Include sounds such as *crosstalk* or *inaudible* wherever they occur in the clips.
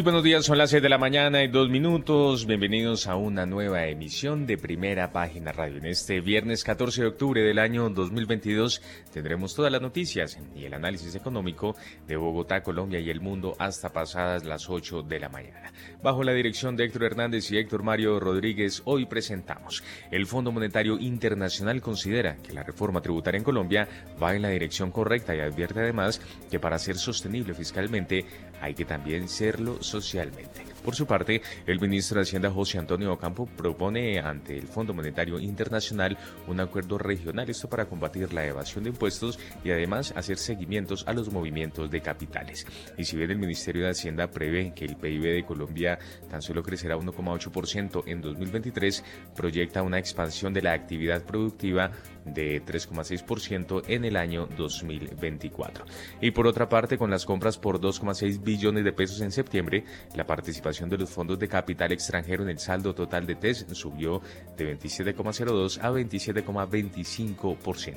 Muy buenos días, son las 6 de la mañana y dos minutos. Bienvenidos a una nueva emisión de Primera Página Radio. En este viernes 14 de octubre del año 2022 tendremos todas las noticias y el análisis económico de Bogotá, Colombia y el mundo hasta pasadas las 8 de la mañana. Bajo la dirección de Héctor Hernández y Héctor Mario Rodríguez, hoy presentamos. El Fondo Monetario Internacional considera que la reforma tributaria en Colombia va en la dirección correcta y advierte además que para ser sostenible fiscalmente hay que también serlo socialmente. Por su parte, el ministro de Hacienda José Antonio Ocampo propone ante el Fondo Monetario Internacional un acuerdo regional, esto para combatir la evasión de impuestos y además hacer seguimientos a los movimientos de capitales. Y si bien el Ministerio de Hacienda prevé que el PIB de Colombia tan solo crecerá 1,8% en 2023, proyecta una expansión de la actividad productiva de 3,6% en el año 2024. Y por otra parte, con las compras por 2,6 billones de pesos en septiembre, la participación de los fondos de capital extranjero en el saldo total de TES subió de 27,02 a 27,25%.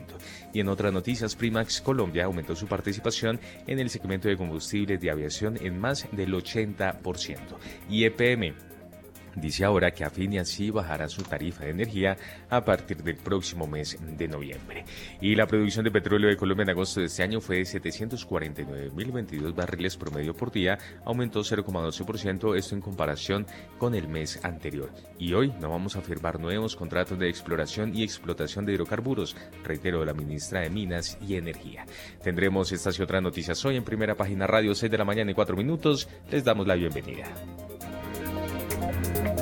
Y en otras noticias, Primax Colombia aumentó su participación en el segmento de combustibles de aviación en más del 80%. Y EPM Dice ahora que Afinia sí bajará su tarifa de energía a partir del próximo mes de noviembre. Y la producción de petróleo de Colombia en agosto de este año fue de 749.022 barriles promedio por día, aumentó 0,12%, esto en comparación con el mes anterior. Y hoy no vamos a firmar nuevos contratos de exploración y explotación de hidrocarburos, reitero la ministra de Minas y Energía. Tendremos estas y otras noticias hoy en primera página radio 6 de la mañana y 4 minutos. Les damos la bienvenida. thank you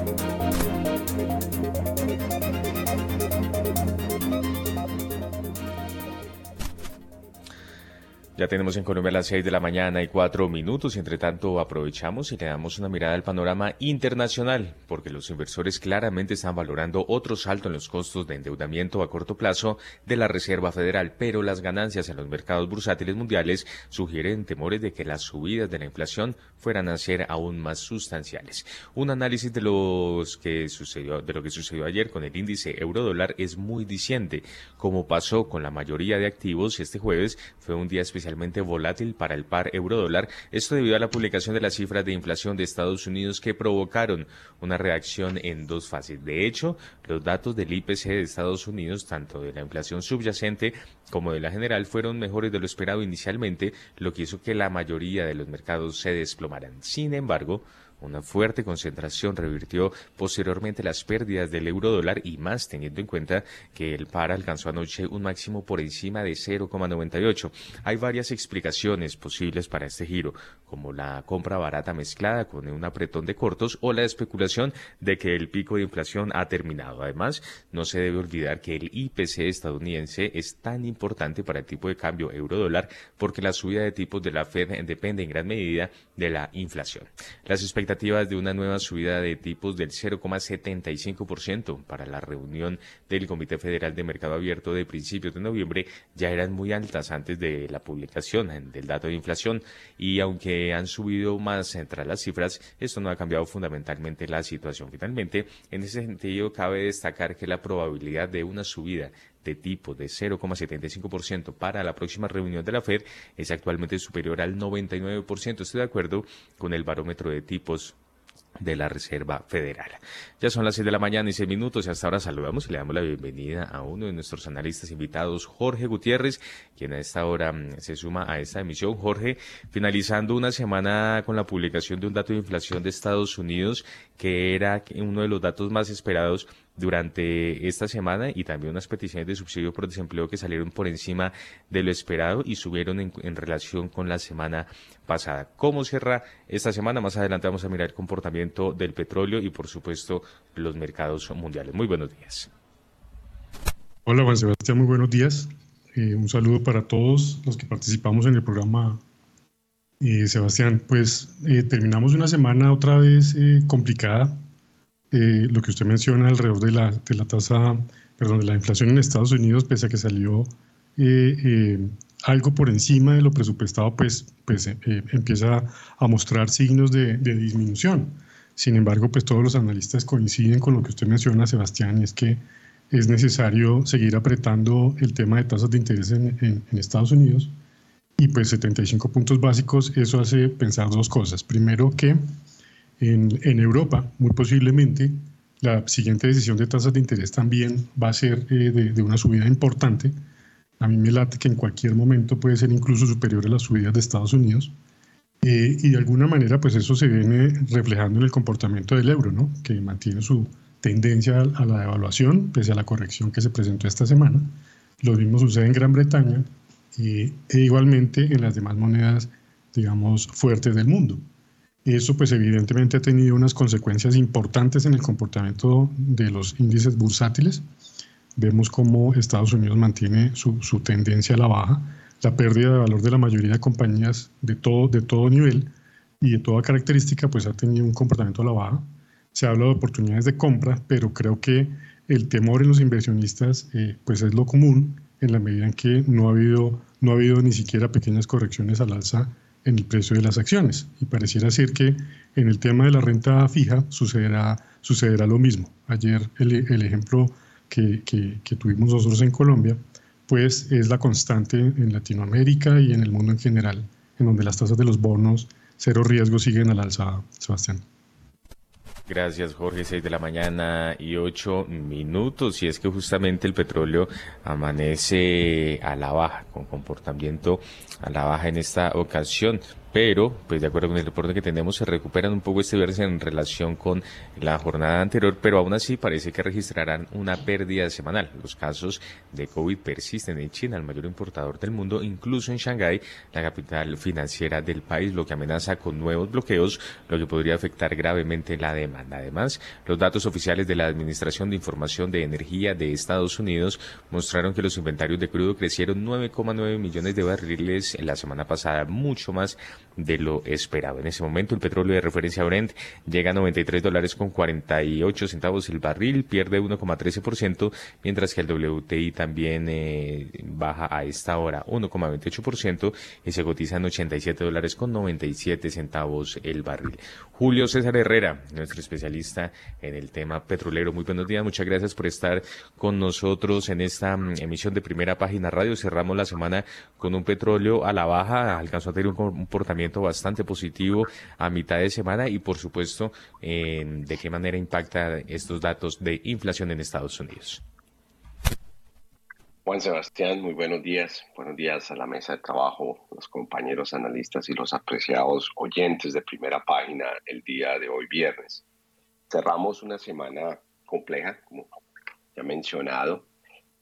Ya tenemos en Colombia las 6 de la mañana y 4 minutos. Entre tanto aprovechamos y le damos una mirada al panorama internacional porque los inversores claramente están valorando otro salto en los costos de endeudamiento a corto plazo de la Reserva Federal, pero las ganancias en los mercados bursátiles mundiales sugieren temores de que las subidas de la inflación fueran a ser aún más sustanciales. Un análisis de los que sucedió de lo que sucedió ayer con el índice euro dólar es muy diciente, como pasó con la mayoría de activos este jueves. Fue un día especial volátil para el par euro-dólar, esto debido a la publicación de las cifras de inflación de Estados Unidos que provocaron una reacción en dos fases. De hecho, los datos del IPC de Estados Unidos, tanto de la inflación subyacente como de la general, fueron mejores de lo esperado inicialmente, lo que hizo que la mayoría de los mercados se desplomaran. Sin embargo, una fuerte concentración revirtió posteriormente las pérdidas del euro dólar y más teniendo en cuenta que el par alcanzó anoche un máximo por encima de 0,98. Hay varias explicaciones posibles para este giro, como la compra barata mezclada con un apretón de cortos o la especulación de que el pico de inflación ha terminado. Además, no se debe olvidar que el IPC estadounidense es tan importante para el tipo de cambio euro dólar porque la subida de tipos de la Fed depende en gran medida de la inflación. Las expectativas de una nueva subida de tipos del 0,75% para la reunión del Comité Federal de Mercado Abierto de principios de noviembre ya eran muy altas antes de la publicación del dato de inflación y aunque han subido más entre las cifras, esto no ha cambiado fundamentalmente la situación. Finalmente, en ese sentido, cabe destacar que la probabilidad de una subida de tipo de 0,75% para la próxima reunión de la Fed es actualmente superior al 99%. Estoy de acuerdo con el barómetro de tipos de la Reserva Federal. Ya son las 6 de la mañana y 6 minutos y hasta ahora saludamos y le damos la bienvenida a uno de nuestros analistas invitados, Jorge Gutiérrez, quien a esta hora mm, se suma a esta emisión. Jorge, finalizando una semana con la publicación de un dato de inflación de Estados Unidos, que era uno de los datos más esperados durante esta semana y también unas peticiones de subsidio por desempleo que salieron por encima de lo esperado y subieron en, relación con la semana pasada. ¿Cómo cierra esta semana? Más adelante vamos a mirar el comportamiento del petróleo y por supuesto los mercados mundiales. Muy buenos días. Hola Juan Sebastián, muy buenos días. Eh, un saludo para todos los que participamos en el programa. Eh, Sebastián, pues eh, terminamos una semana otra vez complicada eh, lo que usted menciona alrededor de la, de la tasa perdón, de la inflación en Estados Unidos, pese a que salió eh, eh, algo por encima de lo presupuestado, pues, pues empieza a mostrar signos de, de, disminución. Sin embargo, pues todos los analistas coinciden con lo que usted menciona, Sebastián, y es que es necesario seguir apretando el tema de tasas de interés en, en, Estados Unidos. Y pues 75 puntos básicos, eso hace pensar dos cosas. Primero que en, en Europa, muy posiblemente, la siguiente decisión de tasas de interés también va a ser eh, de, de, una subida importante. A mí me late que en cualquier momento puede ser incluso superior a las subidas de Estados Unidos. Eh, y de alguna manera, pues eso se viene reflejando en el comportamiento del euro, ¿no? que mantiene su tendencia a la devaluación, pese a la corrección que se presentó esta semana. Lo mismo sucede en Gran Bretaña e igualmente en las demás monedas, digamos, fuertes del mundo. Eso pues evidentemente ha tenido unas consecuencias importantes en el comportamiento de los índices bursátiles. Vemos cómo Estados Unidos mantiene su, tendencia a la baja, la pérdida de valor de la mayoría de compañías de todo, de todo nivel y de toda característica pues ha tenido un comportamiento a la baja. Se habla de oportunidades de compra, pero creo que el temor en los inversionistas eh, pues es lo común en la medida en que no ha habido, no ha habido ni siquiera pequeñas correcciones al alza en el precio de las acciones. Y pareciera ser que en el tema de la renta fija sucederá, sucederá lo mismo. Ayer el, el ejemplo que, que, que, tuvimos nosotros en Colombia, pues es la constante en Latinoamérica y en el mundo en general, en donde las tasas de los bonos cero riesgo siguen al alza, Sebastián. Gracias, Jorge. Seis de la mañana y ocho minutos. Y es que justamente el petróleo amanece a la baja, con comportamiento a la baja en esta ocasión pero pues de acuerdo con el reporte que tenemos se recuperan un poco este verse en relación con la jornada anterior, pero aún así parece que registrarán una pérdida semanal. Los casos de COVID persisten en China, el mayor importador del mundo, incluso en Shanghái, la capital financiera del país, lo que amenaza con nuevos bloqueos, lo que podría afectar gravemente la demanda. Además, los datos oficiales de la Administración de Información de Energía de Estados Unidos mostraron que los inventarios de crudo crecieron 9,9 millones de barriles en la semana pasada, mucho más de lo esperado. En ese momento el petróleo de referencia Brent llega a 93 dólares con 48 centavos el barril, pierde 1,13%, mientras que el WTI también eh, baja a esta hora 1,28% y se cotiza en 87 dólares con 97 centavos el barril. Julio César Herrera, nuestro especialista en el tema petrolero. Muy buenos días, muchas gracias por estar con nosotros en esta mm, emisión de primera página radio. Cerramos la semana con un petróleo a la baja, alcanzó a tener un comportamiento bastante positivo a mitad de semana y por supuesto de qué manera impacta estos datos de inflación en Estados Unidos. Juan Sebastián, muy buenos días. Buenos días a la mesa de trabajo, los compañeros analistas y los apreciados oyentes de primera página el día de hoy viernes. Cerramos una semana compleja, como ya mencionado,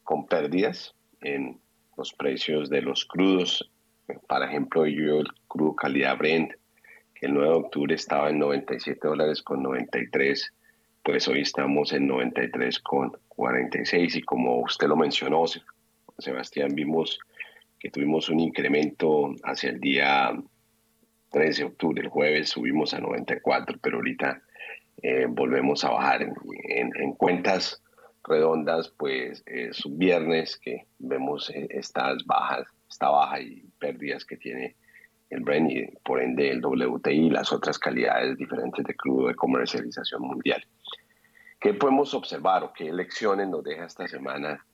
con pérdidas en los precios de los crudos por ejemplo, el crudo calidad Brent, que el 9 de octubre estaba en 97 dólares con 93, pues hoy estamos en 93 con 46 y como usted lo mencionó, Sebastián, vimos que tuvimos un incremento hacia el día 13 de octubre, el jueves subimos a 94, pero ahorita eh, volvemos a bajar en, cuentas redondas, pues es un viernes que vemos eh, estas bajas, esta baja y pérdidas que tiene el Brent y por ende el WTI y las otras calidades diferentes de crudo de comercialización mundial. ¿Qué podemos observar o qué lecciones nos deja esta semana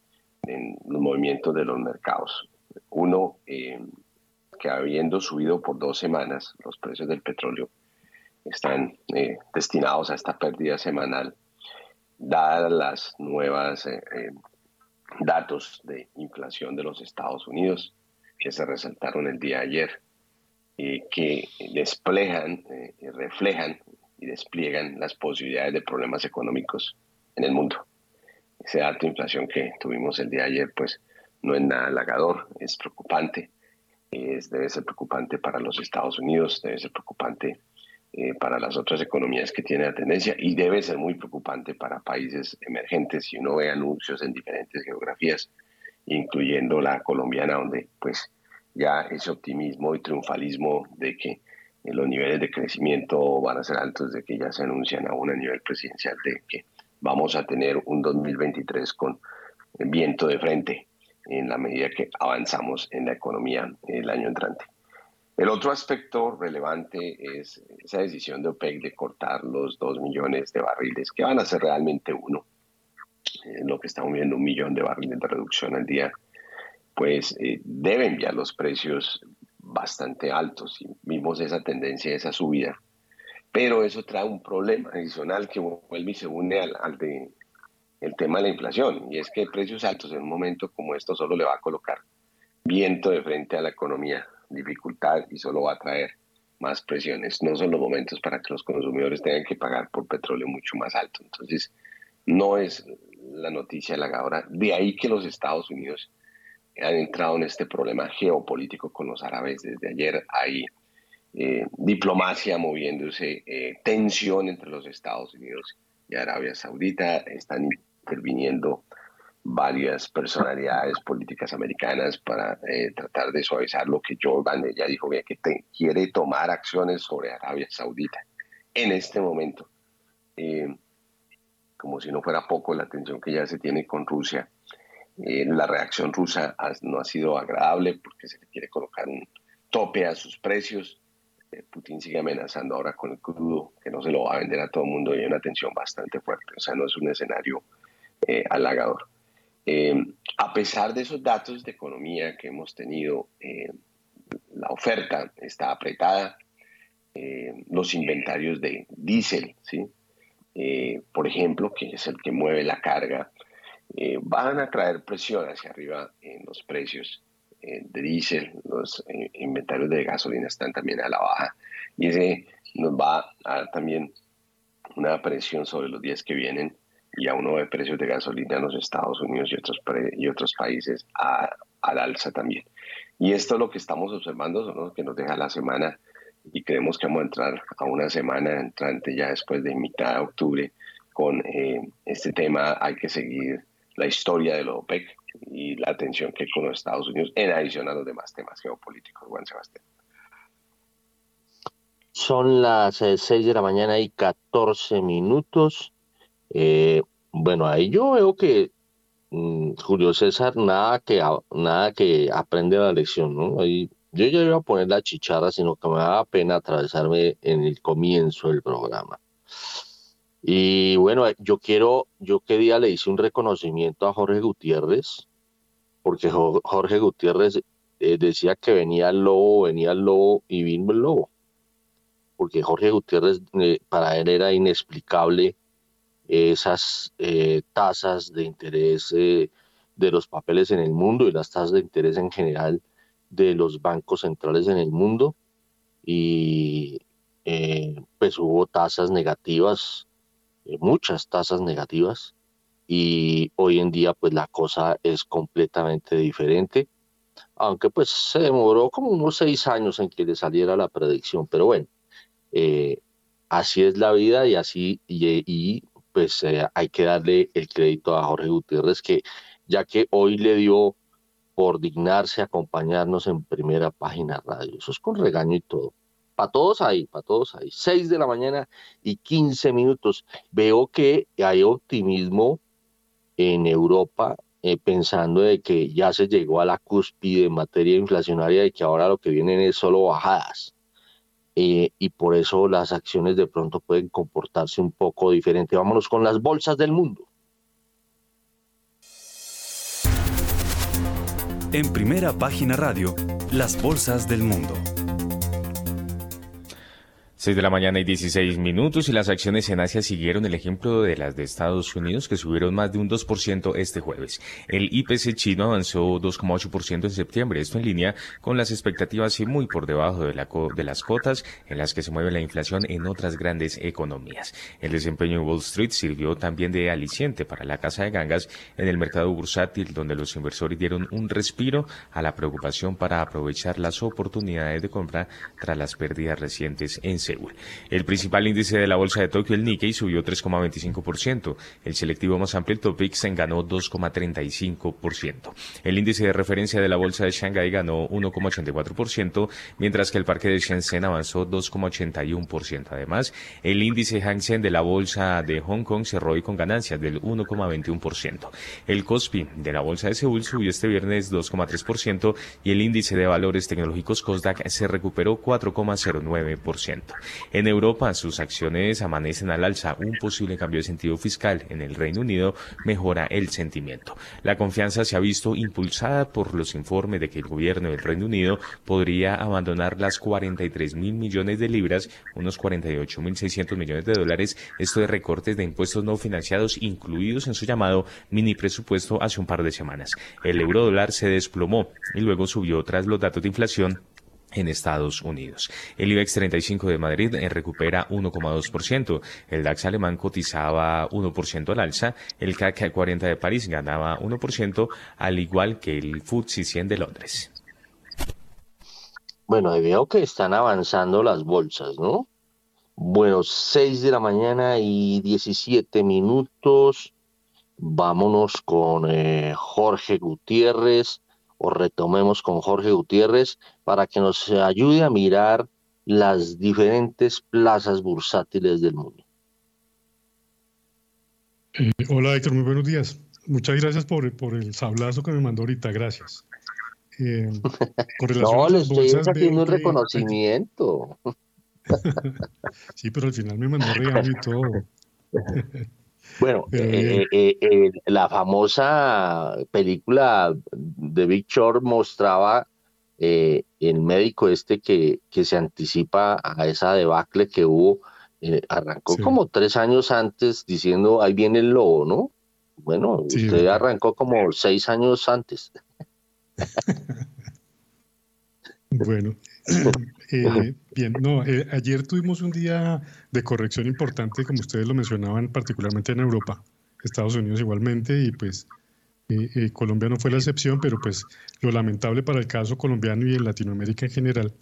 en los movimientos de los mercados? Uno, eh, que habiendo subido por dos semanas los precios del petróleo están eh, destinados a esta pérdida semanal, dadas las nuevas eh, datos de inflación de los Estados Unidos, que se resaltaron el día de ayer, y que desplejan, eh, reflejan y despliegan las posibilidades de problemas económicos en el mundo. Ese alta inflación que tuvimos el día de ayer, pues no es nada halagador, es preocupante, es, debe ser preocupante para los Estados Unidos, debe ser preocupante eh, para las otras economías que tienen la tendencia y debe ser muy preocupante para países emergentes. Si uno ve anuncios en diferentes geografías, incluyendo la colombiana, donde pues ya ese optimismo y triunfalismo de que los niveles de crecimiento van a ser altos, de que ya se anuncian aún a nivel presidencial de que vamos a tener un 2023 con viento de frente en la medida que avanzamos en la economía el año entrante. El otro aspecto relevante es esa decisión de OPEC de cortar los dos millones de barriles, que van a ser realmente uno, eh, lo que estamos viendo, un millón de barriles de reducción al día, pues eh, debe enviar los precios bastante altos y vimos esa tendencia, esa subida. Pero eso trae un problema adicional que vuelve y se une al, al de el tema de la inflación, y es que precios altos en un momento como esto solo le va a colocar viento de frente a la economía, dificultad y solo va a traer más presiones. No son los momentos para que los consumidores tengan que pagar por petróleo mucho más alto. Entonces, no es la noticia halagadora. De ahí que los Estados Unidos han entrado en este problema geopolítico con los árabes. Desde ayer hay eh, diplomacia moviéndose, eh, tensión entre los Estados Unidos y Arabia Saudita. Están interviniendo varias personalidades políticas americanas para eh, tratar de suavizar lo que Joe Biden ya dijo que quiere tomar acciones sobre Arabia Saudita en este momento. Eh, como si no fuera poco la tensión que ya se tiene con Rusia. Eh, la reacción rusa no ha sido agradable porque se quiere colocar un tope a sus precios. Putin sigue amenazando ahora con el crudo, que no se lo va a vender a todo el mundo y hay una tensión bastante fuerte. O sea, no es un escenario halagador. Eh, a pesar de esos datos de economía que hemos tenido, eh, la oferta está apretada, eh, los inventarios de diésel, ¿sí? por ejemplo, que es el que mueve la carga, van a traer presión hacia arriba en los precios de diésel, los inventarios de gasolina están también a la baja y ese nos va a dar también una presión sobre los días que vienen y a uno de precios de gasolina en los Estados Unidos y otros, y otros países a, al alza también. Y esto es lo que estamos observando, son lo que nos deja la semana y creemos que vamos a entrar a una semana entrante ya después de mitad de octubre con eh, este tema. Hay que seguir la historia de la OPEC y la atención que hay con los Estados Unidos en adición a los demás temas geopolíticos. Juan Sebastián. Son las 6 eh, de la mañana y 14 minutos. Eh, bueno, ahí yo veo que mm, Julio César nada que, nada que aprende la lección, ¿no? Ahí, yo ya iba a poner la chicharra, sino que me daba pena atravesarme en el comienzo del programa. Y bueno, yo quiero, yo qué día le hice un reconocimiento a Jorge Gutiérrez, porque Jorge Gutiérrez eh, decía que venía el lobo, venía el lobo y vino el lobo. Porque Jorge Gutiérrez, eh, para él era inexplicable esas eh, tasas de interés eh, de los papeles en el mundo y las tasas de interés en general de los bancos centrales en el mundo. Y eh, pues hubo tasas negativas, muchas tasas negativas. Y hoy en día pues la cosa es completamente diferente. Aunque pues se demoró como unos seis años en que le saliera la predicción. Pero bueno, así es la vida y así y pues eh, hay que darle el crédito a Jorge Gutiérrez, que ya que hoy le dio por dignarse acompañarnos en primera página radio. Eso es con regaño y todo. Para todos ahí, para todos ahí. Seis de la mañana y 15 minutos. Veo que hay optimismo en Europa eh, pensando de que ya se llegó a la cúspide en materia inflacionaria y que ahora lo que vienen es solo bajadas. Eh, y por eso las acciones de pronto pueden comportarse un poco diferente. Vámonos con las bolsas del mundo. En primera página radio, las bolsas del mundo. 6 de la mañana y 16 minutos y las acciones en Asia siguieron el ejemplo de las de Estados Unidos que subieron más de un 2% este jueves. El IPC chino avanzó 2,8% en septiembre, esto en línea con las expectativas y muy por debajo de, la las cotas en las que se mueve la inflación en otras grandes economías. El desempeño en Wall Street sirvió también de aliciente para la casa de gangas en el mercado bursátil donde los inversores dieron un respiro a la preocupación para aprovechar las oportunidades de compra tras las pérdidas recientes en El principal índice de la bolsa de Tokio, el Nikkei, subió 3,25%. El selectivo más amplio, el Topix, ganó 2,35%. El índice de referencia de la bolsa de Shanghái ganó 1,84%, mientras que el parque de Shenzhen avanzó 2,81%. Además, el índice Hang Seng de la bolsa de Hong Kong cerró hoy con ganancias del 1,21%. El Kospi de la bolsa de Seúl subió este viernes 2,3% y el índice de valores tecnológicos Kosdaq se recuperó 4,09%. En Europa, sus acciones amanecen al alza. Un posible cambio de sentido fiscal en el Reino Unido mejora el sentimiento. La confianza se ha visto impulsada por los informes de que el gobierno del Reino Unido podría abandonar las 43 mil millones de libras, unos 48 mil 600 millones de dólares, esto de recortes de impuestos no financiados incluidos en su llamado mini presupuesto hace un par de semanas. El euro dólar se desplomó y luego subió tras los datos de inflación en Estados Unidos. El IBEX 35 de Madrid eh, recupera 1,2%, el DAX alemán cotizaba 1% al alza, el CAC 40 de París ganaba 1%, al igual que el FTSE 100 de Londres. Bueno, veo que están avanzando las bolsas, ¿no? Bueno, 6 de la mañana y 17 minutos. Vámonos con eh, Jorge Gutiérrez o retomemos con Jorge Gutiérrez para que nos ayude a mirar las diferentes plazas bursátiles del mundo. Eh, hola Héctor, muy buenos días. Muchas gracias por, por el sablazo que me mandó ahorita, gracias. Eh, *laughs* no, le estoy haciendo un reconocimiento. *laughs* sí, pero al final me mandó regaño y todo. *laughs* Bueno, eh, eh, eh, la famosa película de Big Short mostraba el médico este que, que se anticipa a esa debacle que hubo. arrancó como tres años antes diciendo, ahí viene el lobo, ¿no? Bueno, usted arrancó como seis años antes. *laughs* bueno, *laughs* Eh, bien, no, eh, ayer tuvimos un día de corrección importante, como ustedes lo mencionaban, particularmente en Europa, Estados Unidos igualmente, y pues eh, Colombia no fue la excepción, pero pues lo lamentable para el caso colombiano y en Latinoamérica en general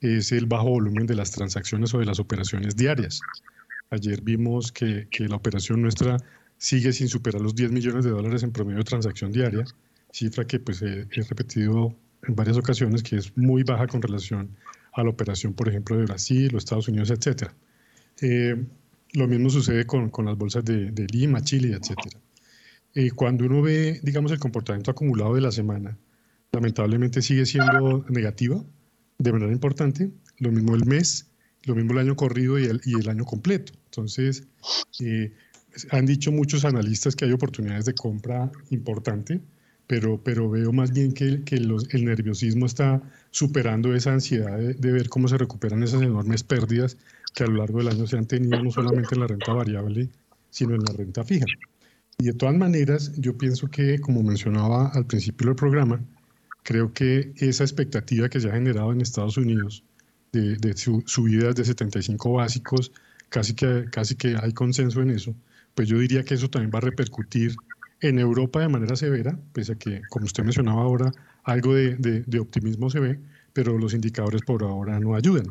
es el bajo volumen de las transacciones o de las operaciones diarias. Ayer vimos que, la operación nuestra sigue sin superar los 10 millones de dólares en promedio de transacción diaria, cifra que pues he repetido en varias ocasiones que es muy baja con relación a la operación, por ejemplo, de Brasil, los Estados Unidos, etc. Eh, lo mismo sucede con, con las bolsas de, de, Lima, Chile, etc. Eh, cuando uno ve, digamos, el comportamiento acumulado de la semana, lamentablemente sigue siendo negativa de manera importante, lo mismo el mes, lo mismo el año corrido y el, año completo. Entonces, eh, han dicho muchos analistas que hay oportunidades de compra importante, pero, pero veo más bien que el nerviosismo está superando esa ansiedad de, ver cómo se recuperan esas enormes pérdidas que a lo largo del año se han tenido no solamente en la renta variable, sino en la renta fija. Y de todas maneras, yo pienso que, como mencionaba al principio del programa, creo que esa expectativa que se ha generado en Estados Unidos de, de subidas de 75 básicos, casi que, casi que hay consenso en eso, pues yo diría que eso también va a repercutir en Europa de manera severa, pese a que, como usted mencionaba ahora, algo de, optimismo se ve, pero los indicadores por ahora no ayudan.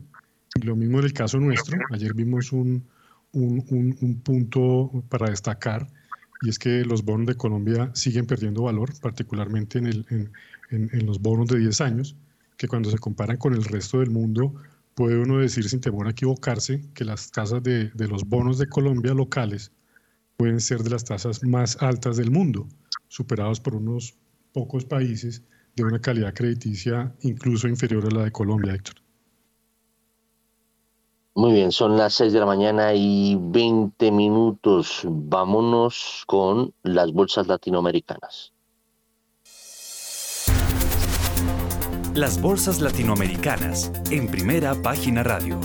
Y lo mismo en el caso nuestro, ayer vimos un, un, punto para destacar, y es que los bonos de Colombia siguen perdiendo valor, particularmente en, el, los bonos de 10 años, que cuando se comparan con el resto del mundo, puede uno decir sin temor a equivocarse que las tasas de, de los bonos de Colombia locales pueden ser de las tasas más altas del mundo, superados por unos pocos países de una calidad crediticia incluso inferior a la de Colombia, Héctor. Muy bien, son las 6 de la mañana y 20 minutos. Vámonos con las bolsas latinoamericanas. Las bolsas latinoamericanas en primera página radio.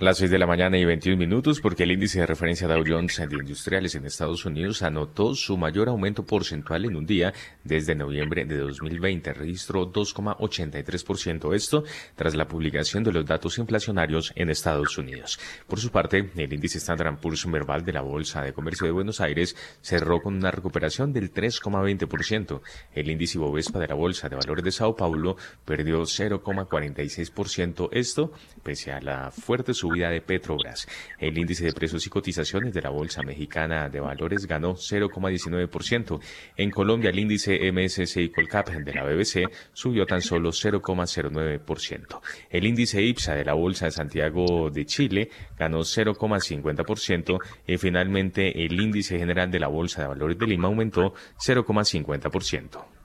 Las 6 de la mañana y 21 minutos, porque el índice de referencia Dow Jones de Industriales en Estados Unidos anotó su mayor aumento porcentual en un día desde noviembre de 2020. Registró 2,83%. Esto tras la publicación de los datos inflacionarios en Estados Unidos. Por su parte, el índice Standard Poor's Merval de la Bolsa de Comercio de Buenos Aires cerró con una recuperación del 3,20%. El índice Bovespa de la Bolsa de Valores de Sao Paulo perdió 0,46%. Esto pese a la fuerte subida de Petrobras. El índice de precios y cotizaciones de la Bolsa Mexicana de Valores ganó 0,19%. En Colombia, el índice MSCI Colcap de la BBC subió tan solo 0,09%. El índice IPSA de la Bolsa de Santiago de Chile ganó 0,50% y finalmente el índice general de la Bolsa de Valores de Lima aumentó 0,50%.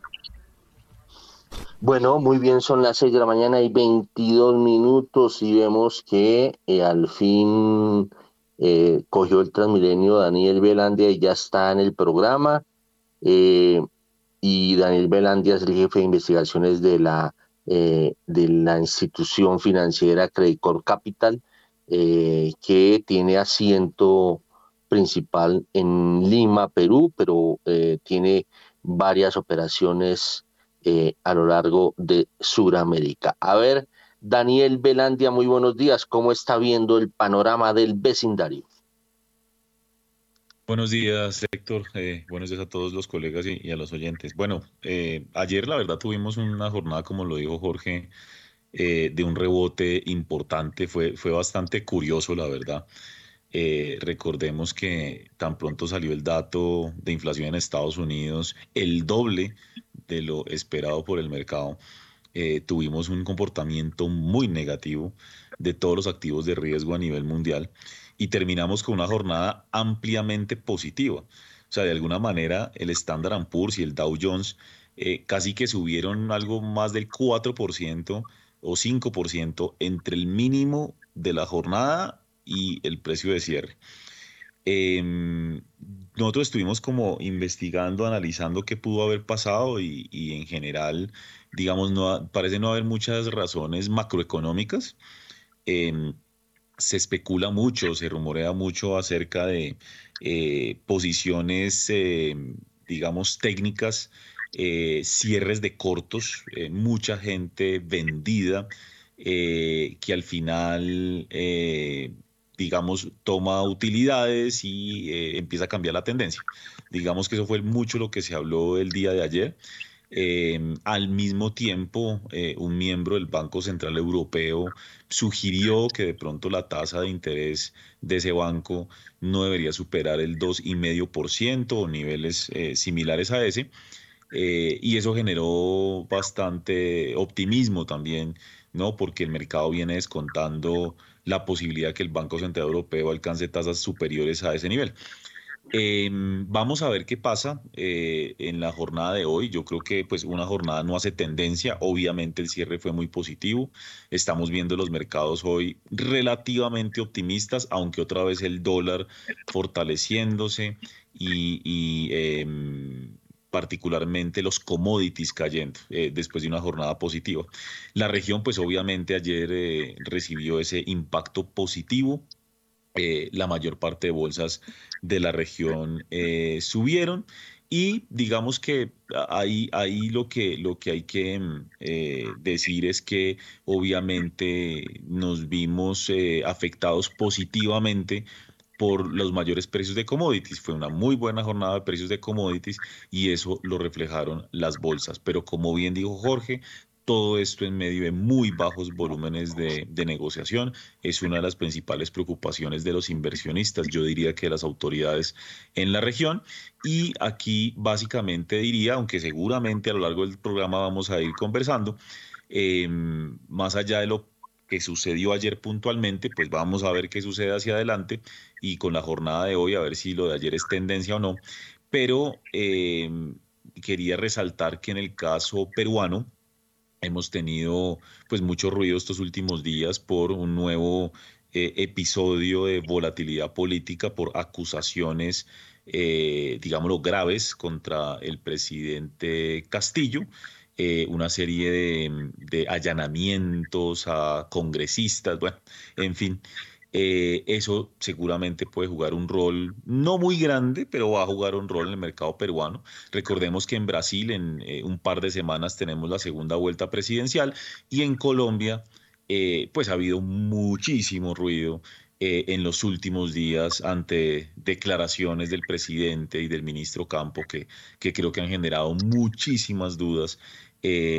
Bueno, muy bien, son las 6 de la mañana y 22 minutos y vemos que eh, al fin eh, cogió el Transmilenio Daniel Velandia y ya está en el programa. Eh, y Daniel Velandia es el jefe de investigaciones de la, de la institución financiera Credicor Capital, que tiene asiento principal en Lima, Perú, pero tiene varias operaciones eh, a lo largo de Sudamérica. A ver, Daniel Belandia, muy buenos días. ¿Cómo está viendo el panorama del vecindario? Buenos días, Héctor. Eh, buenos días a todos los colegas y, a los oyentes. Bueno, eh, ayer la verdad tuvimos una jornada, como lo dijo Jorge, de un rebote importante. Fue, fue bastante curioso, la verdad. recordemos que tan pronto salió el dato de inflación en Estados Unidos, el doble de lo esperado por el mercado, eh, tuvimos un comportamiento muy negativo de todos los activos de riesgo a nivel mundial y terminamos con una jornada ampliamente positiva. O sea, de alguna manera el Standard Poor's y el Dow Jones eh, casi que subieron algo más del 4% o 5% entre el mínimo de la jornada y el precio de cierre. Em, nosotros estuvimos como investigando, analizando qué pudo haber pasado y, en general, digamos, no, parece no haber muchas razones macroeconómicas. Em, se especula mucho, se rumorea mucho acerca de eh, posiciones, em, digamos, técnicas, eh, cierres de cortos, eh, mucha gente vendida, que al final digamos, toma utilidades y eh, empieza a cambiar la tendencia. Digamos que eso fue mucho lo que se habló el día de ayer. Em, al mismo tiempo, eh, un miembro del Banco Central Europeo sugirió que de pronto la tasa de interés de ese banco no debería superar el 2,5% o niveles eh, similares a ese. y eso generó bastante optimismo también, ¿no? Porque el mercado viene descontando la posibilidad que el Banco Central Europeo alcance tasas superiores a ese nivel. Em, vamos a ver qué pasa eh, en la jornada de hoy. Yo creo que pues una jornada no hace tendencia. Obviamente el cierre fue muy positivo. Estamos viendo los mercados hoy relativamente optimistas, aunque otra vez el dólar fortaleciéndose y, em, particularmente los commodities cayendo eh, después de una jornada positiva. La región, pues obviamente ayer eh, recibió ese impacto positivo. Eh, la mayor parte de bolsas de la región subieron y digamos que ahí, ahí lo, que, lo que hay que decir es que obviamente nos vimos afectados positivamente por los mayores precios de commodities. Fue una muy buena jornada de precios de commodities y eso lo reflejaron las bolsas. Pero como bien dijo Jorge, todo esto en medio de muy bajos volúmenes de, negociación es una de las principales preocupaciones de los inversionistas, yo diría que de las autoridades en la región. Y aquí básicamente diría, aunque seguramente a lo largo del programa vamos a ir conversando, em, más allá de lo que sucedió ayer puntualmente, pues vamos a ver qué sucede hacia adelante y con la jornada de hoy a ver si lo de ayer es tendencia o no. Pero eh, quería resaltar que en el caso peruano hemos tenido pues mucho ruido estos últimos días por un nuevo eh, episodio de volatilidad política por acusaciones eh, digámoslo, graves contra el presidente Castillo. Eh, una serie de, allanamientos a congresistas, bueno, en fin. Eh, eso seguramente puede jugar un rol no muy grande, pero va a jugar un rol en el mercado peruano. Recordemos que en Brasil en eh, un par de semanas tenemos la segunda vuelta presidencial y en Colombia pues ha habido muchísimo ruido en los últimos días ante declaraciones del presidente y del ministro Campo que, que creo que han generado muchísimas dudas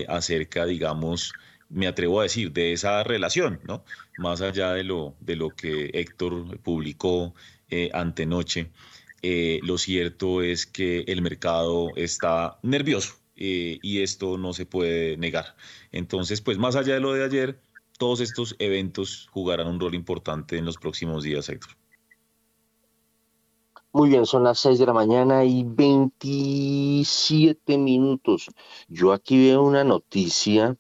acerca, digamos, me atrevo a decir, de esa relación, ¿no? Más allá de lo, de lo que Héctor publicó eh, antenoche, eh, lo cierto es que el mercado está nervioso eh, y esto no se puede negar. Entonces, pues más allá de lo de ayer, todos estos eventos jugarán un rol importante en los próximos días, Héctor. Muy bien, son las 6 de la mañana y 27 minutos. Yo aquí veo una noticia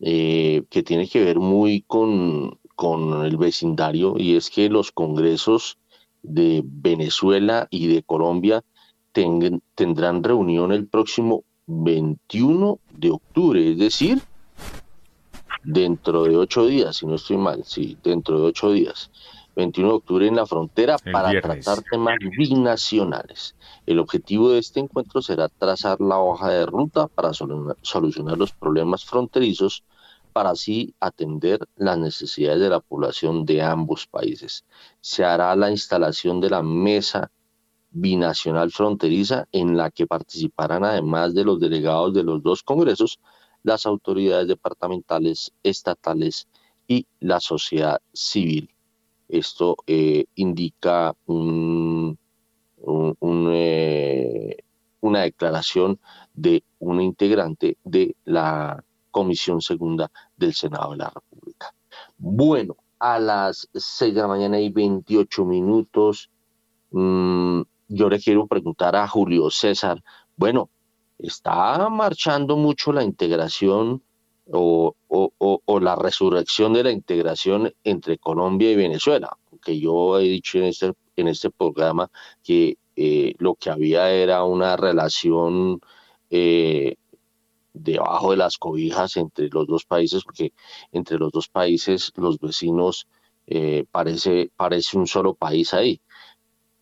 eh, que tiene que ver muy con, con el vecindario y es que los congresos de Venezuela y de Colombia tendrán reunión el próximo 21 de octubre, es decir, dentro de ocho días, si no estoy mal, sí, dentro de ocho días. 21 de octubre en la frontera para tratar temas binacionales. El objetivo de este encuentro será trazar la hoja de ruta para solucionar los problemas fronterizos para así atender las necesidades de la población de ambos países. Se hará la instalación de la mesa binacional fronteriza en la que participarán además de los delegados de los dos congresos, las autoridades departamentales, estatales y la sociedad civil. Esto eh, indica eh, una declaración de una integrante de la Comisión Segunda del Senado de la República. Bueno, a las 6 de la mañana y 28 minutos, mm, yo le quiero preguntar a Julio César, bueno, ¿está marchando mucho la integración o, la resurrección de la integración entre Colombia y Venezuela? Porque yo he dicho en este, en este programa que eh, lo que había era una relación eh, debajo de las cobijas entre los dos países, porque entre los dos países los vecinos eh, parece, parece un solo país ahí.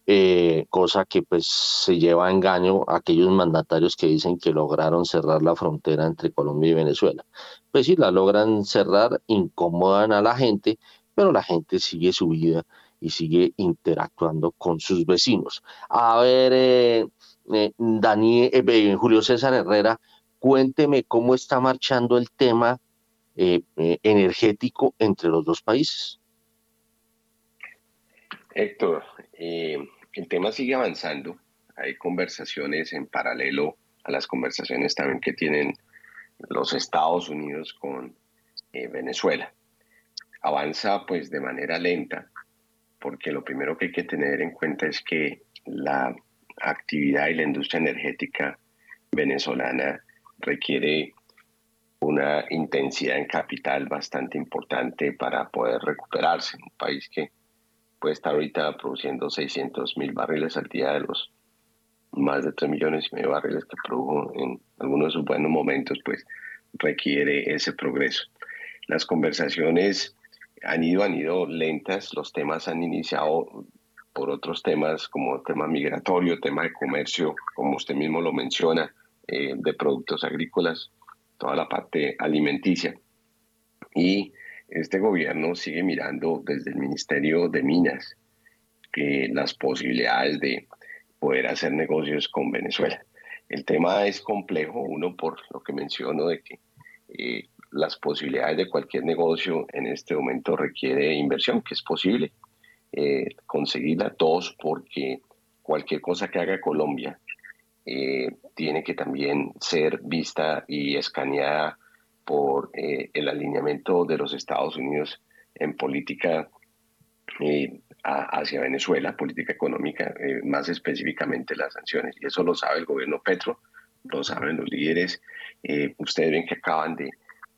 Eh, cosa que pues se lleva a engaño a aquellos mandatarios que dicen que lograron cerrar la frontera entre Colombia y Venezuela. Pues sí, la logran cerrar, incomodan a la gente, pero la gente sigue su vida y sigue interactuando con sus vecinos. A ver, eh, Daniel, Julio César Herrera, Cuénteme cómo está marchando el tema eh, eh, energético entre los dos países. Héctor, eh, el tema sigue avanzando. Hay conversaciones en paralelo a las conversaciones también que tienen los Estados Unidos con Venezuela. Avanza pues de manera lenta, porque lo primero que hay que tener en cuenta es que la actividad y la industria energética venezolana requiere una intensidad en capital bastante importante para poder recuperarse. Un país que puede estar ahorita produciendo 600 mil barriles al día de los más de 3 millones y medio de barriles que produjo en algunos de sus buenos momentos, pues requiere ese progreso. Las conversaciones han ido, han ido lentas, los temas han iniciado por otros temas como tema migratorio, tema de comercio, como usted mismo lo menciona, eh, de productos agrícolas, toda la parte alimenticia. Y este gobierno sigue mirando desde el Ministerio de Minas que las posibilidades de poder hacer negocios con Venezuela. El tema es complejo, uno por lo que menciono de que eh, las posibilidades de cualquier negocio en este momento requiere inversión, que es posible eh, conseguirla, dos porque cualquier cosa que haga Colombia eh, tiene que también ser vista y escaneada por eh, el alineamiento de los Estados Unidos en política eh, hacia Venezuela, política económica, más específicamente las sanciones. Y eso lo sabe el gobierno Petro, lo saben los líderes. ustedes ven que acaban de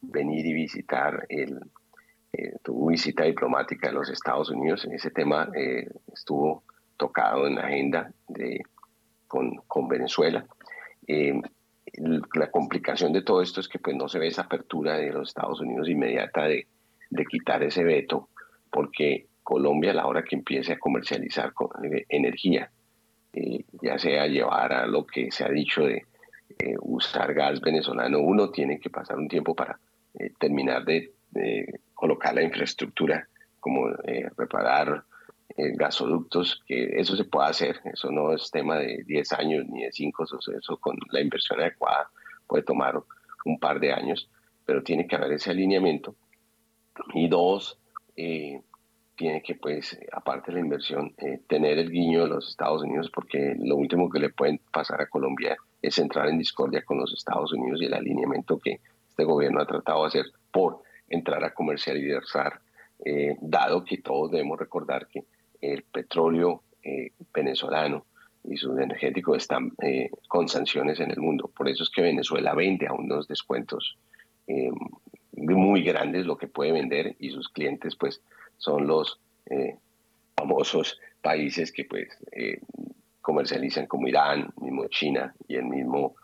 venir y visitar el, tu visita diplomática de los Estados Unidos. Ese tema estuvo tocado en la agenda con, Venezuela. Eh, la complicación de todo esto es que pues no se ve esa apertura de los Estados Unidos inmediata de, quitar ese veto, porque Colombia a la hora que empiece a comercializar energía, ya sea llevar a lo que se ha dicho de usar gas venezolano, uno tiene que pasar un tiempo para terminar de, colocar la infraestructura, como reparar gasoductos, que eso se puede hacer, eso no es tema de 10 años ni de 5, eso, con la inversión adecuada puede tomar un par de años, pero tiene que haber ese alineamiento. Y dos, eh, tiene que, pues, aparte de la inversión, eh, tener el guiño de los Estados Unidos, porque lo último que le pueden pasar a Colombia es entrar en discordia con los Estados Unidos y el alineamiento que este gobierno ha tratado de hacer por entrar a comercializar, eh, dado que todos debemos recordar que el petróleo eh, venezolano y sus energéticos están eh, con sanciones en el mundo. Por eso es que Venezuela vende a unos descuentos eh, muy grandes lo que puede vender y sus clientes pues son los famosos países que pues comercializan como Irán, mismo China y el mismo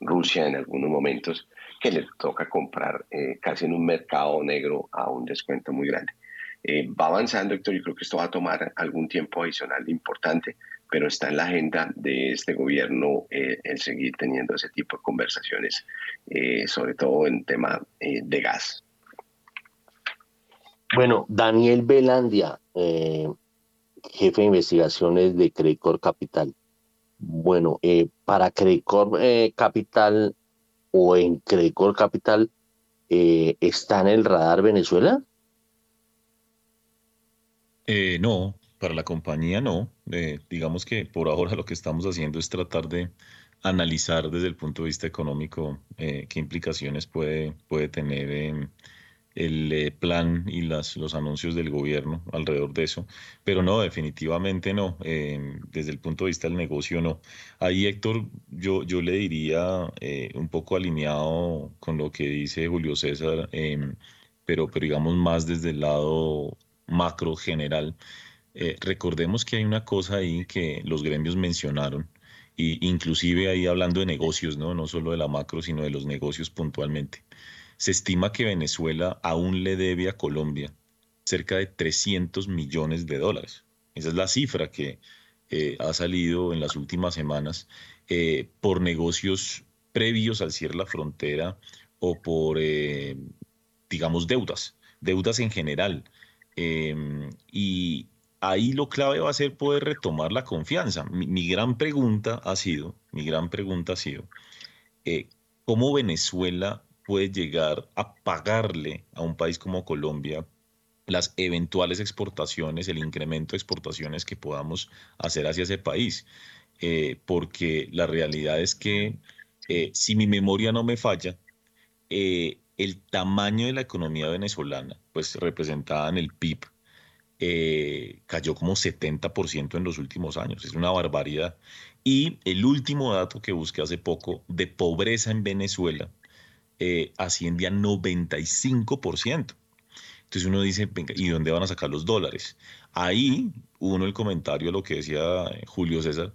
Rusia en algunos momentos que les toca comprar casi en un mercado negro a un descuento muy grande. Eh, va avanzando, Héctor, yo creo que esto va a tomar algún tiempo adicional importante, pero está en la agenda de este gobierno eh, el seguir teniendo ese tipo de conversaciones, eh, sobre todo en tema de gas. Bueno, Daniel Belandia, jefe de investigaciones de Credicor Capital. Bueno, para Credicor Capital o en Credicor Capital, ¿está en el radar Venezuela? Eh, no, para la compañía no. Eh, digamos que por ahora lo que estamos haciendo es tratar de analizar desde el punto de vista económico eh, qué implicaciones puede, puede tener el plan y los anuncios del gobierno alrededor de eso. Pero no, definitivamente no. desde el punto de vista del negocio no. Ahí, Héctor, yo, yo le diría un poco alineado con lo que dice Julio César, pero, pero digamos más desde el lado macro general. Eh, recordemos que hay una cosa ahí que los gremios mencionaron, y inclusive ahí hablando de negocios, ¿no? no solo de la macro, sino de los negocios puntualmente. Se estima que Venezuela aún le debe a Colombia cerca de 300 millones de dólares. Esa es la cifra que eh, ha salido en las últimas semanas eh, por negocios previos al cierre de la frontera o por, digamos, deudas, deudas en general. Em, y ahí lo clave va a ser poder retomar la confianza. Mi, gran pregunta ha sido, mi gran pregunta ha sido, eh, ¿cómo Venezuela puede llegar a pagarle a un país como Colombia las eventuales exportaciones, el incremento de exportaciones que podamos hacer hacia ese país? Eh, porque la realidad es que eh, si mi memoria no me falla, el tamaño de la economía venezolana, pues representada en el PIB, eh, cayó como 70% en los últimos años. Es una barbaridad. Y el último dato que busqué hace poco de pobreza en Venezuela eh, asciende a 95%. Entonces uno dice, ¿y dónde van a sacar los dólares? Ahí, uno el comentario a lo que decía Julio César,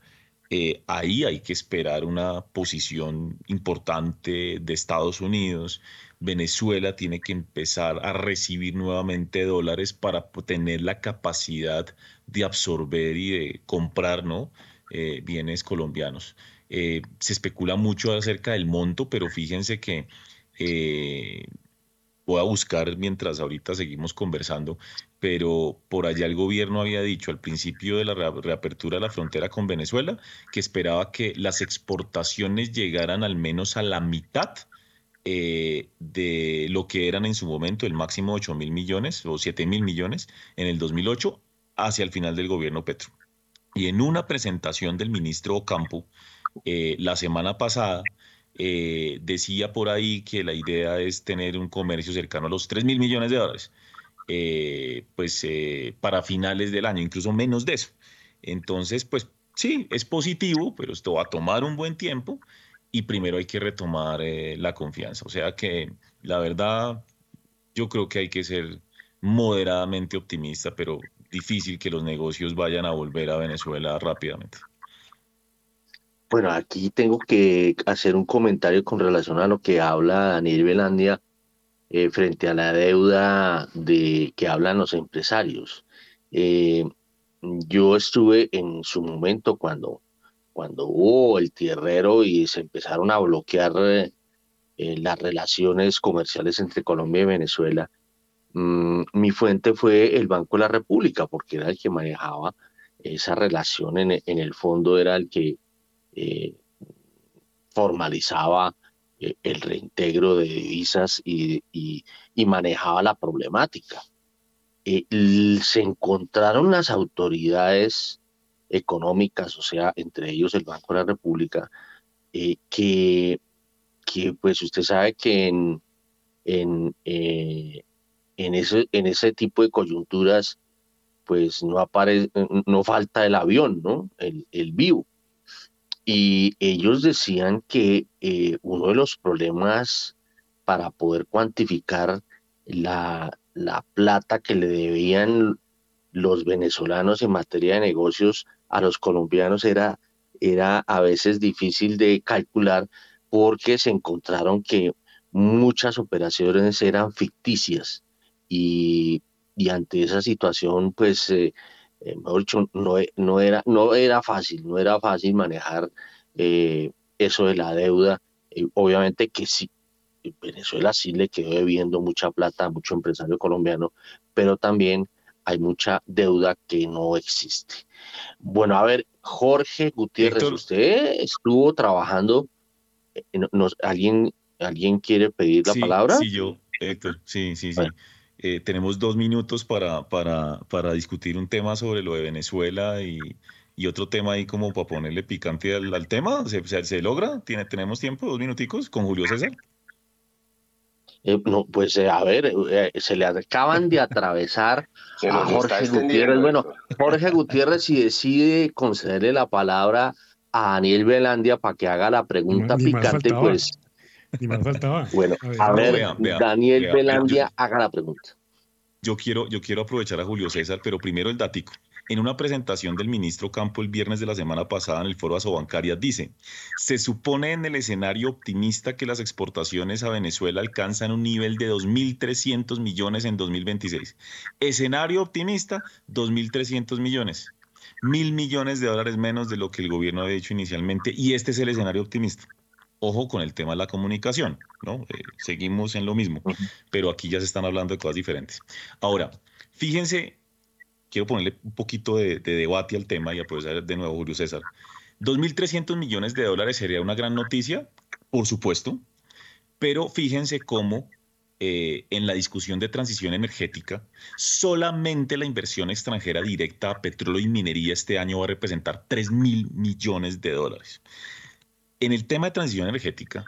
eh, ahí hay que esperar una posición importante de Estados Unidos. Venezuela tiene que empezar a recibir nuevamente dólares para tener la capacidad de absorber y de comprar ¿no? Eh, bienes colombianos. Eh, se especula mucho acerca del monto, pero fíjense que voy a buscar mientras ahorita seguimos conversando, pero por allá el gobierno había dicho al principio de la reapertura de la frontera con Venezuela que esperaba que las exportaciones llegaran al menos a la mitad eh, de lo que eran en su momento el máximo 8 mil millones o 7 mil millones en el 2008 hacia el final del gobierno Petro. Y en una presentación del ministro Ocampo eh, la semana pasada, eh, decía por ahí que la idea es tener un comercio cercano a los 3 mil millones de dólares, pues para finales del año, incluso menos de eso. Entonces, pues sí, es positivo, pero esto va a tomar un buen tiempo y primero hay que retomar la confianza. O sea que la verdad, yo creo que hay que ser moderadamente optimista, pero difícil que los negocios vayan a volver a Venezuela rápidamente. Bueno, aquí tengo que hacer un comentario con relación a lo que habla Daniel Belandia eh, frente a la deuda de que hablan los empresarios. Eh, yo estuve en su momento cuando, cuando hubo el tierrero y se empezaron a bloquear eh, las relaciones comerciales entre Colombia y Venezuela. Mm, mi fuente fue el Banco de la República, porque era el que manejaba esa relación, en, en el fondo era el que formalizaba eh, el reintegro de divisas y, manejaba la problemática. Eh, se encontraron las autoridades económicas, o sea, entre ellos el Banco de la República, eh, que, que pues usted sabe que en, en, en, ese, en ese tipo de coyunturas pues no aparece, no falta el avión, ¿no? El, el vivo. Y ellos decían que eh, uno de los problemas para poder cuantificar la, la plata que le debían los venezolanos en materia de negocios a los colombianos era, era a veces difícil de calcular porque se encontraron que muchas operaciones eran ficticias y, y ante esa situación pues eh, eh, mejor dicho, no, no, era, no era fácil, no era fácil manejar eh, eso de la deuda. obviamente que sí, Venezuela sí le quedó debiendo mucha plata a mucho empresario colombiano, pero también hay mucha deuda que no existe. Bueno, a ver, Jorge Gutiérrez, usted estuvo trabajando, eh, ¿alguien, ¿alguien quiere pedir la palabra? Sí, yo, Héctor, sí, sí, sí. Eh, tenemos dos minutos para, para, para, discutir un tema sobre lo de Venezuela y, y otro tema ahí como para ponerle picante al, tema. ¿Se, se, logra? ¿Tiene, ¿Tenemos tiempo? ¿Dos minuticos con Julio César? Eh, no, pues eh, a ver, se le acaban de atravesar *laughs* a Jorge Gutiérrez. Bueno, *laughs* Jorge Gutiérrez si decide concederle la palabra a Daniel Velandia para que haga la pregunta picante, pues ni más faltaba. *laughs* Bueno, a ver, Daniel Belandia, haga la pregunta. Yo quiero, yo quiero aprovechar a Julio César, pero primero el datico. En una presentación del ministro Campo el viernes de la semana pasada en el foro Asobancaria dice, se supone en el escenario optimista que las exportaciones a Venezuela alcanzan un nivel de 2.300 millones en 2026. Escenario optimista, 2.300 millones. Mil millones de dólares menos de lo que el gobierno había dicho inicialmente y este es el escenario optimista. Ojo con el tema de la comunicación, ¿no? Eh, seguimos en lo mismo, pero aquí ya se están hablando de cosas diferentes. Ahora, fíjense, quiero ponerle un poquito de, debate al tema y aprovechar de nuevo Julio César. 2.300 millones de dólares sería una gran noticia, por supuesto, pero fíjense cómo eh, en la discusión de transición energética, solamente la inversión extranjera directa a petróleo y minería este año va a representar 3 mil millones de dólares. En el tema de transición energética,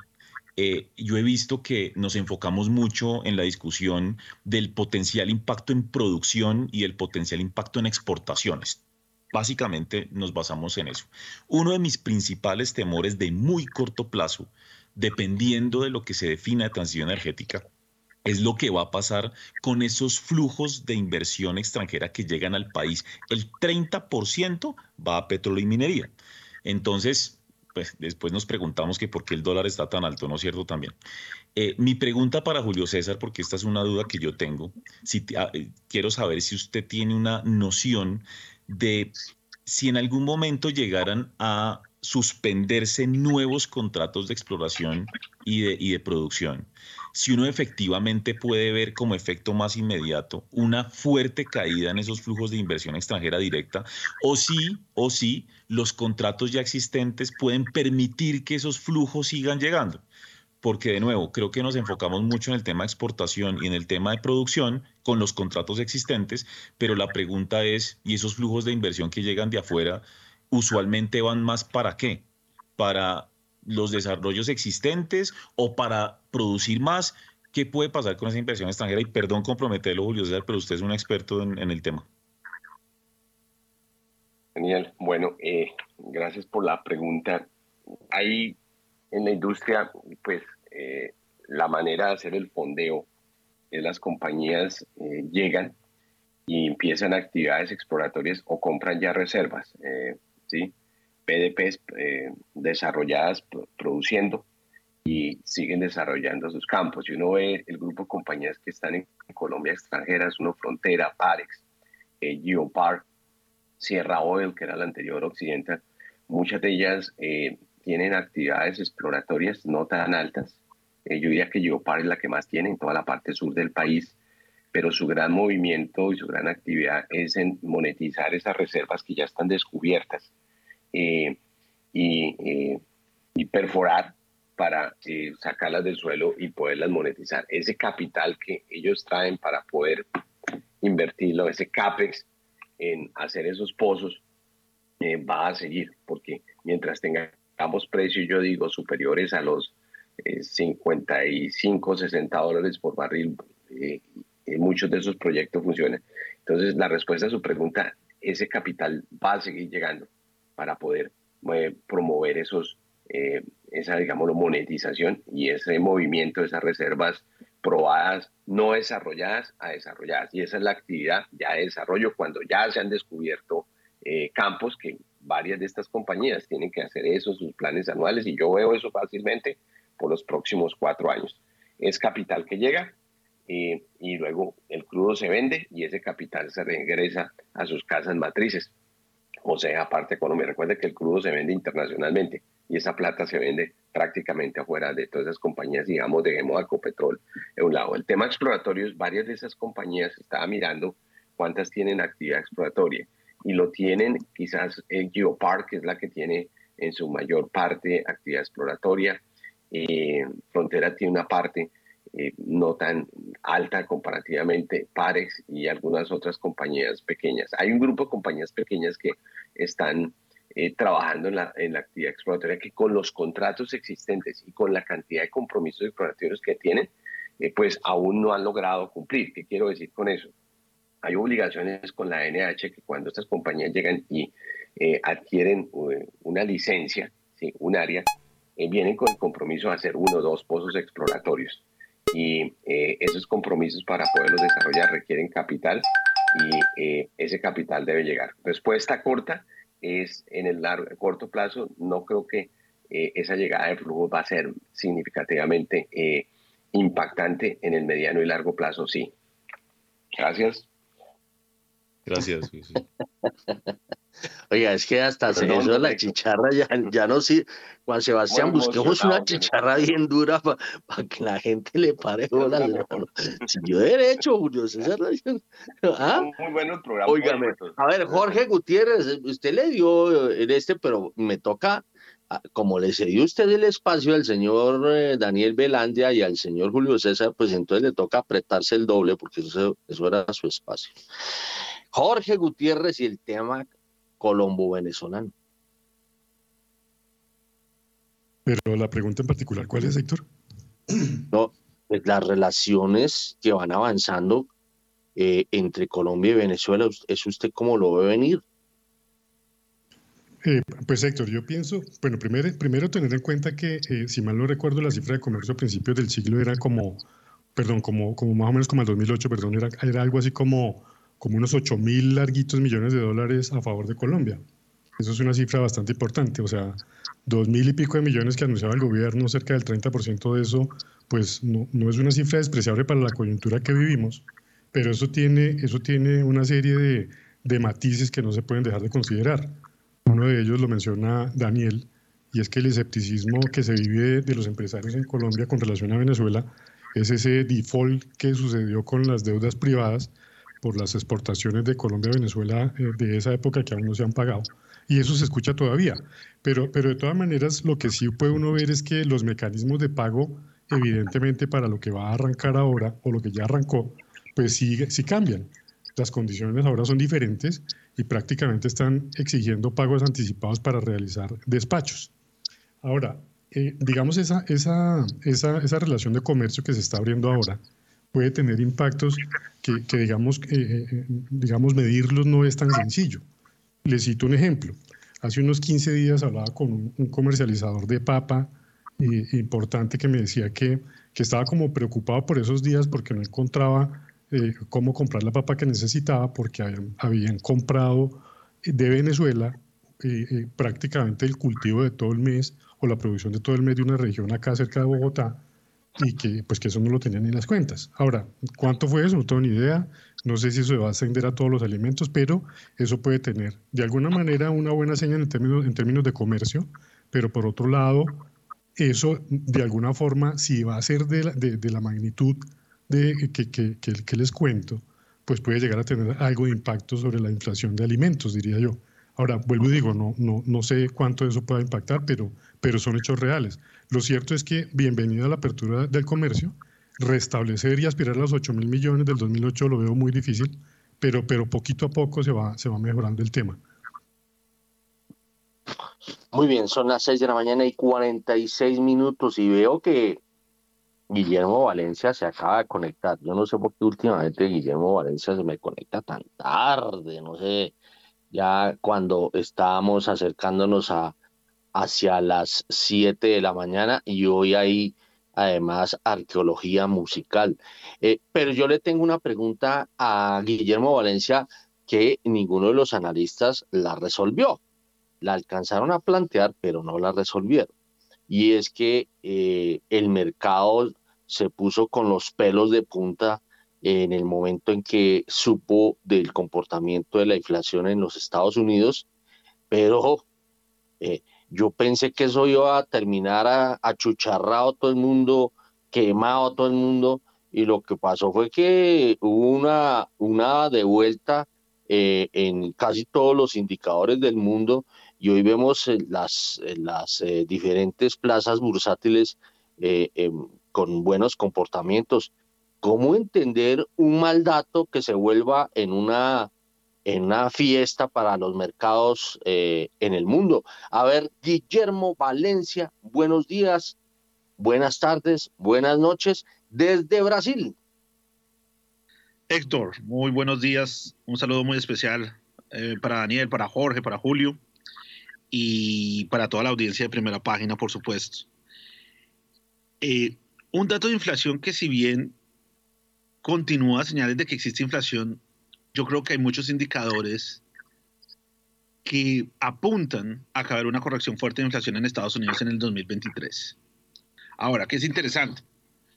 eh, yo he visto que nos enfocamos mucho en la discusión del potencial impacto en producción y el potencial impacto en exportaciones. Básicamente nos basamos en eso. Uno de mis principales temores de muy corto plazo, dependiendo de lo que se defina de transición energética, es lo que va a pasar con esos flujos de inversión extranjera que llegan al país. El 30% va a petróleo y minería. Entonces, pues, después nos preguntamos que por qué el dólar está tan alto, ¿no es cierto? También. Eh, mi pregunta para Julio César, porque esta es una duda que yo tengo, si, ah, eh, quiero saber si usted tiene una noción de si en algún momento llegaran a suspenderse nuevos contratos de exploración y de, y de producción, si uno efectivamente puede ver como efecto más inmediato una fuerte caída en esos flujos de inversión extranjera directa, o si, o si los contratos ya existentes pueden permitir que esos flujos sigan llegando. Porque de nuevo, creo que nos enfocamos mucho en el tema de exportación y en el tema de producción con los contratos existentes, pero la pregunta es, ¿y esos flujos de inversión que llegan de afuera usualmente van más para qué? Para los desarrollos existentes o para producir más? ¿Qué puede pasar con esa inversión extranjera? Y perdón comprometerlo, Julio César, pero usted es un experto en, el tema. Genial. Bueno, eh, gracias por la pregunta. Hay en la industria, pues, eh, la manera de hacer el fondeo es las compañías eh, llegan y empiezan actividades exploratorias o compran ya reservas, ¿sí? PDPs desarrolladas produciendo y siguen desarrollando sus campos. Y uno ve el grupo de compañías que están en Colombia extranjeras, uno Frontera, Parex, eh, Geopar, Sierra Oil, que era la anterior Occidental, muchas de ellas eh, tienen actividades exploratorias no tan altas. Eh, yo diría que Geopar es la que más tiene en toda la parte sur del país, pero su gran movimiento y su gran actividad es en monetizar esas reservas que ya están descubiertas y, y perforar para eh, sacarlas del suelo y poderlas monetizar. Ese capital que ellos traen para poder invertirlo, ese CAPEX en hacer esos pozos, eh, va a seguir, porque mientras tengamos precios, yo digo, superiores a los 55, eh, 60 dólares por barril, muchos de esos proyectos funcionan. Entonces, la respuesta a su pregunta, ese capital va a seguir llegando para poder promover esos eh, esa, digamos, monetización y ese movimiento de esas reservas probadas, no desarrolladas a desarrolladas. Y esa es la actividad ya de desarrollo cuando ya se han descubierto eh, campos que varias de estas compañías tienen que hacer eso, sus planes anuales, y yo veo eso fácilmente por los próximos cuatro años. Es capital que llega eh, y luego el crudo se vende y ese capital se regresa a sus casas matrices. O sea, aparte Colombia, recuerde que el crudo se vende internacionalmente y esa plata se vende prácticamente afuera de todas esas compañías, digamos, a Ecopetrol de un lado. El tema exploratorio es varias de esas compañías, estaba mirando cuántas tienen actividad exploratoria y lo tienen quizás el Geopark, que es la que tiene en su mayor parte actividad exploratoria. Eh, Frontera tiene una parte eh, no tan alta comparativamente, Parex y algunas otras compañías pequeñas. Hay un grupo de compañías pequeñas que están eh, trabajando en la, en la actividad exploratoria que con los contratos existentes y con la cantidad de compromisos exploratorios que tienen, eh, pues aún no han logrado cumplir. ¿Qué quiero decir con eso? Hay obligaciones con la NH que cuando estas compañías llegan y adquieren una licencia, un área, vienen con el compromiso de hacer uno o dos pozos exploratorios. Y esos compromisos para poderlos desarrollar requieren capital y ese capital debe llegar. Respuesta corta, es en el largo, corto plazo, no creo que eh, esa llegada de flujo va a ser significativamente eh, impactante en el mediano y largo plazo, sí. Gracias. Gracias. Oiga, es que hasta se hizo la chicharra ya, ya no sí. Juan Sebastián, busquemos una chicharra bien dura para que la gente le pare bolas. Si yo derecho, Julio César. *laughs* ¿Ah? Muy bueno el programa. Óigame, a ver, Jorge Gutiérrez, usted le dio en este, pero me toca, ah, como le cedió usted el espacio al señor eh, Daniel Velandia y al señor Julio César, pues entonces le toca apretarse el doble, porque eso, eso era su espacio. Jorge Gutiérrez y el tema colombo-venezolano. Pero la pregunta en particular, ¿cuál es, Héctor? *clears throat* No, pues las relaciones que van avanzando eh, entre Colombia y Venezuela, ¿es usted cómo lo ve venir? Eh, pues Héctor, yo pienso, bueno, primero, primero tener en cuenta que, eh, si mal no recuerdo, la cifra de comercio a principios del siglo era como, perdón, como, como más o menos como el 2008, perdón, era, era algo así como como unos 8 mil larguitos millones de dólares a favor de Colombia. Eso es una cifra bastante importante, o sea, dos mil y pico de millones que anunciaba el gobierno, cerca del 30% de eso, pues no, no, es una cifra despreciable para la coyuntura que vivimos, pero eso tiene, eso tiene una serie de, de matices que no se pueden dejar de considerar. Uno de ellos lo menciona Daniel, y es que el escepticismo que se vive de los empresarios en Colombia con relación a Venezuela es ese default que sucedió con las deudas privadas, por las exportaciones de Colombia a Venezuela eh, de esa época que aún no se han pagado. Y eso se escucha todavía. Pero, pero de todas maneras, lo que sí puede uno ver es que los mecanismos de pago, evidentemente para lo que va a arrancar ahora o lo que ya arrancó, pues sí, sí cambian. Las condiciones ahora son diferentes y prácticamente están exigiendo pagos anticipados para realizar despachos. Ahora, eh, digamos esa, esa, esa, esa relación de comercio que se está abriendo ahora, puede tener impactos que, digamos, eh, eh, digamos, medirlos no es tan sencillo. Les cito un ejemplo. Hace unos 15 días hablaba con un, comercializador de papa eh, importante que me decía que, que, estaba como preocupado por esos días porque no encontraba cómo comprar la papa que necesitaba porque habían, habían comprado de Venezuela prácticamente el cultivo de todo el mes o la producción de todo el mes de una región acá cerca de Bogotá y que pues que eso no lo tenían en las cuentas. Ahora, ¿cuánto fue eso? No tengo ni idea. No sé si eso va a ascender a todos los alimentos, pero eso puede tener de alguna manera una buena señal en términos, en términos de comercio, pero por otro lado, eso de alguna forma, si va a ser de la, de, la magnitud de, que, que, que, les cuento, pues puede llegar a tener algo de impacto sobre la inflación de alimentos, diría yo. Ahora, vuelvo y digo, no, no, no sé cuánto eso pueda impactar, pero, pero son hechos reales. Lo cierto es que, bienvenida a la apertura del comercio, restablecer y aspirar a los 8 mil millones del 2008 lo veo muy difícil, pero, pero poquito a poco se va, se va mejorando el tema. Muy bien, son las 6 de la mañana y 46 minutos y veo que Guillermo Valencia se acaba de conectar. Yo no sé por qué últimamente Guillermo Valencia se me conecta tan tarde, no sé ya cuando estábamos acercándonos a hacia las 7 de la mañana y hoy hay además arqueología musical. Eh, pero yo le tengo una pregunta a Guillermo Valencia que ninguno de los analistas la resolvió. La alcanzaron a plantear, pero no la resolvieron. Y es que eh, el mercado se puso con los pelos de punta en el momento en que supo del comportamiento de la inflación en los Estados Unidos, pero eh, yo pensé que eso iba a terminar achucharrado todo el mundo, quemado todo el mundo, y lo que pasó fue que hubo una, una devuelta eh, en casi todos los indicadores del mundo y hoy vemos las, las eh, diferentes plazas bursátiles em, con buenos comportamientos. ¿Cómo entender un mal dato que se vuelva en una, en una fiesta para los mercados eh, en el mundo? A ver, Guillermo Valencia, buenos días, buenas tardes, buenas noches desde Brasil. Héctor, muy buenos días. Un saludo muy especial eh, para Daniel, para Jorge, para Julio y para toda la audiencia de primera página, por supuesto. Eh, un dato de inflación que si bien continúa señales de que existe inflación, yo creo que hay muchos indicadores que apuntan a que haber una corrección fuerte de inflación en Estados Unidos en el 2023. Ahora, ¿qué es interesante?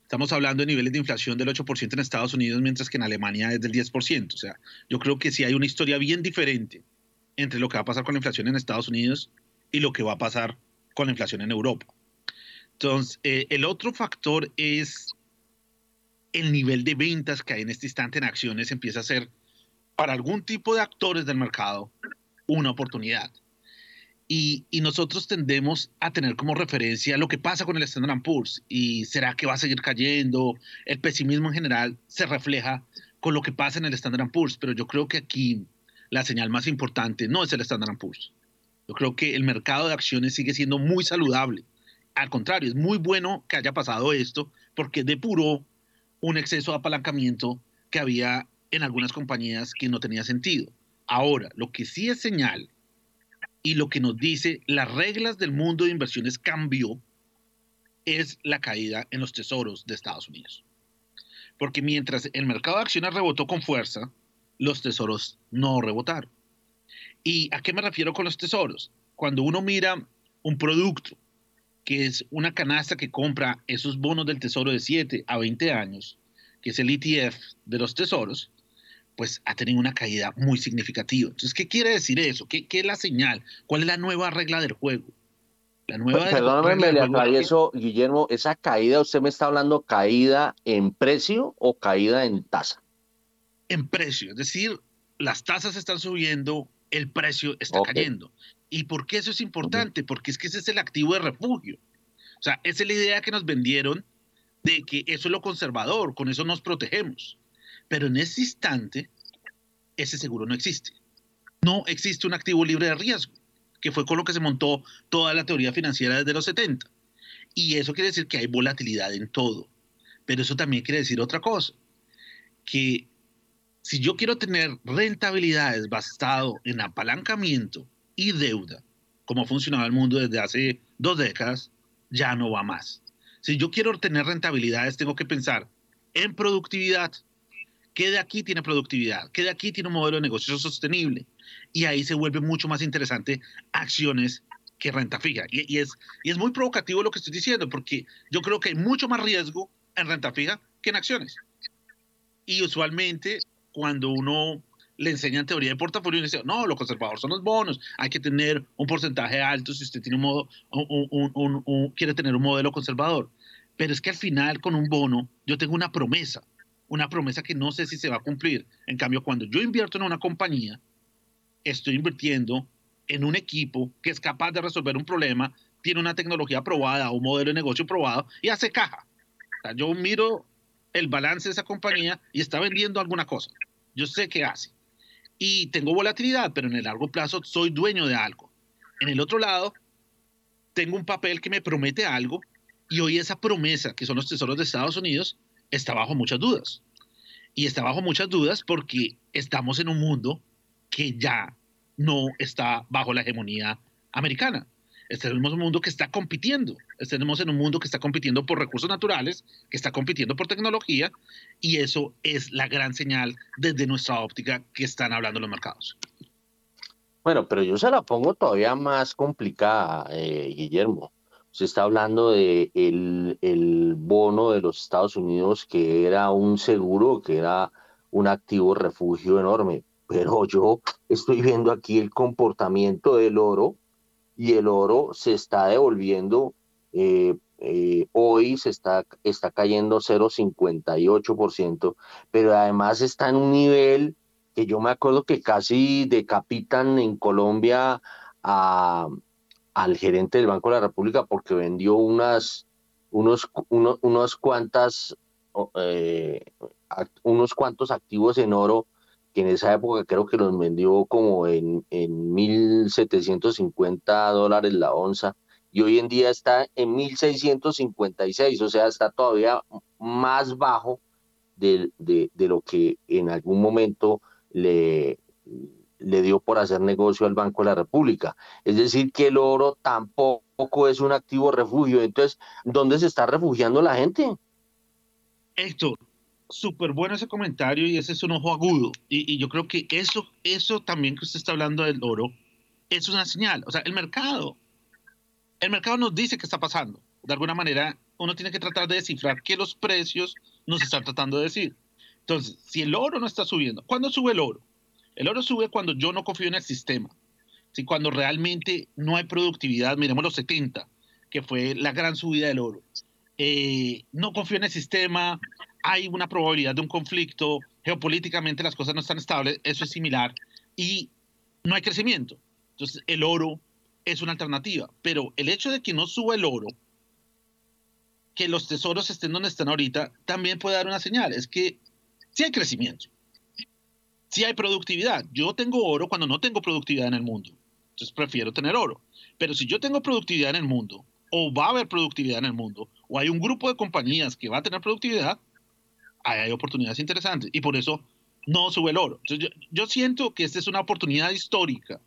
Estamos hablando de niveles de inflación del 8% en Estados Unidos, mientras que en Alemania es del 10%. O sea, yo creo que sí hay una historia bien diferente entre lo que va a pasar con la inflación en Estados Unidos y lo que va a pasar con la inflación en Europa. Entonces, eh, el otro factor es el nivel de ventas que hay en este instante en acciones empieza a ser para algún tipo de actores del mercado una oportunidad. Y, nosotros tendemos a tener como referencia lo que pasa con el Standard Poor's y será que va a seguir cayendo. El pesimismo en general se refleja con lo que pasa en el Standard Poor's, pero yo creo que aquí la señal más importante no es el Standard Poor's. Yo creo que el mercado de acciones sigue siendo muy saludable. Al contrario, es muy bueno que haya pasado esto porque depuró un exceso de apalancamiento que había en algunas compañías que no tenía sentido. Ahora, lo que sí es señal y lo que nos dice las reglas del mundo de inversiones cambió es la caída en los tesoros de Estados Unidos. Porque mientras el mercado de acciones rebotó con fuerza, los tesoros no rebotaron. ¿Y a qué me refiero con los tesoros? Cuando uno mira un producto que es una canasta que compra esos bonos del tesoro de 7 a 20 años, que es el ETF de los tesoros, pues ha tenido una caída muy significativa. Entonces, ¿qué quiere decir eso? ¿Qué, qué es la señal? ¿Cuál es la nueva regla del juego? La nueva Perdóname, me eso, Guillermo, esa caída, ¿usted me está hablando caída en precio o caída en tasa? En precio, es decir, las tasas están subiendo, el precio está cayendo. ¿Y por qué eso es importante? Porque es que ese es el activo de refugio. O sea, esa es la idea que nos vendieron de que eso es lo conservador, con eso nos protegemos. Pero en ese instante, ese seguro no existe. No existe un activo libre de riesgo, que fue con lo que se montó toda la teoría financiera desde los 70. Y eso quiere decir que hay volatilidad en todo. Pero eso también quiere decir otra cosa, que si yo quiero tener rentabilidades basado en apalancamiento y deuda, como funcionaba el mundo desde hace dos décadas, ya no va más. Si yo quiero obtener rentabilidades, tengo que pensar en productividad. ¿Qué de aquí tiene productividad? ¿Qué de aquí tiene un modelo de negocio sostenible? Y ahí se vuelve mucho más interesante acciones que renta fija. Y, es, y es muy provocativo lo que estoy diciendo, porque yo creo que hay mucho más riesgo en renta fija que en acciones. Y usualmente cuando uno le enseña en teoría de portafolio y dice, no, lo conservador son los bonos, hay que tener un porcentaje alto si usted tiene un modo, un, quiere tener un modelo conservador. Pero es que al final con un bono yo tengo una promesa, una promesa que no sé si se va a cumplir. En cambio, cuando yo invierto en una compañía, estoy invirtiendo en un equipo que es capaz de resolver un problema, tiene una tecnología aprobada, un modelo de negocio probado y hace caja. yo miro el balance de esa compañía y está vendiendo alguna cosa. Yo sé qué hace. Y tengo volatilidad, pero en el largo plazo soy dueño de algo. En el otro lado, tengo un papel que me promete algo y hoy esa promesa, que son los tesoros de Estados Unidos, está bajo muchas dudas. Y está bajo muchas dudas porque estamos en un mundo que ya no está bajo la hegemonía americana. Estamos en un mundo que está compitiendo. Estamos en un mundo que está compitiendo por recursos naturales, que está compitiendo por tecnología, y eso es la gran señal desde nuestra óptica que están hablando los mercados. Bueno, pero yo se la pongo todavía más complicada, eh, Guillermo. Se está hablando de el, el bono de los Estados Unidos que era un seguro, que era un activo refugio enorme. Pero yo estoy viendo aquí el comportamiento del oro y el oro se está devolviendo, eh, eh, hoy se está, está cayendo 0,58%, pero además está en un nivel que yo me acuerdo que casi decapitan en Colombia a, al gerente del Banco de la República porque vendió unas, unos, unos cuantas, eh, unos cuantos activos en oro que en esa época creo que los vendió como en, en 1.750 dólares la onza y hoy en día está en 1.656, o sea, está todavía más bajo de, de, de, lo que en algún momento le, le dio por hacer negocio al Banco de la República. Es decir, que el oro tampoco es un activo refugio. Entonces, ¿dónde se está refugiando la gente? Héctor, súper bueno ese comentario y ese es un ojo agudo. Y, yo creo que eso, eso también que usted está hablando del oro es una señal. O sea, el mercado, el mercado nos dice qué está pasando. De alguna manera, uno tiene que tratar de descifrar qué los precios nos están tratando de decir. Entonces, si el oro no está subiendo, ¿cuándo sube el oro? El oro sube cuando yo no confío en el sistema. Si cuando realmente no hay productividad, miremos los 70, que fue la gran subida del oro. Eh, no confío en el sistema, hay una probabilidad de un conflicto, geopolíticamente las cosas no están estables, eso es similar, y no hay crecimiento. Entonces, el oro es una alternativa, pero el hecho de que no suba el oro, que los tesoros estén donde están ahorita, también puede dar una señal, es que sí hay crecimiento, sí hay productividad. Yo tengo oro cuando no tengo productividad en el mundo, entonces prefiero tener oro, pero si yo tengo productividad en el mundo, o va a haber productividad en el mundo, o hay un grupo de compañías que va a tener productividad, hay oportunidades interesantes y por eso no sube el oro. yo, yo siento que esta es una oportunidad histórica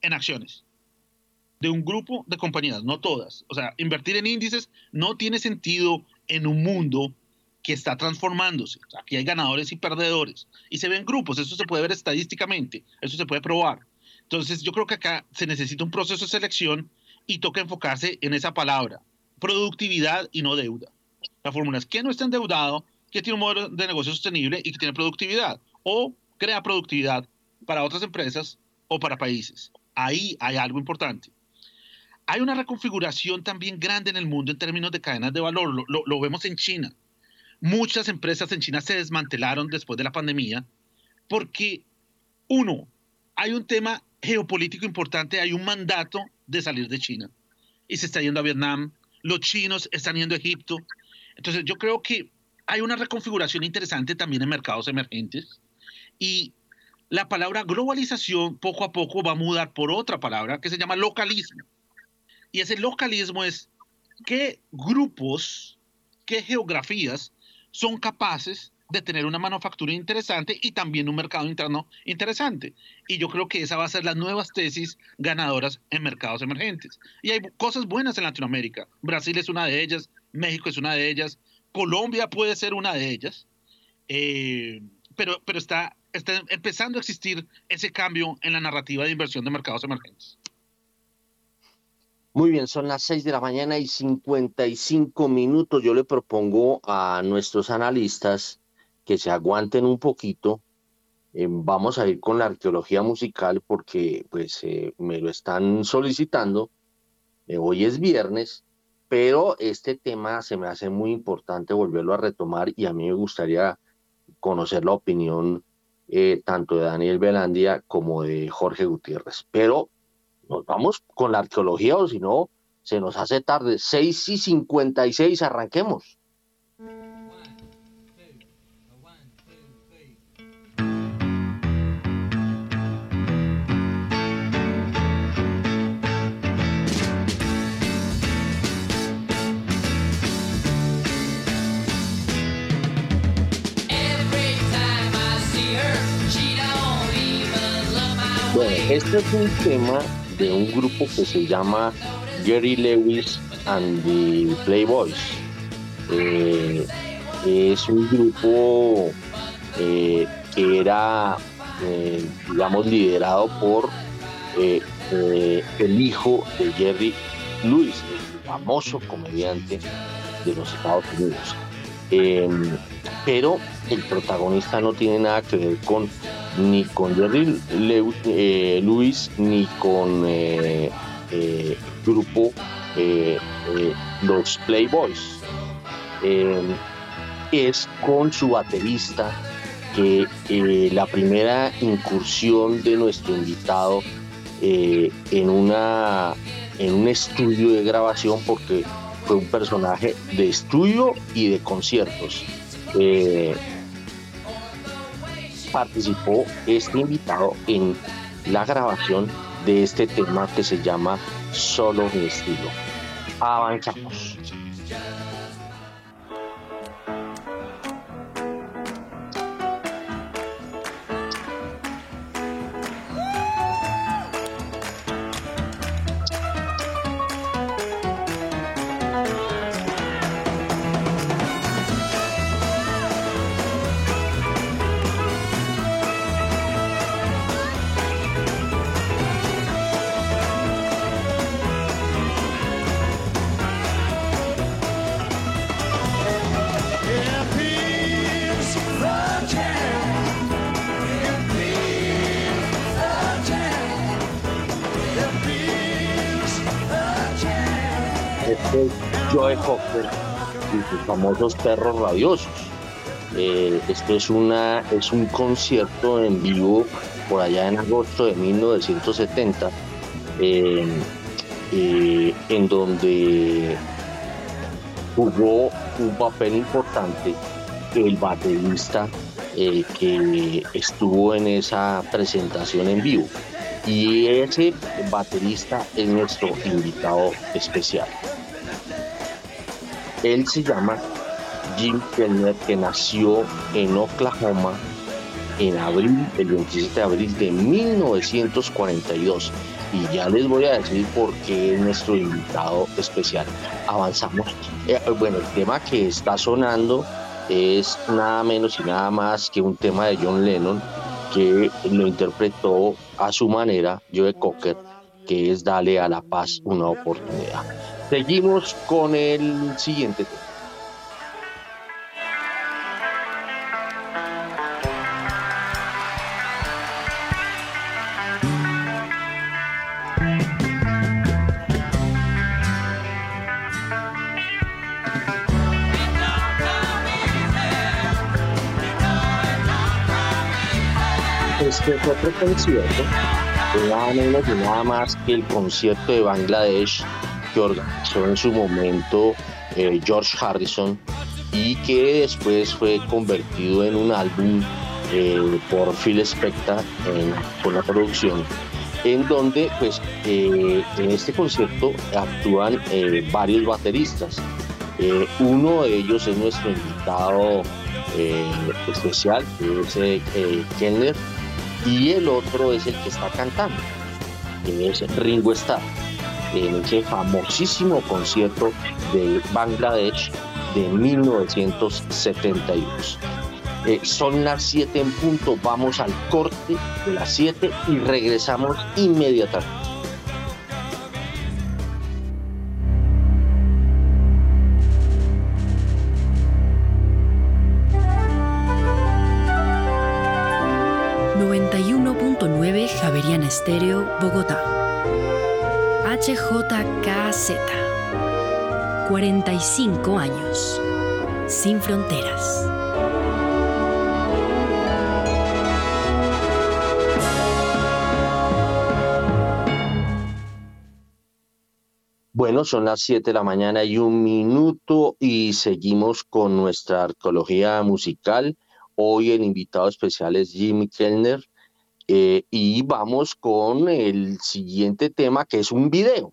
en acciones de un grupo de compañías, no todas. O sea, invertir en índices no tiene sentido en un mundo que está transformándose. Aquí hay ganadores y perdedores. Y se ven grupos, eso se puede ver estadísticamente, eso se puede probar. Entonces, yo creo que acá se necesita un proceso de selección y toca enfocarse en esa palabra, productividad y no deuda. La fórmula es que no está endeudado, que tiene un modelo de negocio sostenible y que tiene productividad o crea productividad para otras empresas o para países. Ahí hay algo importante. Hay una reconfiguración también grande en el mundo en términos de cadenas de valor. Lo, lo vemos en China. Muchas empresas en China se desmantelaron después de la pandemia porque, uno, hay un tema geopolítico importante, hay un mandato de salir de China y se está yendo a Vietnam, los chinos están yendo a Egipto. Entonces yo creo que hay una reconfiguración interesante también en mercados emergentes y la palabra globalización poco a poco va a mudar por otra palabra que se llama localismo. Y ese localismo es qué grupos, qué geografías son capaces de tener una manufactura interesante y también un mercado interno interesante. Y yo creo que esa va a ser las nuevas tesis ganadoras en mercados emergentes. Y hay cosas buenas en Latinoamérica. Brasil es una de ellas, México es una de ellas, Colombia puede ser una de ellas, eh, pero, pero está, está empezando a existir ese cambio en la narrativa de inversión de mercados emergentes. Muy bien, son las 6 de la mañana y 55 minutos. Yo le propongo a nuestros analistas que se aguanten un poquito. Eh, vamos a ir con la arqueología musical porque pues eh, me lo están solicitando. Eh, hoy es viernes, pero este tema se me hace muy importante volverlo a retomar y a mí me gustaría conocer la opinión tanto de Daniel Belandia como de Jorge Gutiérrez. Pero nos vamos con la arqueología o si no, se nos hace tarde. 6 y 56, arranquemos. Bueno, este es un tema de un grupo que se llama Gary Lewis and the Playboys. Eh, es un grupo eh, que era, eh, digamos, liderado por el hijo de Jerry Lewis, el famoso comediante de los Estados Unidos. pero el protagonista no tiene nada que ver con ni con Jerry Lewis ni con eh, grupo eh, eh, los Playboys. es con su baterista que la primera incursión de nuestro invitado en, una, en un estudio de grabación porque fue un personaje de estudio y de conciertos. Participó este invitado en la grabación de este tema que se llama Solo mi estilo. Avanzamos. Sus famosos perros radiosos. Eh, esto es, una, es un concierto en vivo por allá en agosto de 1970, eh, en donde jugó un papel importante el baterista eh, que estuvo en esa presentación en vivo. Y ese baterista es nuestro invitado especial. Él se llama Jim Kellner, que nació en Oklahoma en abril, el 27 de abril de 1942. Y ya les voy a decir por qué es nuestro invitado especial. Avanzamos. Eh, bueno, el tema que está sonando es nada menos y nada más que un tema de John Lennon que lo interpretó a su manera Joe Cocker, que es Dale a la paz una oportunidad. Seguimos con el siguiente tema. Otro concierto, nada menos y nada más que el concierto de Bangladesh que organizó en su momento eh, George Harrison y que después fue convertido en un álbum eh, por Phil Spector en, la producción en donde pues eh, en este concierto actúan varios bateristas. Uno de ellos es nuestro invitado especial que es Kenner y el otro es el que está cantando que es Ringo Starr en ese famosísimo concierto de Bangladesh de 1972. Eh, son las 7 en punto, vamos al corte de las 7 y regresamos inmediatamente. Fronteras. Bueno, son las 7 de la mañana y un minuto y seguimos con nuestra arqueología musical. Hoy el invitado especial es Jimmy Kellner eh, y vamos con el siguiente tema que es un video.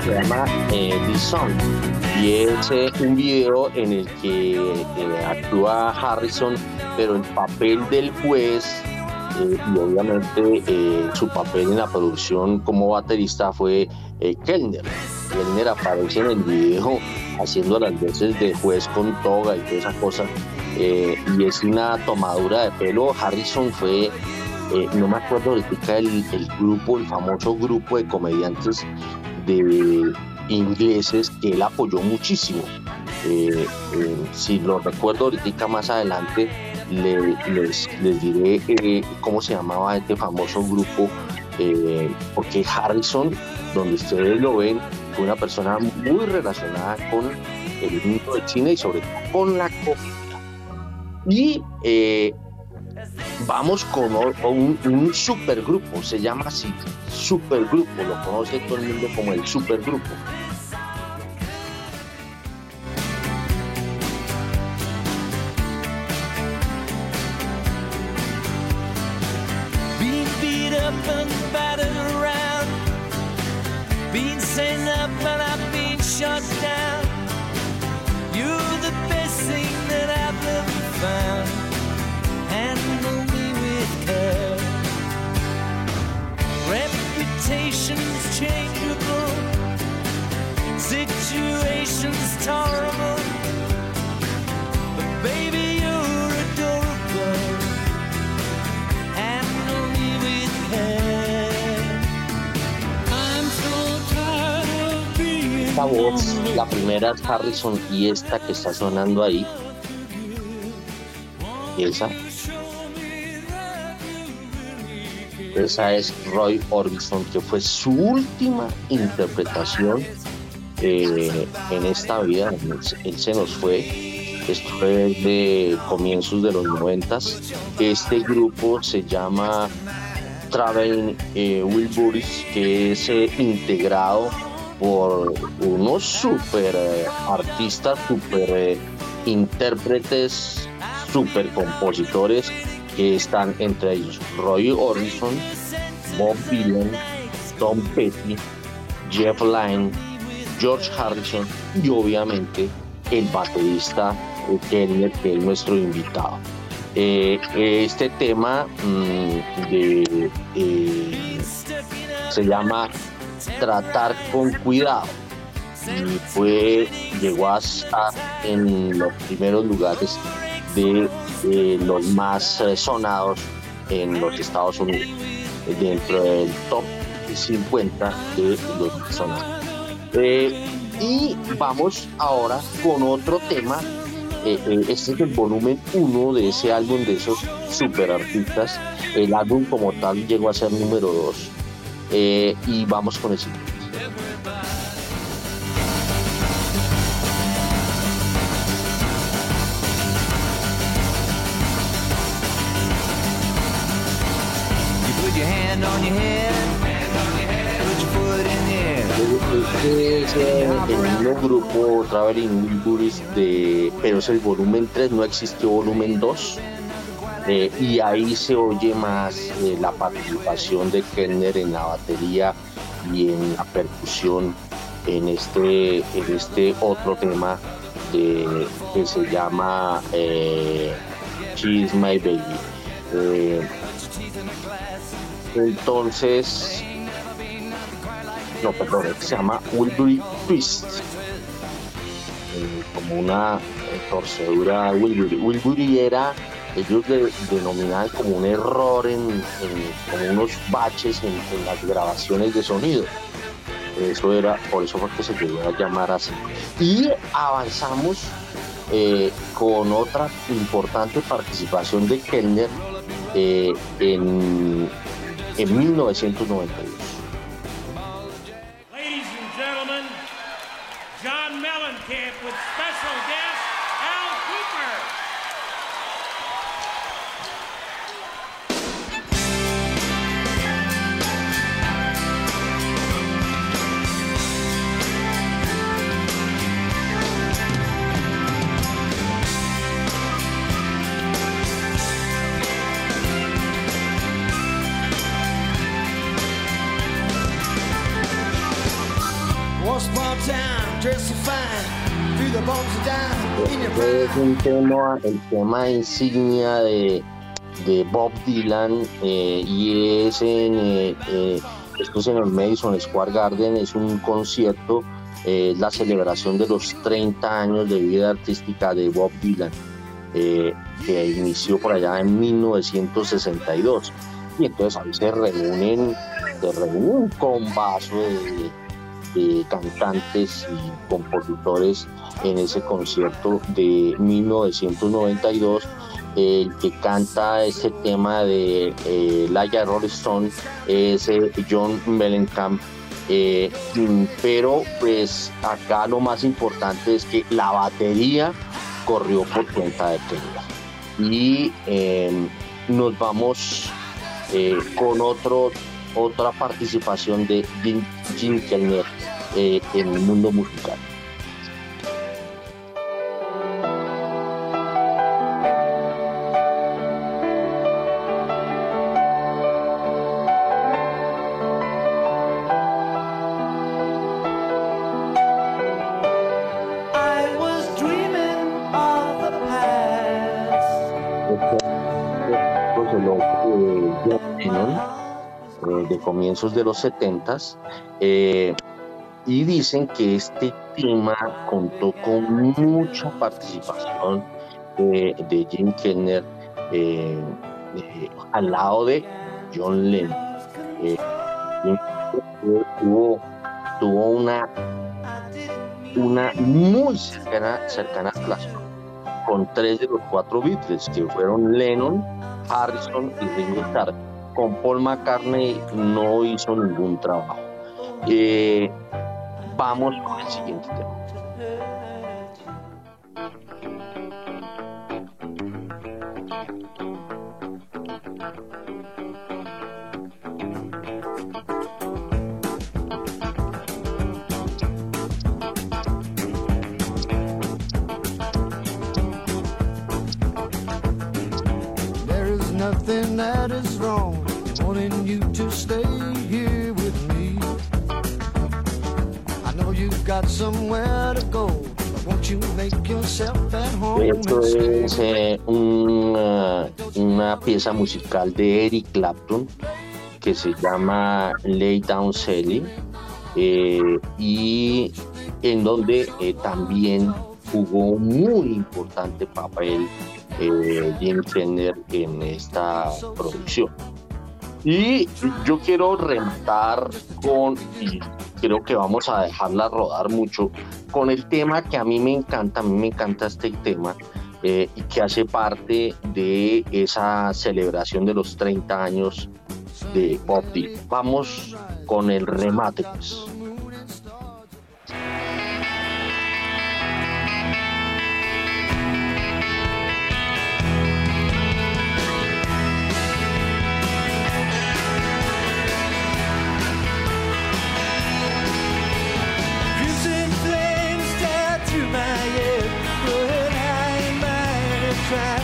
Se llama eh, The y es eh, un video en el que eh, actúa Harrison, pero en papel del juez eh, y obviamente su papel en la producción como baterista fue Kellner. Kellner aparece en el video haciendo las veces de juez con toga y toda esa cosa y es una tomadura de pelo. Harrison fue no me acuerdo ahorita el, el grupo, el famoso grupo de comediantes de ingleses que él apoyó muchísimo. Eh, eh, si lo recuerdo ahorita más adelante, les, les, diré eh, cómo se llamaba este famoso grupo, porque Harrison, donde ustedes lo ven, fue una persona muy relacionada con el mundo del cine y sobre todo con la comedia. Y vamos con un, un supergrupo, se llama así, supergrupo, lo conoce todo el mundo como el supergrupo. Shut down. You're the best thing that I've ever voz, la primera es Harrison y esta que está sonando ahí, esa, esa es Roy Orbison, que fue su última interpretación eh, en esta vida. Él se nos fue. Esto fue de comienzos de los noventas. Este grupo se llama Traveling eh, que es eh, integrado por unos super eh, artistas, super eh, intérpretes, super compositores que están entre ellos Roy Orbison, Bob Dylan, Tom Petty, Jeff Lynne, George Harrison y obviamente el baterista Kellner, que es nuestro invitado. Eh, este tema mm, eh, se llama Tratar con cuidado y fue, llegó a estar en los primeros lugares de los más sonados en los Estados Unidos, dentro del top 50 de los sonados. Eh, y vamos ahora con otro tema. Eh, eh, este es el volumen 1 de ese álbum de esos super artistas. El álbum como tal llegó a ser número 2. Y vamos con el siguiente. Este es eh, el mismo grupo Traveling Wilburys de pero es el volumen 3, no existió volumen 2. Eh, y ahí se oye más eh, la participación de Kellner en la batería y en la percusión en este, en este otro tema de- que se llama eh, She's My Baby. Eh, entonces, no, perdón, se llama Wilbury Twist, como una torcedura Wilbury. Wilbury era, ellos de, denominaban como un error en, como unos baches en, en, las grabaciones de sonido. Eso era, por eso fue que se llegó a llamar así. Y avanzamos eh, con otra importante participación de Kellner eh, en, en 1992. Ladies and gentlemen, John Mellencamp with es un tema, el tema insignia de, de Bob Dylan eh, y es en, eh, eh, esto es en el Madison Square Garden, es un concierto, eh, es la celebración de los 30 años de vida artística de Bob Dylan, eh, que inició por allá en 1962. Y entonces ahí se reúnen, se reúne un combazo de, de cantantes y compositores en ese concierto de 1992. El que canta este tema de eh, Laia Rolling Stone es eh, John Mellencamp. Eh, mm, pero pues acá lo más importante es que la batería corrió por cuenta de Kellner. Y eh, nos vamos eh, con otro, otra participación de Jim, eh, en el mundo musical. Comienzos de los 70 y dicen que este tema contó con mucha participación eh, de Jim Kellner eh, eh, al lado de John Lennon. Eh, tuvo, tuvo una, una muy cercana, cercana relación con tres de los cuatro Beatles, que fueron Lennon, Harrison y Ringo Starr. Con Paul McCartney no hizo ningún trabajo. Eh, vamos con el siguiente tema. Esto es eh, una, una pieza musical de Eric Clapton que se llama Lay Down Sally eh, y en donde eh, también jugó un muy importante papel eh, Jim Kenner en esta producción. Y yo quiero rematar con, creo que vamos a dejarla rodar mucho, con el tema que a mí me encanta, a mí me encanta este tema, eh, y que hace parte de esa celebración de los 30 años de Bob Dylan. Vamos con el remate, pues. Might try.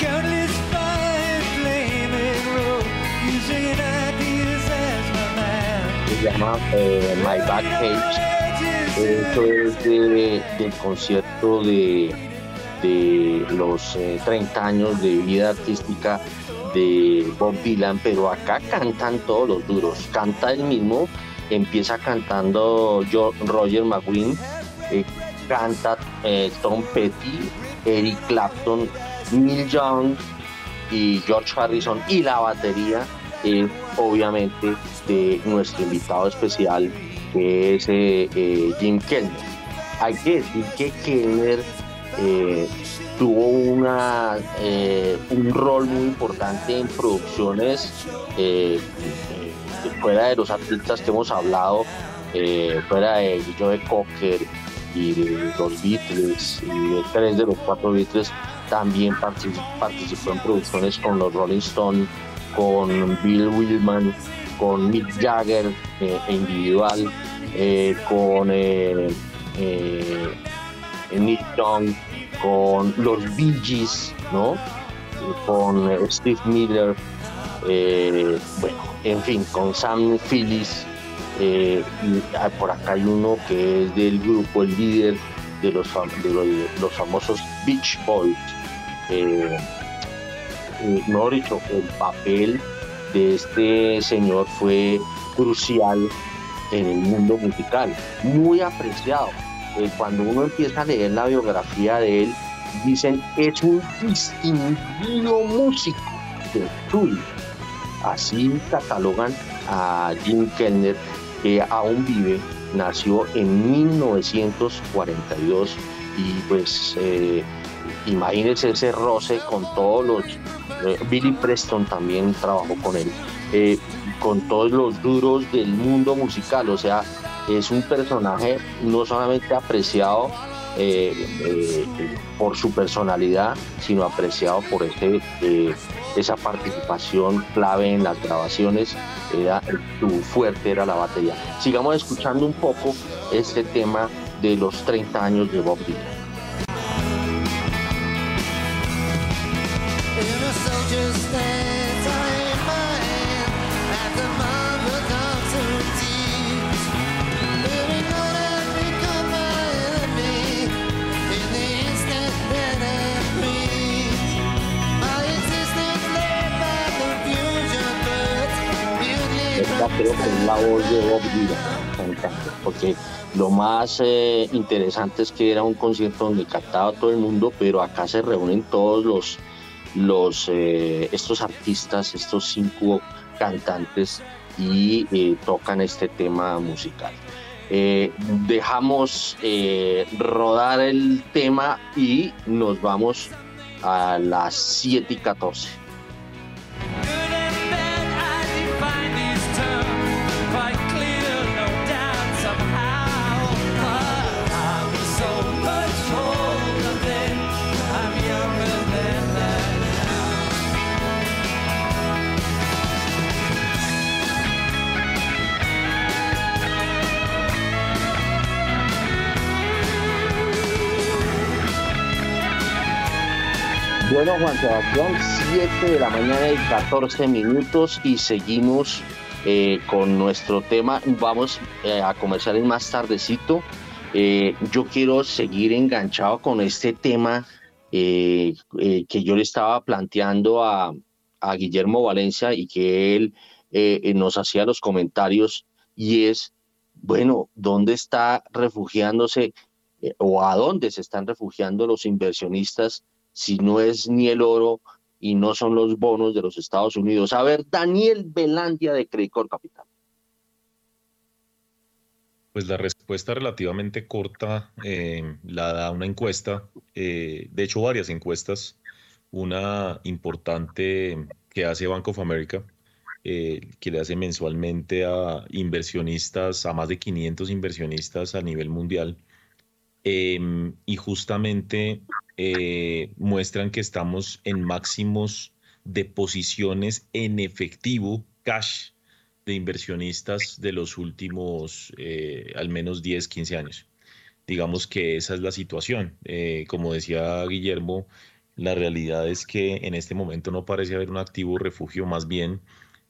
Countless fires flaming road, using ideas as my mind. Se llama eh, My Back Page. Esto es de- del concierto de, de los 30 años de vida artística de Bob Dylan, pero acá cantan todos los duros. Canta él mismo, empieza cantando Roger McGuinn, eh, canta eh, Tom Petty, Eric Clapton, Neil Young y George Harrison y la batería es obviamente de nuestro invitado especial que es eh, Jim Kellner. Hay que decir que Kellner tuvo una, un rol muy importante en producciones fuera de los artistas que hemos hablado, fuera de Joe Cocker y los Beatles y tres de los cuatro Beatles también participó en producciones con los Rolling Stones, con Bill Willman, con Mick Jagger eh, e individual, eh, con eh, Nick Young, con los Bee Gees, ¿no? con Steve Miller, bueno, en fin, con Sam Phillips, eh, ah, por acá hay uno que es del grupo, el líder de los, famosos Beach Boys. Eh, eh, mejor dicho, el papel de este señor fue crucial en el mundo musical, muy apreciado. cuando uno empieza a leer la biografía de él, dicen es un distinguido músico de estudio. Así catalogan a Jim Kellner que aún vive, nació en 1942 y pues eh, imagínense ese roce con todos los... Eh, Billy Preston también trabajó con él, eh, con todos los duros del mundo musical, o sea, es un personaje no solamente apreciado por su personalidad, sino apreciado por ese esa participación clave en las grabaciones, era, tu fuerte era la batería. Sigamos escuchando un poco este tema de los 30 años de Bob Dylan. Creo que es la voz de Bob Dylan porque lo más eh, interesante es que era un concierto donde cantaba todo el mundo, pero acá se reúnen todos los, los eh, estos artistas, estos cinco cantantes y eh, tocan este tema musical. dejamos rodar el tema y nos vamos a las 7 y 14. Bueno, Juan Sebastián, 7 de la mañana y 14 minutos y seguimos eh, con nuestro tema. Vamos eh, a comenzar en más tardecito. Eh, yo quiero seguir enganchado con este tema que yo le estaba planteando a, a Guillermo Valencia y que él nos hacía los comentarios y es, bueno, ¿dónde está refugiándose o a dónde se están refugiando los inversionistas? Si no es ni el oro y no son los bonos de los Estados Unidos. A ver, Daniel Belandia de Credicor Capital. Pues la respuesta relativamente corta eh, la da una encuesta, eh, de hecho varias encuestas, una importante que hace Bank of America, eh, que le hace mensualmente a inversionistas, a más de 500 inversionistas a nivel mundial, em, y justamente eh, muestran que estamos en máximos de posiciones en efectivo, cash, de inversionistas de los últimos eh, al menos 10, 15 años. Digamos que esa es la situación. Eh, como decía Guillermo, la realidad es que en este momento no parece haber un activo refugio, más bien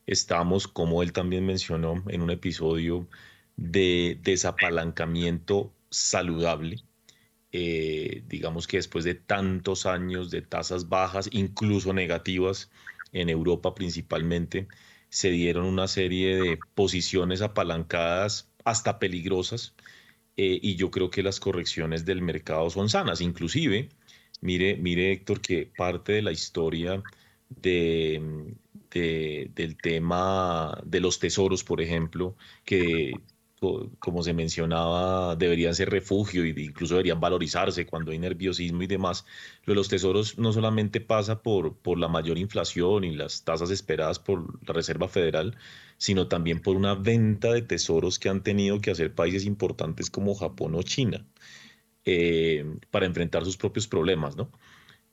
estamos, como él también mencionó en un episodio, de desapalancamiento saludable eh, digamos que después de tantos años de tasas bajas, incluso negativas, en Europa principalmente, se dieron una serie de posiciones apalancadas hasta peligrosas eh, y yo creo que las correcciones del mercado son sanas. Inclusive, mire, mire Héctor, que parte de la historia de, del tema de los tesoros, por ejemplo, que como se mencionaba, deberían ser refugio e incluso deberían valorizarse cuando hay nerviosismo y demás. Lo de los tesoros no solamente pasa por, por la mayor inflación y las tasas esperadas por la Reserva Federal, sino también por una venta de tesoros que han tenido que hacer países importantes como Japón o China eh, para enfrentar sus propios problemas, ¿no?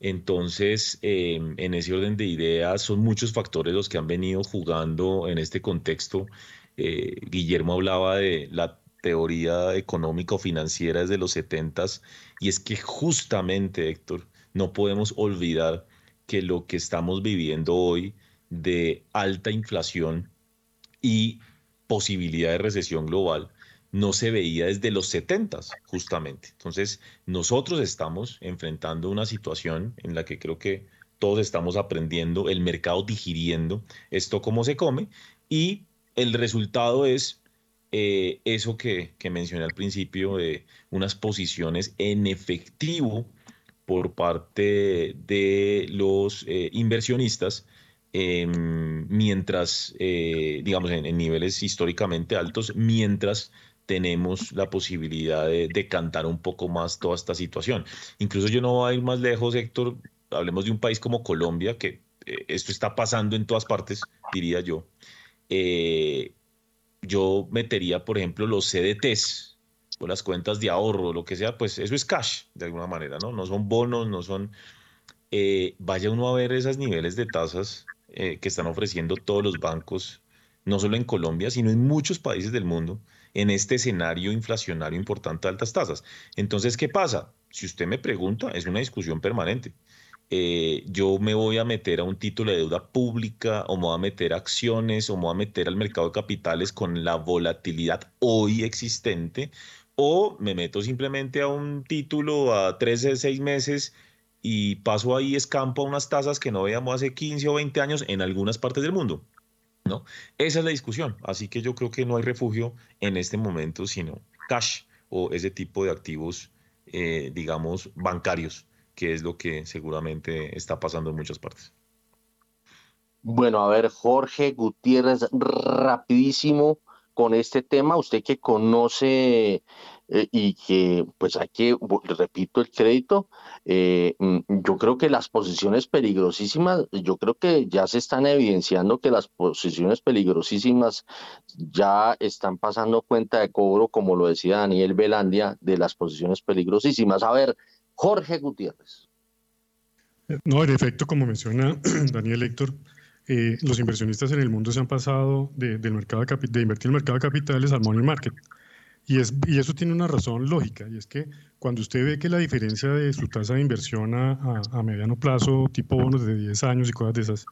Entonces, em, en ese orden de ideas, son muchos factores los que han venido jugando en este contexto eh, Guillermo hablaba de la teoría económica o financiera desde los 70 y es que justamente, Héctor, no podemos olvidar que lo que estamos viviendo hoy de alta inflación y posibilidad de recesión global no se veía desde los 70 justamente. Entonces, nosotros estamos enfrentando una situación en la que creo que todos estamos aprendiendo, el mercado digiriendo esto cómo se come y el resultado es eh, eso que, mencioné al principio de unas posiciones en efectivo por parte de los eh, inversionistas, em, mientras, eh, digamos, en, niveles históricamente altos, mientras tenemos la posibilidad de decantar un poco más toda esta situación. Incluso yo no voy a ir más lejos, Héctor, hablemos de un país como Colombia, que esto está pasando en todas partes, diría yo. Eh, yo metería, por ejemplo, los CDTs o las cuentas de ahorro, lo que sea, pues eso es cash, de alguna manera, ¿no? No son bonos, no son... Eh, vaya uno a ver esos niveles de tasas eh, que están ofreciendo todos los bancos, no solo en Colombia, sino en muchos países del mundo, en este escenario inflacionario importante de altas tasas. Entonces, ¿qué pasa? Si usted me pregunta, es una discusión permanente. Eh, yo me voy a meter a un título de deuda pública o me voy a meter a acciones o me voy a meter al mercado de capitales con la volatilidad hoy existente o me meto simplemente a un título a 13, 6 meses y paso ahí escampo a unas tasas que no veíamos hace 15 o 20 años en algunas partes del mundo. ¿no? Esa es la discusión. Así que yo creo que no hay refugio en este momento, sino cash o ese tipo de activos, eh, digamos, bancarios que es lo que seguramente está pasando en muchas partes. Bueno, a ver, Jorge Gutiérrez, rapidísimo con este tema, usted que conoce eh, y que, pues aquí, repito el crédito, eh, mm, yo creo que las posiciones peligrosísimas, yo creo que ya se están evidenciando que las posiciones peligrosísimas ya están pasando cuenta de cobro, como lo decía Daniel Velandia, de las posiciones peligrosísimas. A ver, Jorge Gutiérrez. No, en efecto, como menciona *clears throat* Daniel Héctor, eh, los inversionistas en el mundo se han pasado de, del mercado de, de, invertir en el mercado de capitales al money market. Y, es, y eso tiene una razón lógica, y es que cuando usted ve que la diferencia de su tasa de inversión a, a, mediano plazo, tipo bonos de 10 años y cosas de esas,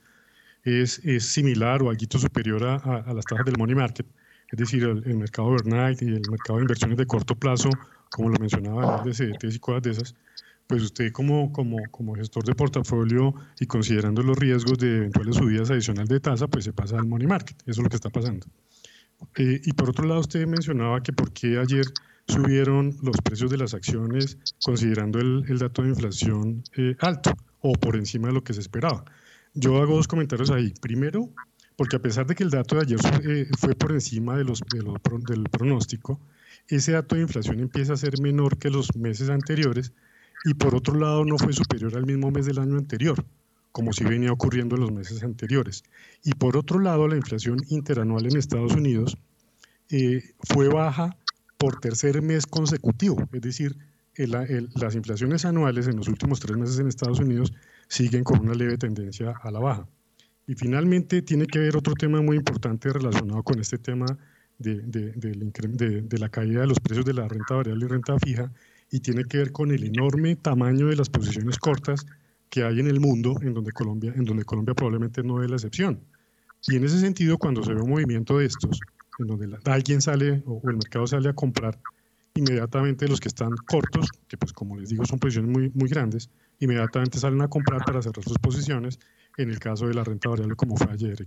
es, es similar o algo superior a, a, las tasas del money market, es decir, el, el mercado overnight y el mercado de inversiones de corto plazo, como lo mencionaba, de CDTs y cosas de esas, pues usted como, como, como gestor de portafolio y considerando los riesgos de eventuales subidas adicionales de tasa, pues se pasa al money market. Eso es lo que está pasando. Eh, y por otro lado, usted mencionaba que por qué ayer subieron los precios de las acciones considerando el, dato de inflación eh, alto o por encima de lo que se esperaba. Yo hago dos comentarios ahí. Primero, porque a pesar de que el dato de ayer eh, fue por encima de los, del pronóstico, ese dato de inflación empieza a ser menor que los meses anteriores y por otro lado no fue superior al mismo mes del año anterior, como si venía ocurriendo en los meses anteriores. Y por otro lado, la inflación interanual en Estados Unidos eh, fue baja por tercer mes consecutivo, es decir, las inflaciones anuales en los últimos tres meses en Estados Unidos siguen con una leve tendencia a la baja. Y finalmente tiene que ver otro tema muy importante relacionado con este tema de, de la caída de los precios de la renta variable y renta fija, y tiene que ver con el enorme tamaño de las posiciones cortas que hay en el mundo, en donde Colombia, en donde Colombia probablemente no es la excepción. Y en ese sentido, cuando se ve un movimiento de estos, en donde alguien sale o, el mercado sale a comprar inmediatamente los que están cortos, que pues como les digo son posiciones muy, muy grandes, inmediatamente salen a comprar para cerrar sus posiciones en el caso de la renta variable como fue ayer.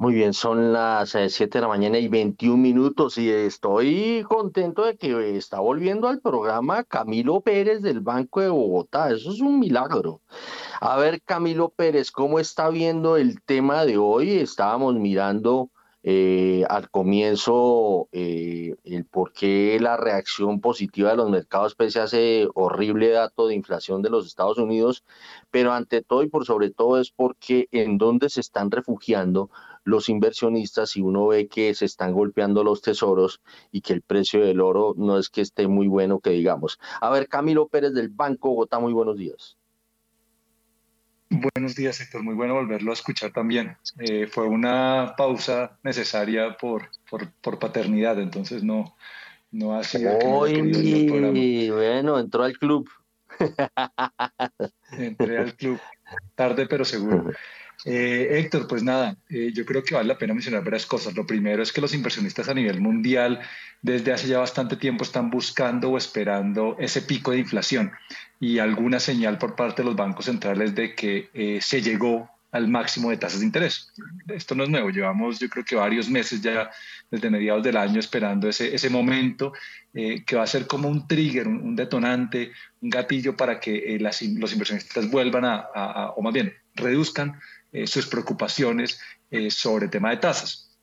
Muy bien, son las 7 eh, de la mañana y 21 minutos y estoy contento de que está volviendo al programa Camilo Pérez del Banco de Bogotá. Eso es un milagro. A ver, Camilo Pérez, ¿cómo está viendo el tema de hoy? Estábamos mirando eh, al comienzo eh, el por qué la reacción positiva de los mercados pese a ese horrible dato de inflación de los Estados Unidos, pero ante todo y por sobre todo es porque en dónde se están refugiando los inversionistas y uno ve que se están golpeando los tesoros y que el precio del oro no es que esté muy bueno que digamos. A ver, Camilo Pérez del Banco Bogotá, muy buenos días. Buenos días, Héctor. Muy bueno volverlo a escuchar también. Eh, fue una pausa necesaria por, por, paternidad, entonces no, no ha sido. bueno, entró al club. Entré al club, tarde pero seguro. *laughs* Eh, Héctor, pues nada, eh, yo creo que vale la pena mencionar varias cosas. Lo primero es que los inversionistas a nivel mundial desde hace ya bastante tiempo están buscando o esperando ese pico de inflación y alguna señal por parte de los bancos centrales de que eh, se llegó al máximo de tasas de interés. Esto no es nuevo, llevamos yo creo que varios meses ya desde mediados del año esperando ese, ese momento que va a ser como un trigger, un, detonante, un gatillo para que los inversionistas vuelvan a, o más bien reduzcan eh, sus preocupaciones eh, sobre el tema de tasas.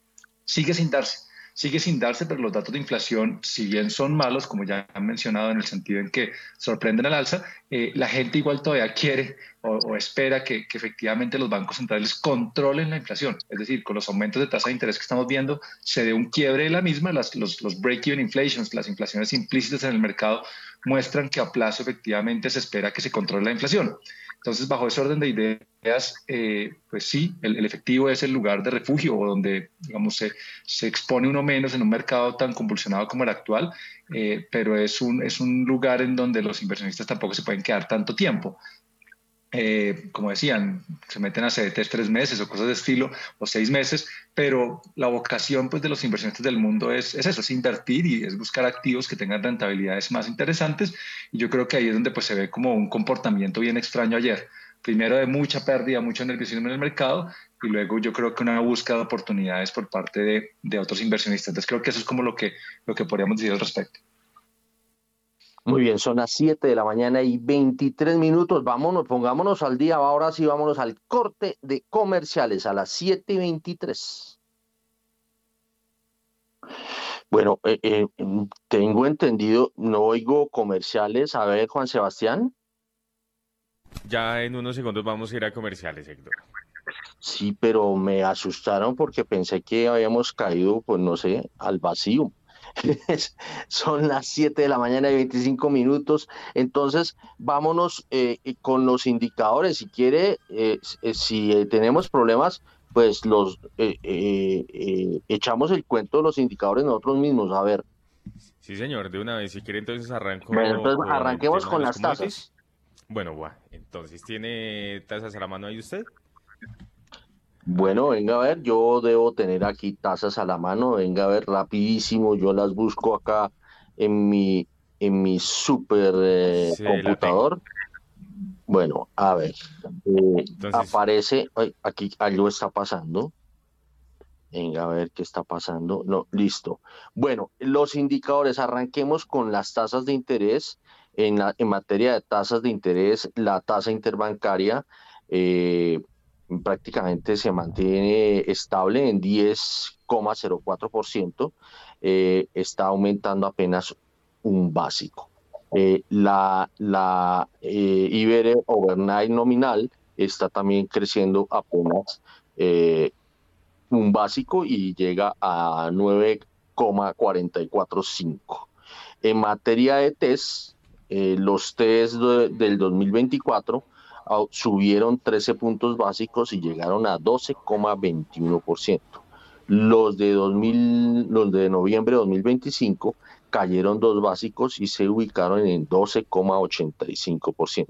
Sigue sin darse, sigue sin darse, pero los datos de inflación, si bien son malos, como ya han mencionado en el sentido en que sorprenden al alza, eh, la gente igual todavía quiere o, espera que, efectivamente los bancos centrales controlen la inflación. Es decir, con los aumentos de tasa de interés que estamos viendo, se dé un quiebre de la misma, las, los, los break-even inflations, las inflaciones implícitas en el mercado, muestran que a plazo efectivamente se espera que se controle la inflación. Entonces, bajo ese orden de ideas, eh, pues sí, el, efectivo es el lugar de refugio o donde, digamos, se, se, expone uno menos en un mercado tan convulsionado como el actual, eh, pero es un, es un lugar en donde los inversionistas tampoco se pueden quedar tanto tiempo. Eh, como decían, se meten a CDTs tres meses o cosas de estilo, o seis meses, pero la vocación pues, de los inversionistas del mundo es, es eso, es invertir y es buscar activos que tengan rentabilidades más interesantes. Y yo creo que ahí es donde pues, se ve como un comportamiento bien extraño ayer. Primero de mucha pérdida, mucho nerviosismo en el mercado, y luego yo creo que una búsqueda de oportunidades por parte de, de otros inversionistas. Entonces creo que eso es como lo que, lo que podríamos decir al respecto. Muy bien, son las 7 de la mañana y 23 minutos. Vámonos, pongámonos al día. Ahora sí, vámonos al corte de comerciales a las 7 y 23. Bueno, eh, eh, tengo entendido, no oigo comerciales. A ver, Juan Sebastián. Ya en unos segundos vamos a ir a comerciales, Héctor. Sí, pero me asustaron porque pensé que habíamos caído, pues no sé, al vacío. *laughs* Son las 7 de la mañana y 25 minutos. Entonces, vámonos eh, con los indicadores. Si quiere, eh, eh, si tenemos problemas, pues los echamos el cuento de los indicadores nosotros mismos. A ver. Sí, señor, de una vez. Si quiere, entonces arranco. arranquemos con las tasas. Bueno, bueno, entonces, ¿tiene tasas a la mano ahí usted? Bueno, venga a ver, yo debo tener aquí tazas a la mano, venga a ver rapidísimo, yo las busco acá en mi, en mi super eh, computador. Bueno, a ver, eh, aparece, aquí algo está pasando. Venga a ver qué está pasando. No, listo. Bueno, los indicadores, arranquemos con las tasas de interés. En, la, en materia de tasas de interés, la tasa interbancaria eh, prácticamente se mantiene estable en 10,04%, eh, está aumentando apenas un básico. Eh, la la eh, Ibere Overnight nominal está también creciendo apenas eh, un básico y llega a 9,445. En materia de test, los test del 2024 subieron 13 puntos básicos y llegaron a 12,21%. Los de, 2000, los de noviembre de 2025 cayeron dos básicos y se ubicaron en 12,85%.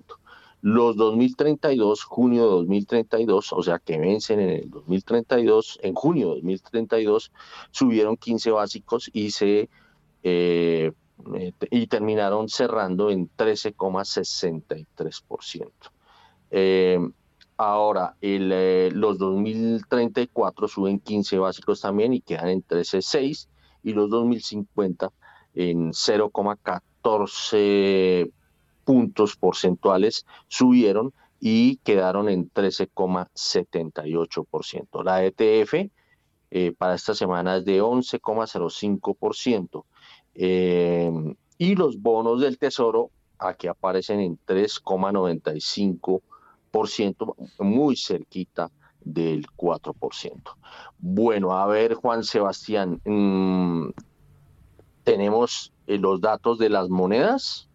Los 2032, junio de 2032, o sea que vencen en el 2032, en junio de 2032, subieron 15 básicos y se eh, y terminaron cerrando en 13,63%. Eh, ahora, eh, los 2034 suben 15 básicos también y quedan en 13,6 y los 2050 en 0,14 puntos porcentuales subieron y quedaron en 13,78%. La ETF eh, para esta semana es de 11,05%. Eh, y los bonos del tesoro aquí aparecen en 3,95%, muy cerquita del 4%. Bueno, a ver, Juan Sebastián, mm, tenemos eh, los datos de las monedas.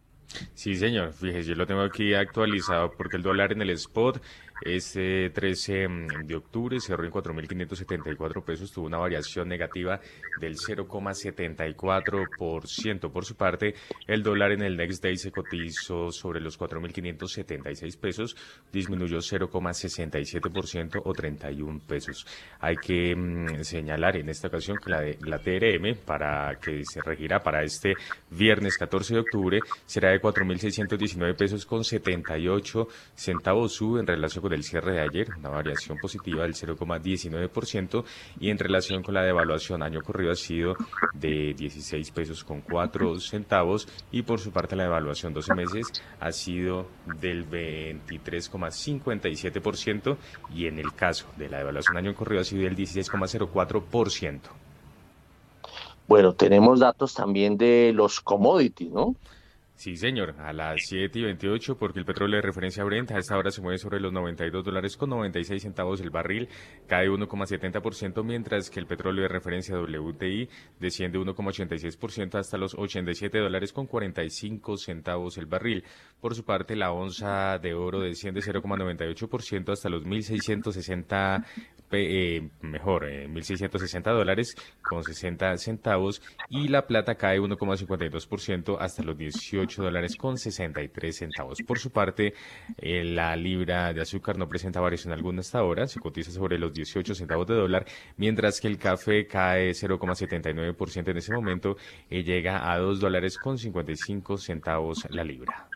Sí, señor. Fíjese, yo lo tengo aquí actualizado porque el dólar en el spot este 13 mm, de octubre cerró en 4.574 pesos, tuvo una variación negativa del 0,74%. Por su parte, el dólar en el next day se cotizó sobre los 4.576 pesos, disminuyó 0,67% o 31 pesos. Hay que mm, señalar en esta ocasión que la, de, la TRM, para que se regirá para este viernes 14 de octubre, será de 4.619 pesos con 78 centavos sube en relación con del cierre de ayer, una variación positiva del 0,19% y en relación con la devaluación año corrido ha sido de 16 pesos con 4 centavos y por su parte la devaluación 12 meses ha sido del 23,57% y en el caso de la devaluación año corrido ha sido del 16,04%. Bueno, tenemos datos también de los commodities, ¿no? Sí, señor, a las 7 y 28, porque el petróleo de referencia Brent a esta hora se mueve sobre los 92 dólares con 96 centavos el barril, cae 1,70%, mientras que el petróleo de referencia WTI desciende 1,86% hasta los 87 dólares con 45 centavos el barril. Por su parte, la onza de oro desciende 0,98% hasta los 1.660 eh, mejor, eh, 1.660 dólares con 60 centavos y la plata cae 1,52% hasta los 18 dólares con 63 centavos. Por su parte, eh, la libra de azúcar no presenta variación alguna hasta ahora, se cotiza sobre los 18 centavos de dólar, mientras que el café cae 0,79% en ese momento y llega a 2 dólares con 55 centavos la libra.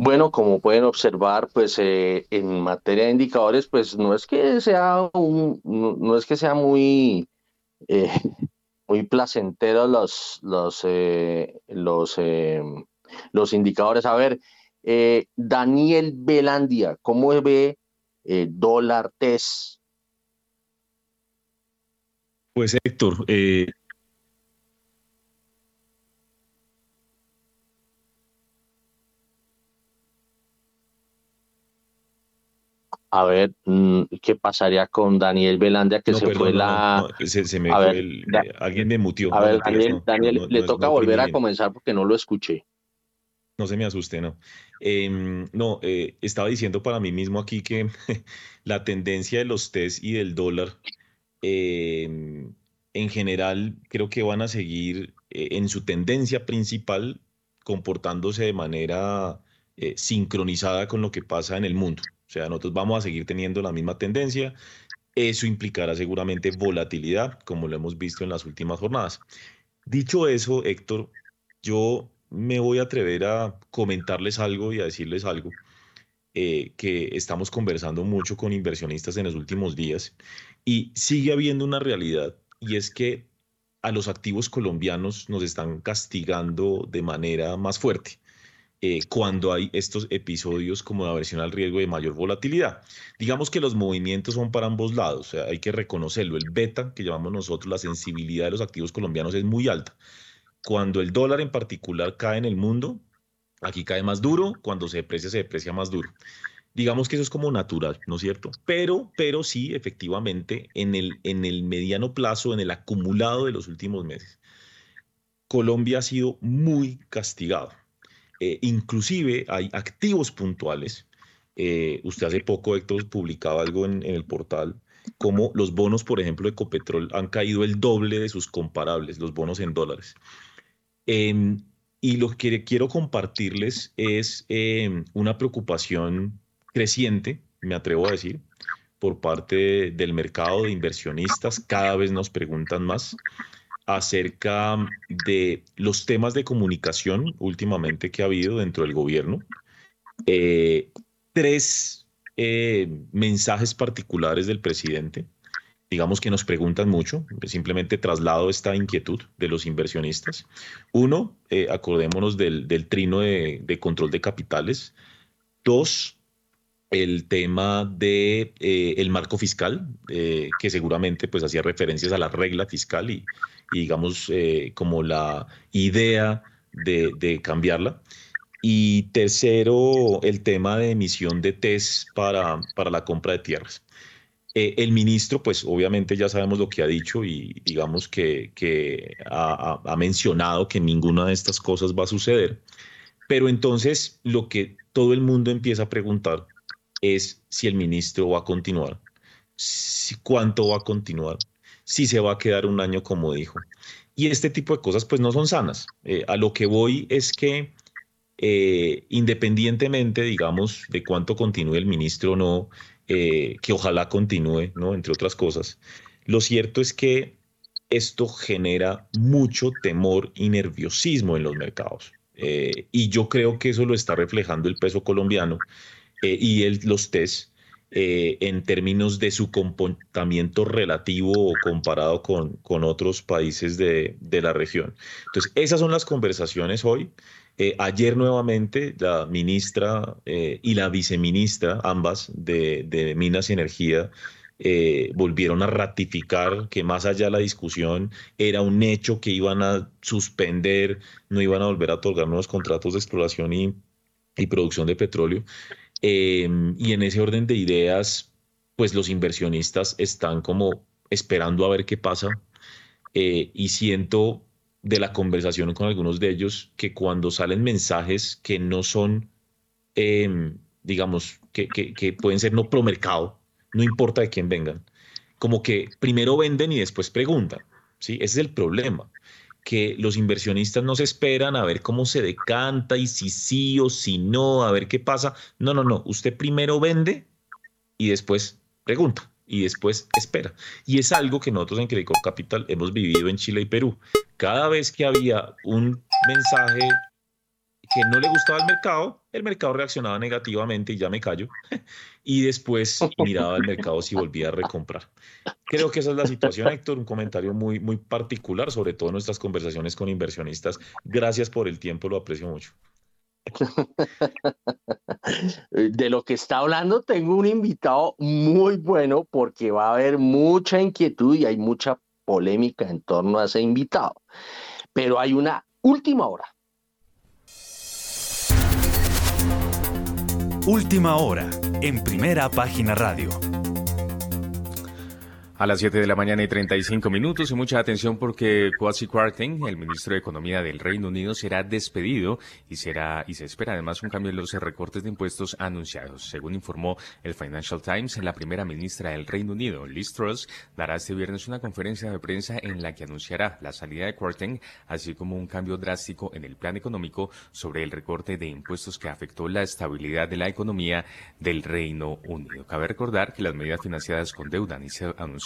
Bueno, como pueden observar, pues eh, en materia de indicadores, pues no es que sea un, no, es que sea muy, eh, *laughs* muy placentero los, los, eh, los, los indicadores. A ver, Daniel Belandia, ¿cómo ve dólar TES? Pues Héctor, a ver mm, qué pasaría con Daniel Velandia que se fue la se, me fue el... alguien me mutió a ver Daniel, le toca volver a comenzar porque no lo escuché. No se me asuste no. Em, no eh, estaba diciendo para mí mismo aquí que *laughs* la tendencia de los test y del dólar em, en general creo que van a seguir eh, en su tendencia principal comportándose de manera eh, sincronizada con lo que pasa en el mundo o sea, nosotros vamos a seguir teniendo la misma tendencia. Eso implicará seguramente volatilidad, como lo hemos visto en las últimas jornadas. Dicho eso, Héctor, yo me voy a atrever a comentarles algo y a decirles algo eh, que estamos conversando mucho con inversionistas en los últimos días y sigue habiendo una realidad y es que a los activos colombianos nos están castigando de manera más fuerte. Eh, cuando hay estos episodios como de aversión al riesgo de mayor volatilidad. Digamos que los movimientos son para ambos lados, hay que reconocerlo. El beta, que llamamos nosotros la sensibilidad de los activos colombianos, es muy alta. Cuando el dólar en particular cae en el mundo, aquí cae más duro, cuando se deprecia, se deprecia más duro. Digamos que eso es como natural, ¿no es cierto? Pero, pero sí, efectivamente, en el, en el mediano plazo, en el acumulado de los últimos meses, Colombia ha sido muy castigado eh, inclusive hay activos puntuales. Eh, usted hace poco, Héctor, publicaba algo en, el portal, como los bonos, por ejemplo, de Ecopetrol han caído el doble de sus comparables, los bonos en dólares. Em, y lo que quiero compartirles es em, una preocupación creciente, me atrevo a decir, por parte del mercado de inversionistas. Cada vez nos preguntan más acerca de los temas de comunicación últimamente que ha habido dentro del gobierno. Eh, tres eh, mensajes particulares del presidente digamos que nos preguntan mucho, simplemente traslado esta inquietud de los inversionistas. Uno, eh, acordémonos del, trino de, control de capitales. Dos, el tema de eh, el marco fiscal, eh, que seguramente pues hacía referencias a la regla fiscal y, digamos como la idea de, cambiarla. Y tercero, el tema de emisión de test para, para la compra de tierras. Eh, el ministro, pues obviamente ya sabemos lo que ha dicho y digamos que, ha, mencionado que ninguna de estas cosas va a suceder. Pero entonces lo que todo el mundo empieza a preguntar es si el ministro va a continuar, si, cuánto va a continuar, si se va a quedar un año como dijo. Y este tipo de cosas pues no son sanas. Eh, a lo que voy es que eh, independientemente, digamos, de cuánto continúe el ministro o no, eh, que ojalá continúe, ¿no? Entre otras cosas. Lo cierto es que esto genera mucho temor y nerviosismo en los mercados. Y yo creo que eso lo está reflejando el peso colombiano eh, y el, los test en términos de su comportamiento relativo o comparado con, con otros países de, de la región. Entonces, esas son las conversaciones hoy. Eh, ayer nuevamente la ministra eh, y la viceministra, ambas de, Minas y Energía, eh, volvieron a ratificar que más allá de la discusión era un hecho que iban a suspender, no iban a volver a otorgar nuevos contratos de exploración y, y producción de petróleo. Em, y en ese orden de ideas, pues los inversionistas están como esperando a ver qué pasa. y siento de la conversación con algunos de ellos que cuando salen mensajes que no son, em, digamos, que, pueden ser no pro mercado, no importa de quién vengan, como que primero venden y después preguntan. ¿sí? Ese es el problema, que los inversionistas no se esperan a ver cómo se decanta y si sí o si no, a ver qué pasa. No, no, no, usted primero vende y después pregunta y después espera. Y es algo que nosotros en Credit Capital hemos vivido en Chile y Perú. Cada vez que había un mensaje que no le gustaba al mercado, el mercado reaccionaba negativamente y ya me callo. Y después *laughs* miraba al mercado si volvía a recomprar. Creo que esa es la situación, Héctor. Un comentario muy, muy particular, sobre todo en nuestras conversaciones con inversionistas. Gracias por el tiempo, lo aprecio mucho. De lo que está hablando, tengo un invitado muy bueno porque va a haber mucha inquietud y hay mucha polémica en torno a ese invitado. Pero hay una última hora. Última hora, en primera página radio. A las 7 de la mañana y 35 minutos y mucha atención porque Kwasi Kwarteng, el ministro de Economía del Reino Unido, será despedido y será y se espera además un cambio en los recortes de impuestos anunciados. Según informó el Financial Times, la primera ministra del Reino Unido, Liz Truss, dará este viernes una conferencia de prensa en la que anunciará la salida de Kwarteng, así como un cambio drástico en el plan económico sobre el recorte de impuestos que afectó la estabilidad de la economía del Reino Unido. Cabe recordar que las medidas financiadas con deuda y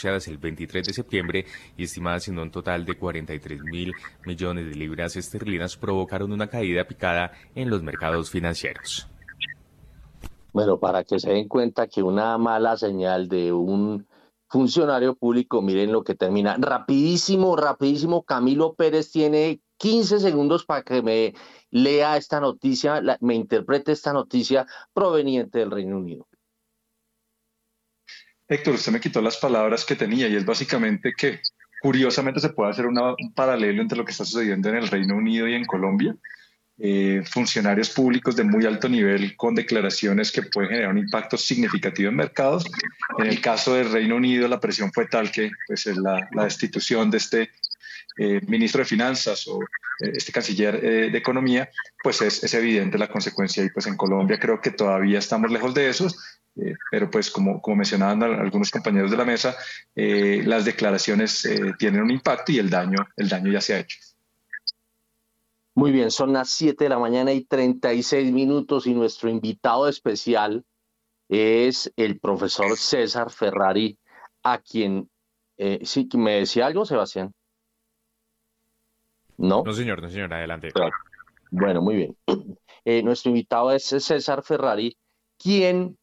el 23 de septiembre y estimadas en un total de 43 mil millones de libras esterlinas provocaron una caída picada en los mercados financieros. Bueno, para que se den cuenta que una mala señal de un funcionario público, miren lo que termina. Rapidísimo, rapidísimo, Camilo Pérez tiene 15 segundos para que me lea esta noticia, me interprete esta noticia proveniente del Reino Unido. Héctor, usted me quitó las palabras que tenía y es básicamente que curiosamente se puede hacer un paralelo entre lo que está sucediendo en el Reino Unido y en Colombia. Eh, funcionarios públicos de muy alto nivel con declaraciones que pueden generar un impacto significativo en mercados. En el caso del Reino Unido, la presión fue tal que pues, la, la destitución de este eh, ministro de Finanzas o eh, este canciller de Economía, pues es, evidente la consecuencia. Y pues en Colombia creo que todavía estamos lejos de eso. Eh, pero pues como, como mencionaban algunos compañeros de la mesa, eh, las declaraciones eh, tienen un impacto y el daño, el daño ya se ha hecho. Muy bien, son las 7 de la mañana y 36 minutos y nuestro invitado especial es el profesor César Ferrari, a quien, eh, sí, ¿me decía algo, Sebastián? ¿No? No, señor, no, señor, adelante. Bueno, muy bien. *clears throat* Eh, nuestro invitado es César Ferrari, quien,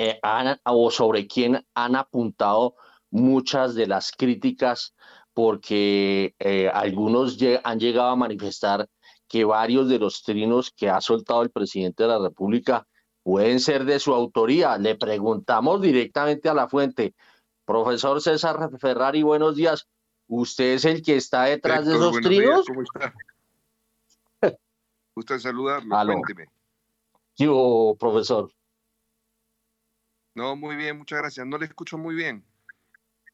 eh, o sobre quien han apuntado muchas de las críticas porque eh, algunos han llegado a manifestar que varios de los trinos que ha soltado el presidente de la República pueden ser de su autoría. Le preguntamos directamente a la fuente, profesor César Ferrari, buenos días. ¿Usted es el que está detrás de esos trinos? ¿Cómo está? *laughs* Gusto saludarlo, cuénteme. ¿Qué profesor? No, muy bien, muchas gracias. No le escucho muy bien.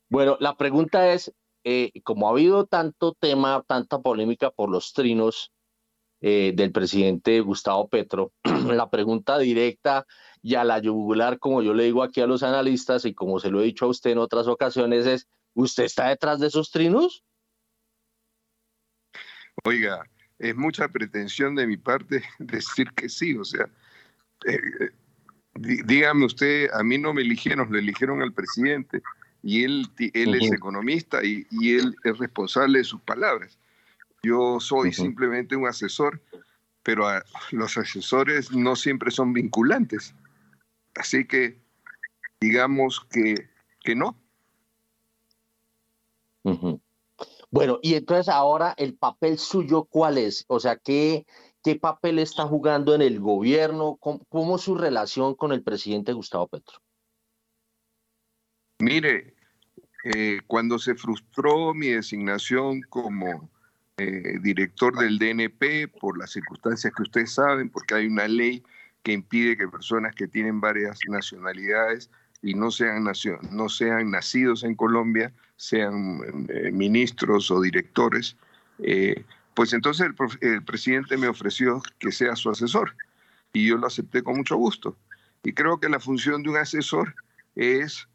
Bueno, la pregunta es, eh, como ha habido tanto tema, tanta polémica por los trinos eh, del presidente Gustavo Petro, *clears throat* la pregunta directa y a la yugular, como yo le digo aquí a los analistas y como se lo he dicho a usted en otras ocasiones, es, ¿usted está detrás de esos trinos? Oiga, es mucha pretensión de mi parte *laughs* decir que sí, o sea, eh, dígame usted, a mí no me eligieron, le eligieron al presidente y él, él es economista y, él es responsable de sus palabras. Yo soy simplemente un asesor, pero los asesores no siempre son vinculantes. Así que digamos que, que no. Bueno, y entonces ahora el papel suyo, ¿cuál es? O sea, ¿qué, qué papel está jugando en el gobierno? ¿Cómo, su relación con el presidente Gustavo Petro? Mire, eh, cuando se frustró mi designación como eh, director del DNP por las circunstancias que ustedes saben, porque hay una ley que impide que personas que tienen varias nacionalidades y no sean, no sean nacidos en Colombia sean eh, ministros o directores, pues entonces el, el presidente me ofreció que sea su asesor y yo lo acepté con mucho gusto. Y creo que la función de un asesor es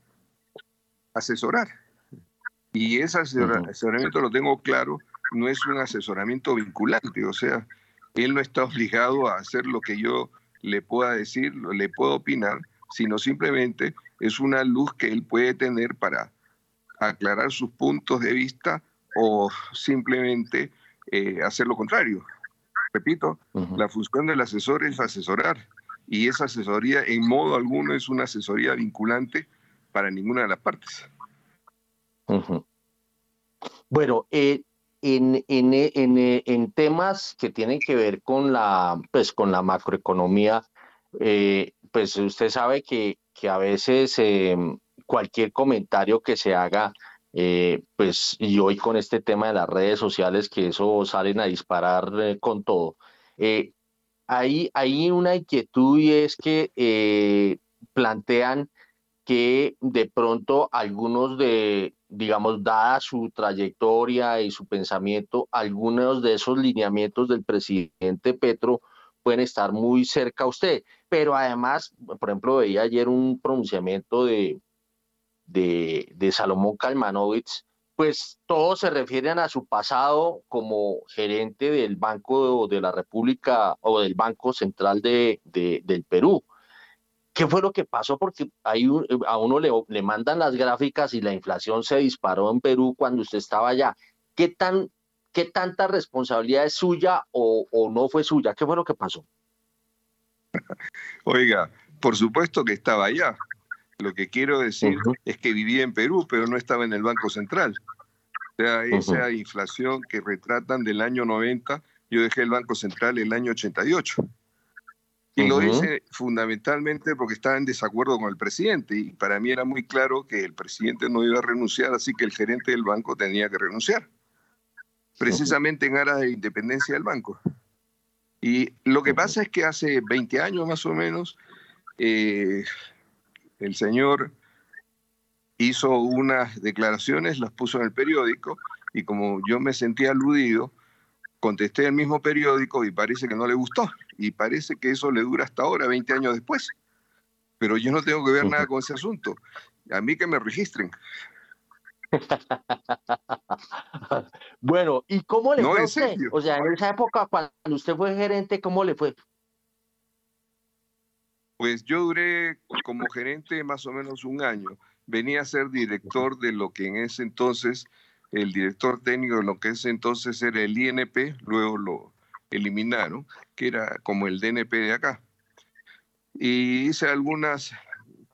asesorar. Y ese asesoramiento lo tengo claro, no es un asesoramiento vinculante, o sea, él no está *laughs* obligado a hacer lo que yo le pueda decir, le puedo opinar, sino simplemente es una luz que él puede tener para aclarar sus puntos de vista o simplemente eh, hacer lo contrario. Repito, la función del asesor es asesorar y esa asesoría en modo alguno es una asesoría vinculante para ninguna de las partes. Bueno, eh, en, en, en, en, temas que tienen que ver con la, pues, con la macroeconomía, eh, pues usted sabe que, que a veces em, cualquier comentario que se haga, eh, pues y hoy con este tema de las redes sociales, que eso salen a disparar con todo, hay, hay una inquietud y es que plantean que de pronto algunos de, digamos, dada su trayectoria y su pensamiento, algunos de esos lineamientos del presidente Petro pueden estar muy cerca a usted. Pero además, por ejemplo, veía ayer un pronunciamiento de, de, Salomón Kalmanovich, pues todos se refieren a su pasado como gerente del Banco de la República o del Banco Central de, del Perú. ¿Qué fue lo que pasó? Porque ahí a uno le, le mandan las gráficas y la inflación se disparó en Perú cuando usted estaba allá. ¿Qué, tan, qué tanta responsabilidad es suya o, no fue suya? ¿Qué fue lo que pasó? *laughs* Oiga, por supuesto que estaba allá. Lo que quiero decir es que vivía en Perú, pero no estaba en el Banco Central. O sea, esa inflación que retratan del año 90, yo dejé el Banco Central el año 88. Y lo hice fundamentalmente porque estaba en desacuerdo con el presidente y para mí era muy claro que el presidente no iba a renunciar, así que el gerente del banco tenía que renunciar, precisamente en aras de independencia del banco. Y lo que pasa es que hace 20 años más o menos, eh, el señor hizo unas declaraciones, las puso en el periódico y como yo me sentía aludido, contesté el mismo periódico y parece que no le gustó. Y parece que eso le dura hasta ahora, 20 años después. Pero yo no tengo que ver nada con ese asunto. A mí que me registren. *laughs* bueno, ¿y cómo le fue a usted? O sea, en esa época, cuando usted fue gerente, ¿cómo le fue? Pues yo duré como gerente más o menos un año. Venía a ser director de lo que en ese entonces, el director técnico de lo que ese entonces era el INP, luego lo eliminaron, que era como el DNP de acá. Y hice algunas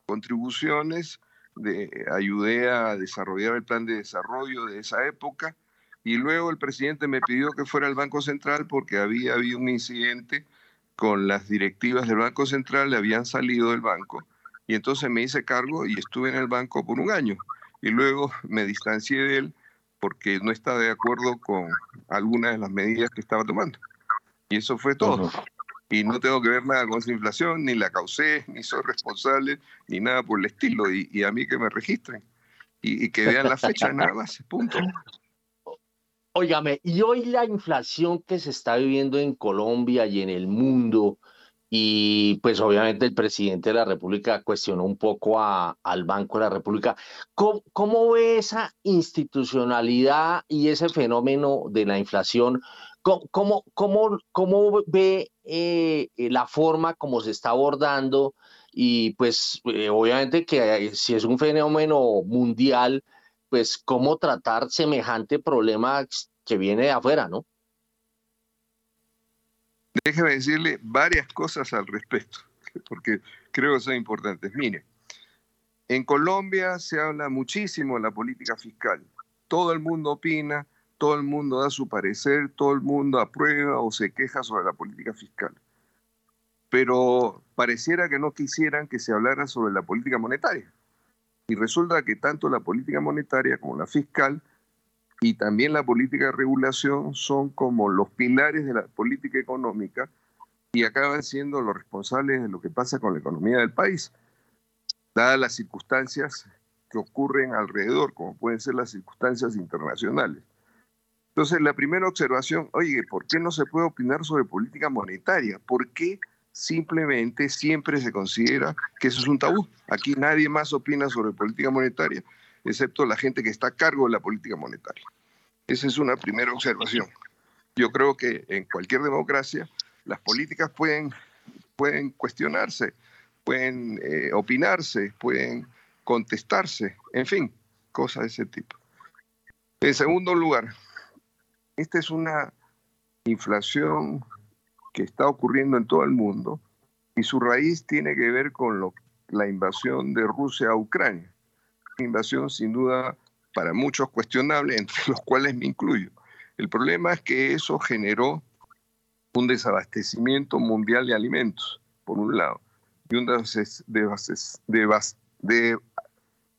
contribuciones, de, ayudé a desarrollar el plan de desarrollo de esa época y luego el presidente me pidió que fuera al Banco Central porque había habido un incidente con las directivas del Banco Central, le habían salido del banco. Y entonces me hice cargo y estuve en el banco por un año. Y luego me distancié de él porque no estaba de acuerdo con algunas de las medidas que estaba tomando. Y eso fue todo. Y no tengo que ver nada con esa inflación, ni la causé, ni soy responsable, ni nada por el estilo, y, a mí que me registren. Y, que vean la fecha nada más, punto. Óigame, y hoy la inflación que se está viviendo en Colombia y en el mundo, y pues obviamente el presidente de la República cuestionó un poco al Banco de la República. ¿Cómo, ¿Cómo, ve esa institucionalidad y ese fenómeno de la inflación ¿Cómo, cómo, cómo ve eh, eh, la forma como se está abordando? Y pues eh, obviamente que si es un fenómeno mundial, pues cómo tratar semejante problema que viene de afuera, ¿no? Déjeme decirle varias cosas al respecto, porque creo que son importantes. Mire, en Colombia se habla muchísimo de la política fiscal. Todo el mundo opina, todo el mundo da su parecer, todo el mundo aprueba o se queja sobre la política fiscal. Pero pareciera que no quisieran que se hablara sobre la política monetaria. Y resulta que tanto la política monetaria como la fiscal y también la política de regulación son como los pilares de la política económica y acaban siendo los responsables de lo que pasa con la economía del país, dadas las circunstancias que ocurren alrededor, como pueden ser las circunstancias internacionales. Entonces, la primera observación, oye, ¿por qué no se puede opinar sobre política monetaria? ¿Por qué simplemente siempre se considera que eso es un tabú? Aquí nadie más opina sobre política monetaria, excepto la gente que está a cargo de la política monetaria. Esa es una primera observación. Yo creo que en cualquier democracia las políticas pueden, pueden cuestionarse, pueden eh, opinarse, pueden contestarse, en fin, cosas de ese tipo. En segundo lugar, esta es una inflación que está ocurriendo en todo el mundo y su raíz tiene que ver con la invasión de Rusia a Ucrania. Una invasión sin duda para muchos cuestionable, *laughs* entre los cuales me incluyo. El problema es que eso generó un desabastecimiento mundial de alimentos, por un lado, y un de,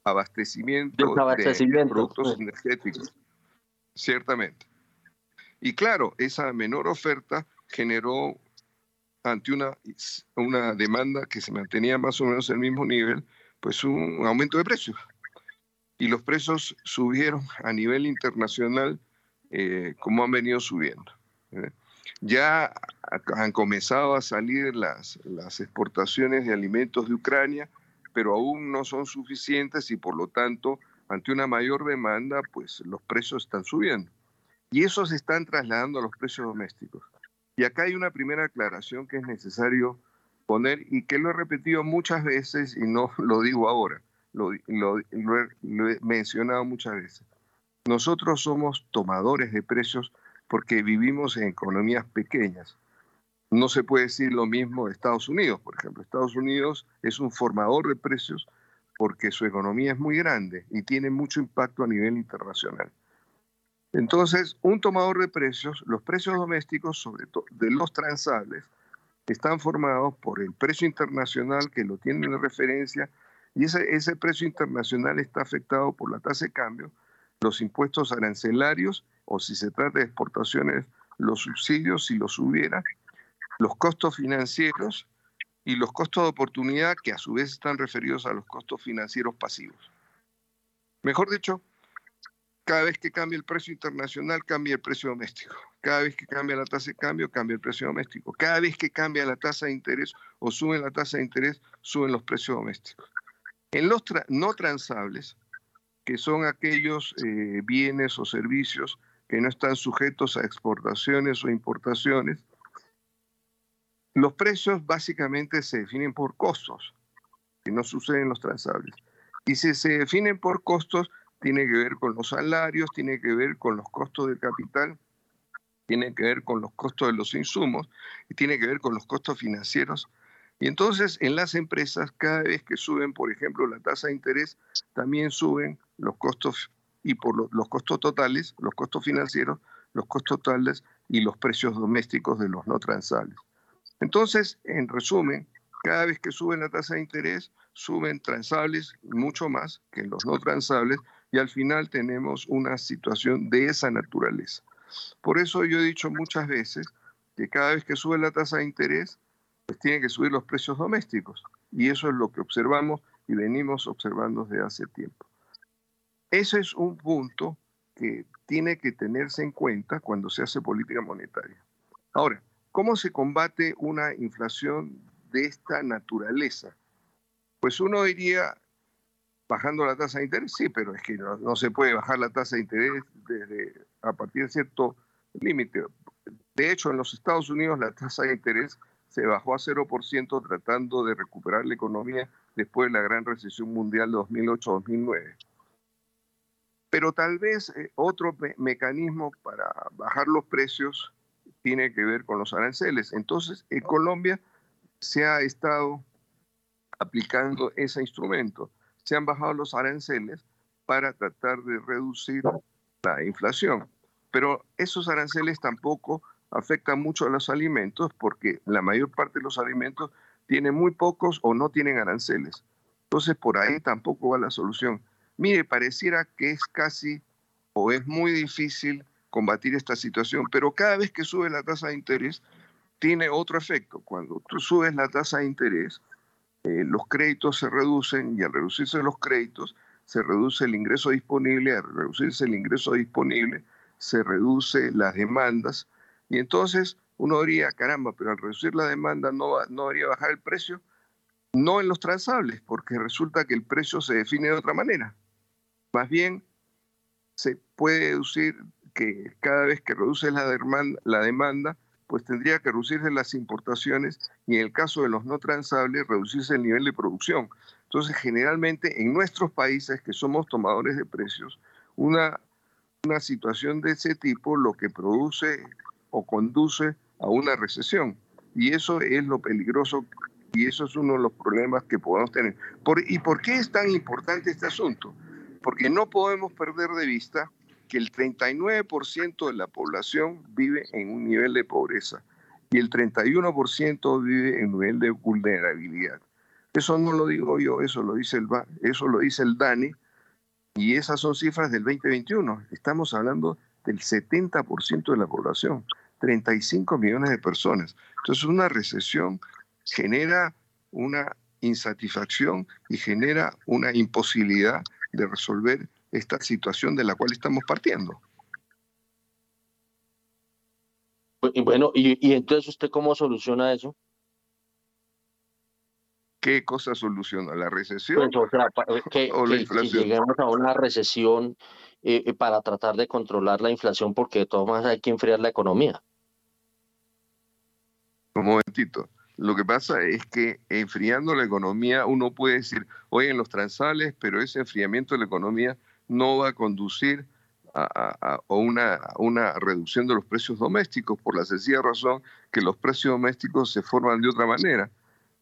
abastecimiento de productos energéticos, ciertamente. Y claro, esa menor oferta generó ante una, una demanda que se mantenía más o menos al mismo nivel, pues un aumento de precios. Y los precios subieron a nivel internacional eh, como han venido subiendo. ¿eh? Ya han comenzado a salir las, las exportaciones de alimentos de Ucrania, pero aún no son suficientes y por lo tanto, ante una mayor demanda, pues los precios están subiendo. Y eso se están trasladando a los precios domésticos. Y acá hay una primera aclaración que es necesario poner y que lo he repetido muchas veces y no *laughs* lo digo ahora, lo, lo, he mencionado muchas veces. Nosotros somos tomadores de precios porque vivimos en economías pequeñas. No se puede decir lo mismo de Estados Unidos, por ejemplo. Estados Unidos es un formador de precios porque su economía es muy grande y tiene mucho impacto a nivel internacional. Entonces, un tomador de precios, los precios domésticos, sobre todo de los transables, están formados por el precio internacional que lo tienen de referencia y ese, ese precio internacional está afectado por la tasa de cambio, los impuestos arancelarios o si se trata de exportaciones, los subsidios si los hubiera, los costos financieros y los costos de oportunidad que a su vez están referidos a los costos financieros pasivos. Mejor dicho, cada vez que cambia el precio internacional, cambia el precio doméstico. Cada vez que cambia la tasa de cambio, cambia el precio doméstico. Cada vez que cambia la tasa de interés o sube la tasa de interés, suben los precios domésticos. En los no transables, que son aquellos eh, bienes o servicios que no están sujetos a exportaciones o importaciones, los precios básicamente se definen por costos, que no suceden en los transables. Y si se definen por costos, tiene que ver con los salarios, tiene que ver con los costos del capital, tiene que ver con los costos de los insumos y tiene que ver con los costos financieros. Y entonces en las empresas, cada vez que suben, por ejemplo, la tasa de interés, también suben los costos y por los costos totales, los costos financieros, los costos totales y los precios domésticos de los no transables. Entonces, en resumen, cada vez que suben la tasa de interés, suben transables mucho más que los no transables y al final tenemos una situación de esa naturaleza. Por eso yo he dicho muchas veces que cada vez que sube la tasa de interés, pues tienen que subir los precios domésticos. Y eso es lo que observamos y venimos observando desde hace tiempo. Ese es un punto que tiene que tenerse en cuenta cuando se hace política monetaria. Ahora, ¿cómo se combate una inflación de esta naturaleza? Pues uno diría, bajando la tasa de interés, sí, pero es que no, se puede bajar la tasa de interés desde, a partir de cierto límite. De hecho, en los Estados Unidos la tasa de interés se bajó a 0% tratando de recuperar la economía después de la gran recesión mundial de 2008-2009. Pero tal vez eh, otro mecanismo para bajar los precios tiene que ver con los aranceles. Entonces, en Colombia se ha estado aplicando ese instrumento se han bajado los aranceles para tratar de reducir la inflación. Pero esos aranceles tampoco afectan mucho a los alimentos porque la mayor parte de los alimentos tienen muy pocos o no tienen aranceles. Entonces por ahí tampoco va la solución. Mire, pareciera que es casi o es muy difícil combatir esta situación, pero cada vez que sube la tasa de interés tiene otro efecto. Cuando tú subes la tasa de interés, eh, los créditos se reducen y al reducirse los créditos se reduce el ingreso disponible, al reducirse el ingreso disponible se reduce las demandas y entonces uno diría, caramba, pero al reducir la demanda no, no debería bajar el precio. No en los transables, porque resulta que el precio se define de otra manera. Más bien, se puede deducir que cada vez que reduce la demanda, la demanda pues tendría que reducirse las importaciones y en el caso de los no transables, reducirse el nivel de producción. Entonces, generalmente en nuestros países que somos tomadores de precios, una, una situación de ese tipo lo que produce o conduce a una recesión. Y eso es lo peligroso y eso es uno de los problemas que podemos tener. ¿Y por qué es tan importante este asunto? Porque no podemos perder de vista que el 39% de la población vive en un nivel de pobreza y el 31% vive en un nivel de vulnerabilidad. Eso no lo digo yo, eso lo dice el, eso lo dice el DANE y esas son cifras del 2021. Estamos hablando del 70% de la población, 35 millones de personas. Entonces una recesión genera una insatisfacción y genera una imposibilidad de resolver esta situación de la cual estamos partiendo. Y bueno, y, entonces usted cómo soluciona eso? ¿Qué cosa soluciona? ¿La recesión? Pues, o, que, la inflación? lleguemos a una recesión eh, eh, para tratar de controlar la inflación porque de todas maneras hay que enfriar la economía. Un momentito. Lo que pasa es que enfriando la economía uno puede decir, oye, en los transales, pero ese enfriamiento de la economía no va a conducir a, una, reducción de los precios domésticos por la sencilla razón que los precios domésticos se forman de otra manera.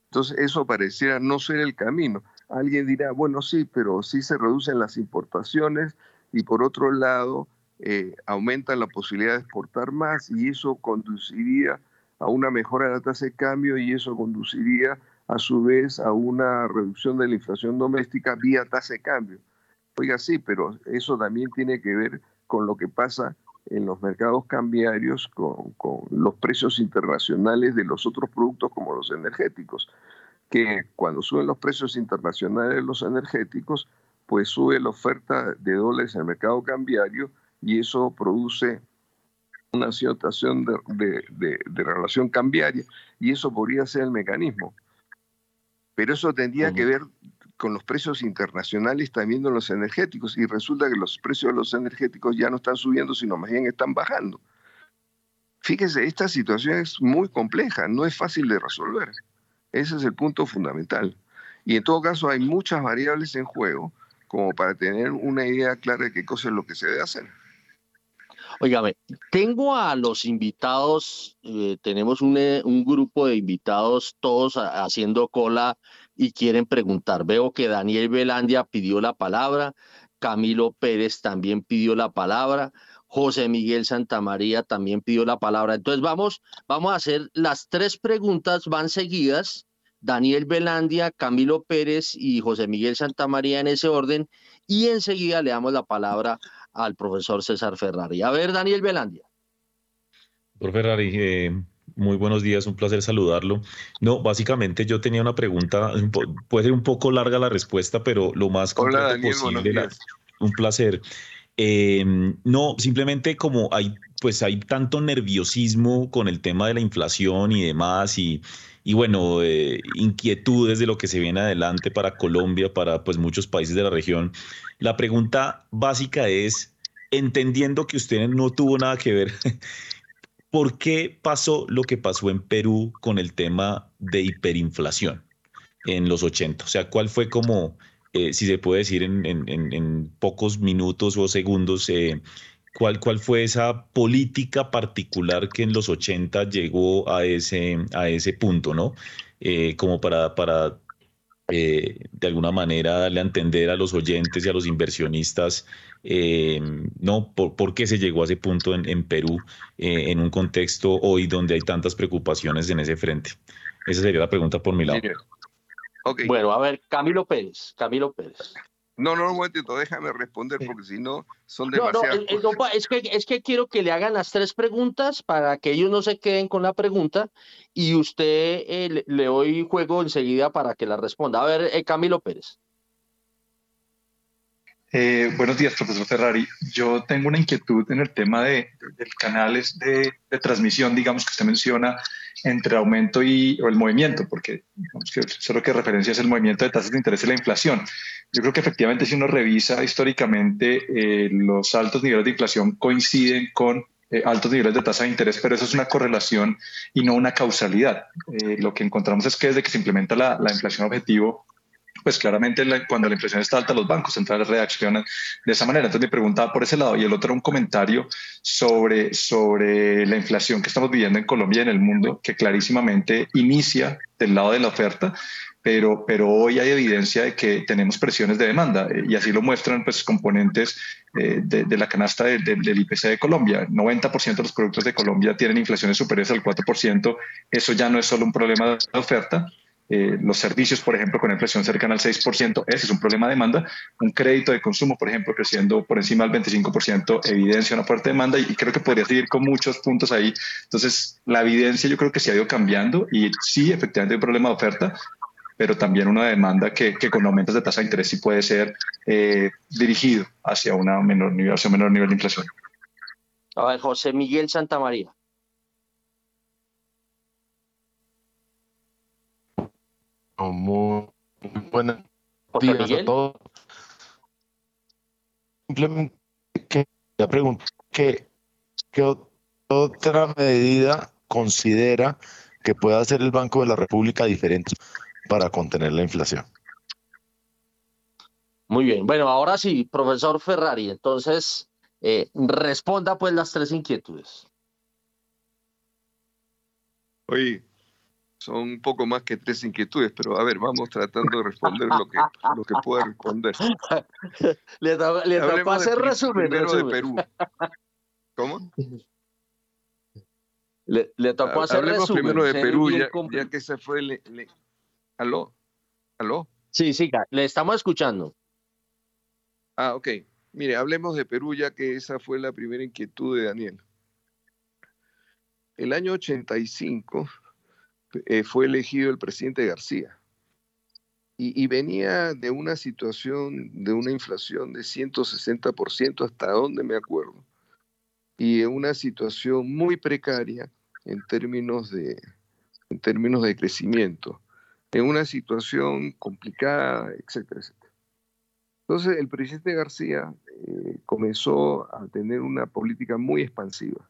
Entonces eso pareciera no ser el camino. Alguien dirá, bueno, sí, pero sí se reducen las importaciones y por otro lado eh, aumenta la posibilidad de exportar más y eso conduciría a una mejora de la tasa de cambio y eso conduciría a su vez a una reducción de la inflación doméstica vía tasa de cambio. Oiga, sí, pero eso también tiene que ver con lo que pasa en los mercados cambiarios con, los precios internacionales de los otros productos como los energéticos, que cuando suben los precios internacionales de los energéticos, pues sube la oferta de dólares en el mercado cambiario y eso produce una situación de, de, relación cambiaria y eso podría ser el mecanismo. Pero eso tendría que ver con los precios internacionales también en los energéticos y resulta que los precios de los energéticos ya no están subiendo, sino más bien están bajando. Fíjese, esta situación es muy compleja, no es fácil de resolver. Ese es el punto fundamental. Y en todo caso hay muchas variables en juego como para tener una idea clara de qué cosa es lo que se debe hacer. Óigame, tengo a los invitados, eh, tenemos eh, un, grupo de invitados todos haciendo cola y quieren preguntar. Veo que Daniel Velandia pidió la palabra, Camilo Pérez también pidió la palabra, José Miguel Santamaría también pidió la palabra. Entonces vamos, vamos a hacer las tres preguntas, van seguidas. Daniel Velandia, Camilo Pérez y José Miguel Santamaría en ese orden. Y enseguida le damos la palabra al profesor César Ferrari. A ver, Daniel Velandia. Profesor Ferrari, eh, muy buenos días, un placer saludarlo. No, básicamente yo tenía una pregunta, puede ser un poco larga la respuesta, pero lo más Hola, posible. un placer. Em, no, simplemente como hay, pues hay tanto nerviosismo con el tema de la inflación y demás, y, y bueno, eh, inquietudes de lo que se viene adelante para Colombia, para pues muchos países de la región. La pregunta básica es, entendiendo que usted no tuvo nada que ver, *laughs* ¿por qué pasó lo que pasó en Perú con el tema de hiperinflación en los 80? O sea, ¿cuál fue como eh, si se puede decir en, pocos minutos o segundos, eh, ¿cuál, ¿cuál fue esa política particular que en los 80 llegó a ese, a ese punto, ¿no? Eh, como para, para de alguna manera darle a entender a los oyentes y a los inversionistas, ¿no? Por, qué se llegó a ese punto en, Perú en un contexto hoy donde hay tantas preocupaciones en ese frente? Esa sería la pregunta por mi lado. Bueno, a ver, Camilo Pérez, Camilo Pérez. No, no, un momentito, déjame responder porque si no son demasiadas. No, no, es, que, es que quiero que le hagan las tres preguntas para que ellos no se queden con la pregunta y usted eh, le, doy juego enseguida para que la responda. A ver, eh, Camilo Pérez. Eh, buenos días, profesor Ferrari. Yo tengo una inquietud en el tema de, canales de, de, transmisión, digamos, que usted menciona entre aumento y el movimiento, porque que solo que referencia es el movimiento de tasas de interés y la inflación. Yo creo que efectivamente si uno revisa históricamente, eh, los altos niveles de inflación coinciden con eh, altos niveles de tasa de interés, pero eso es una correlación y no una causalidad. Eh, lo que encontramos es que desde que se implementa la inflación objetivo, pues claramente cuando la inflación está alta, los bancos centrales reaccionan de esa manera. Entonces me preguntaba por ese lado. Y el otro un comentario sobre, sobre la inflación que estamos viviendo en Colombia y en el mundo, que clarísimamente inicia del lado de la oferta, pero, pero hoy hay evidencia de que tenemos presiones de demanda y así lo muestran pues, componentes eh, de, la canasta del IPC de Colombia. 90% de los productos de Colombia tienen inflaciones superiores al 4%. Eso ya no es solo un problema de oferta, eh, los servicios, por ejemplo, con inflación cercana al 6%, ese es un problema de demanda. Un crédito de consumo, por ejemplo, creciendo por encima del 25%, evidencia una fuerte demanda y, creo que podría seguir con muchos puntos ahí. Entonces, la evidencia yo creo que se ha ido cambiando y sí, efectivamente hay un problema de oferta, pero también una demanda que, que con aumentos de tasa de interés sí puede ser eh, dirigido hacia, una menor nivel, hacia un menor nivel de inflación. A ver, José Miguel Santamaría. Muy buenas días a todos. Simplemente quería preguntar ¿qué, qué otra medida considera que pueda hacer el Banco de la República diferente para contener la inflación? Muy bien, bueno, ahora sí, profesor Ferrari, entonces eh, responda pues las tres inquietudes. Oye, son un poco más que tres inquietudes, pero a ver, vamos tratando de responder lo que, lo que pueda responder. *laughs* le, tocó hacer resumen. Primero de Perú. ¿Cómo? *laughs* Le, le tocó hacer Hablemos primero de Perú, ya, que se fue. Le, ¿Aló? ¿Aló? Sí, sí, le estamos escuchando. Ah, ok. Mire, hablemos de Perú, ya que esa fue la primera inquietud de Daniel. El año 85 eh, fue elegido el presidente García. Y, venía de una situación de una inflación de 160%, hasta donde me acuerdo, y en una situación muy precaria en términos de, en términos de crecimiento. en una situación complicada, etcétera, etcétera. Entonces el presidente García eh, comenzó a tener una política muy expansiva,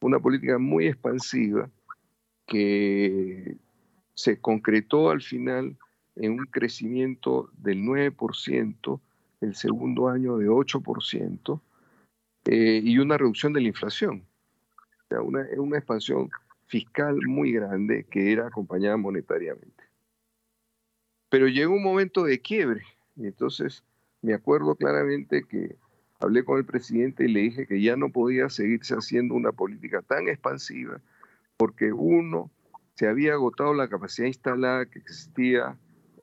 una política muy expansiva que se concretó al final en un crecimiento del 9%, el segundo año de 8%, eh, y una reducción de la inflación. O sea, una, una expansión fiscal muy grande que era acompañada monetariamente. Pero llegó un momento de quiebre, y entonces me acuerdo claramente que hablé con el presidente y le dije que ya no podía seguirse haciendo una política tan expansiva, porque uno, se había agotado la capacidad instalada que existía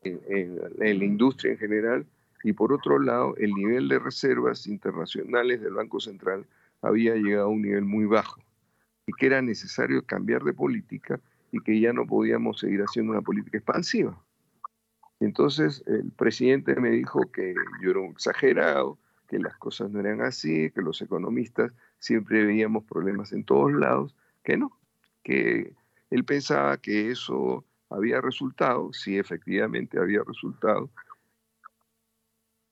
en, la industria en general, y por otro lado, el nivel de reservas internacionales del Banco Central había llegado a un nivel muy bajo y que era necesario cambiar de política y que ya no podíamos seguir haciendo una política expansiva. Entonces el presidente me dijo que yo era un exagerado, que las cosas no eran así, que los economistas siempre veíamos problemas en todos lados, que no, que él pensaba que eso había resultado, sí efectivamente había resultado,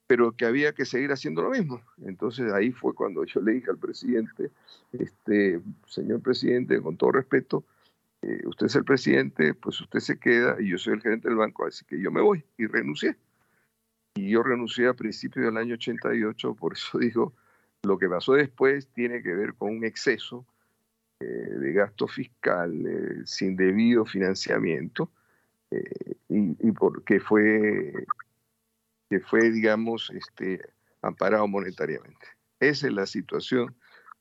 pero que había que seguir haciendo lo mismo. Entonces ahí fue cuando yo le dije al presidente, este, señor presidente, con todo respeto, eh, usted es el presidente, pues usted se queda y yo soy el gerente del banco, así que yo me voy y renuncié. Y yo renuncié a principios del año 88, por eso *laughs* digo, lo que pasó después tiene que ver con un exceso eh, de gasto fiscal eh, sin debido financiamiento y, y porque fue que fue, digamos, este, amparado monetariamente. Esa es la situación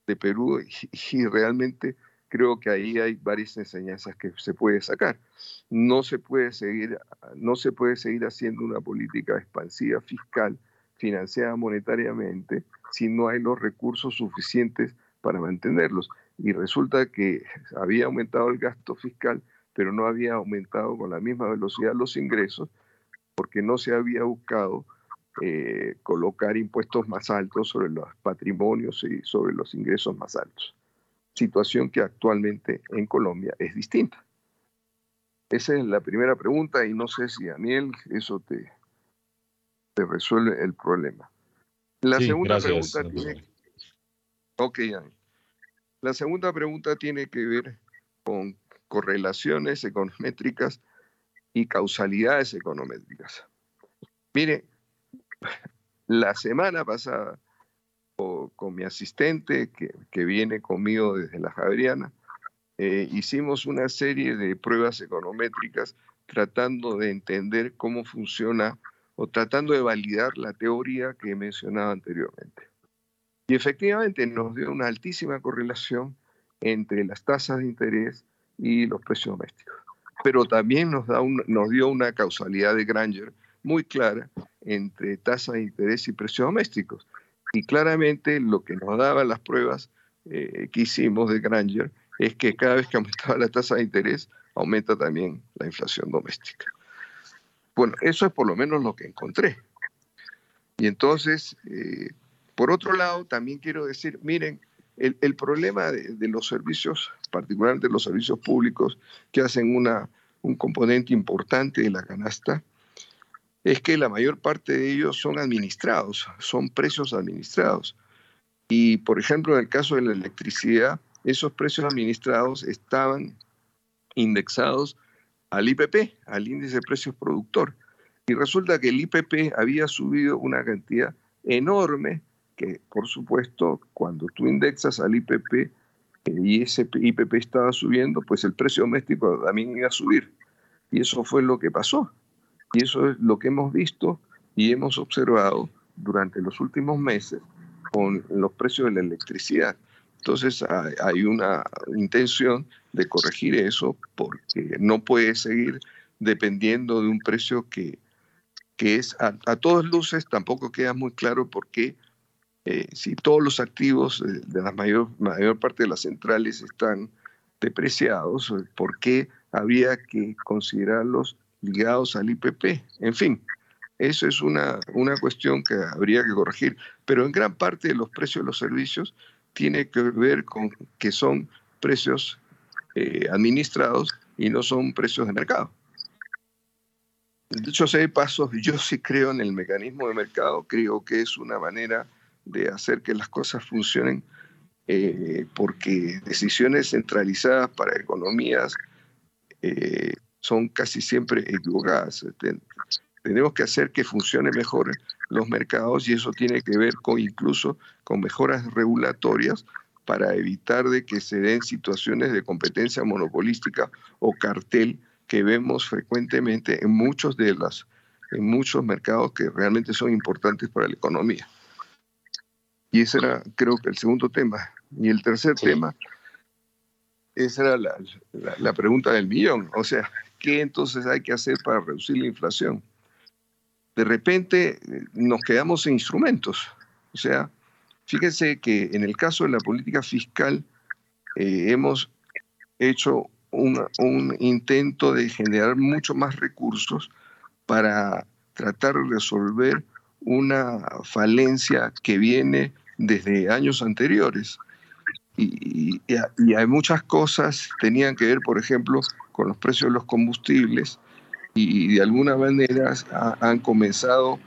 de Perú y, realmente creo que ahí hay varias enseñanzas que se puede sacar. No se puede seguir, no se puede seguir haciendo una política expansiva fiscal financiada monetariamente si no hay los recursos suficientes para mantenerlos. Y resulta que *laughs* había aumentado el gasto fiscal, pero no había aumentado con la misma velocidad los ingresos porque no se había buscado eh, colocar impuestos más altos sobre los patrimonios y sobre los ingresos más altos. Situación que actualmente en Colombia es distinta. Esa es la primera pregunta y no sé si Daniel eso te, te resuelve el problema. La segunda pregunta tiene... La segunda pregunta tiene que ver con correlaciones econométricas y causalidades econométricas. Mire, *laughs* la semana pasada, con, mi asistente que, viene conmigo desde la Javeriana, eh, hicimos una serie de pruebas econométricas tratando de entender cómo funciona o tratando de validar la teoría que he mencionado anteriormente. Y efectivamente nos dio una altísima correlación entre las tasas de interés y los precios domésticos pero también nos, da nos dio una causalidad de Granger muy clara entre tasa de interés y precios domésticos. Y claramente lo que nos daban las pruebas eh, que hicimos de Granger es que cada vez que aumentaba la tasa de interés, aumenta también la inflación doméstica. Bueno, eso es por lo menos lo que encontré. Y entonces, eh, por otro lado, también quiero decir, miren, el, problema de, los servicios, particularmente los servicios públicos, que hacen una, un componente importante de la canasta, es que la mayor parte de ellos son administrados, son precios administrados. Y, por ejemplo, en el caso de la electricidad, esos precios administrados estaban indexados al IPP, al índice de precios productor. Y resulta que el IPP había subido una cantidad enorme que por supuesto cuando tú indexas al IPP y ese IPP estaba subiendo, pues el precio doméstico también iba a subir. Y eso fue lo que pasó. Y eso es lo que hemos visto y hemos observado durante los últimos meses con los precios de la electricidad. Entonces hay una intención de corregir eso porque no puede seguir dependiendo de un precio que, que es a todas luces, tampoco queda muy claro por qué eh, si todos los activos de la mayor, mayor parte de las centrales están depreciados, eh, ¿por qué habría que considerarlos ligados al IPP? En fin, eso es una, una cuestión que habría que corregir, pero en gran parte de los precios de los servicios tiene que ver con que son precios eh, administrados y no son precios de mercado. dicho sea de paso, yo sí creo en el mecanismo de mercado, creo que es una manera de hacer que las cosas funcionen, eh, porque decisiones centralizadas para economías eh, son casi siempre equivocadas. tenemos que hacer que funcionen mejor los mercados y eso tiene que ver con incluso con mejoras regulatorias para evitar de que se den situaciones de competencia monopolística o cartel que vemos frecuentemente en muchos de las en muchos mercados que realmente son importantes para la economía. Y ese era, creo que, el segundo tema. Y el tercer tema, esa era la, la, pregunta del millón. O sea, ¿qué entonces hay que hacer para reducir la inflación? De repente eh, nos quedamos sin instrumentos. O sea, fíjense que en el caso de la política fiscal eh, hemos hecho un intento de generar mucho más recursos para tratar de resolver una falencia que viene desde años anteriores. Y, hay muchas cosas, tenían que ver, por ejemplo, con los precios de los combustibles y de alguna manera han comenzado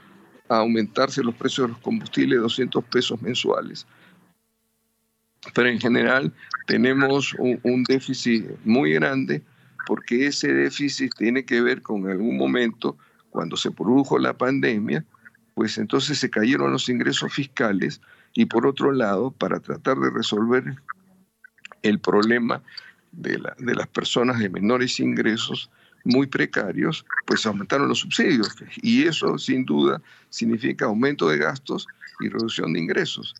a aumentarse los precios de los combustibles 200 pesos mensuales pero en general tenemos un, déficit muy grande porque ese déficit tiene que ver con algún momento cuando se produjo la pandemia, pues entonces se cayeron los ingresos fiscales y por otro lado, para tratar de resolver el problema de, las personas de menores ingresos muy precarios, pues aumentaron los subsidios y eso sin duda significa aumento de gastos y reducción de ingresos.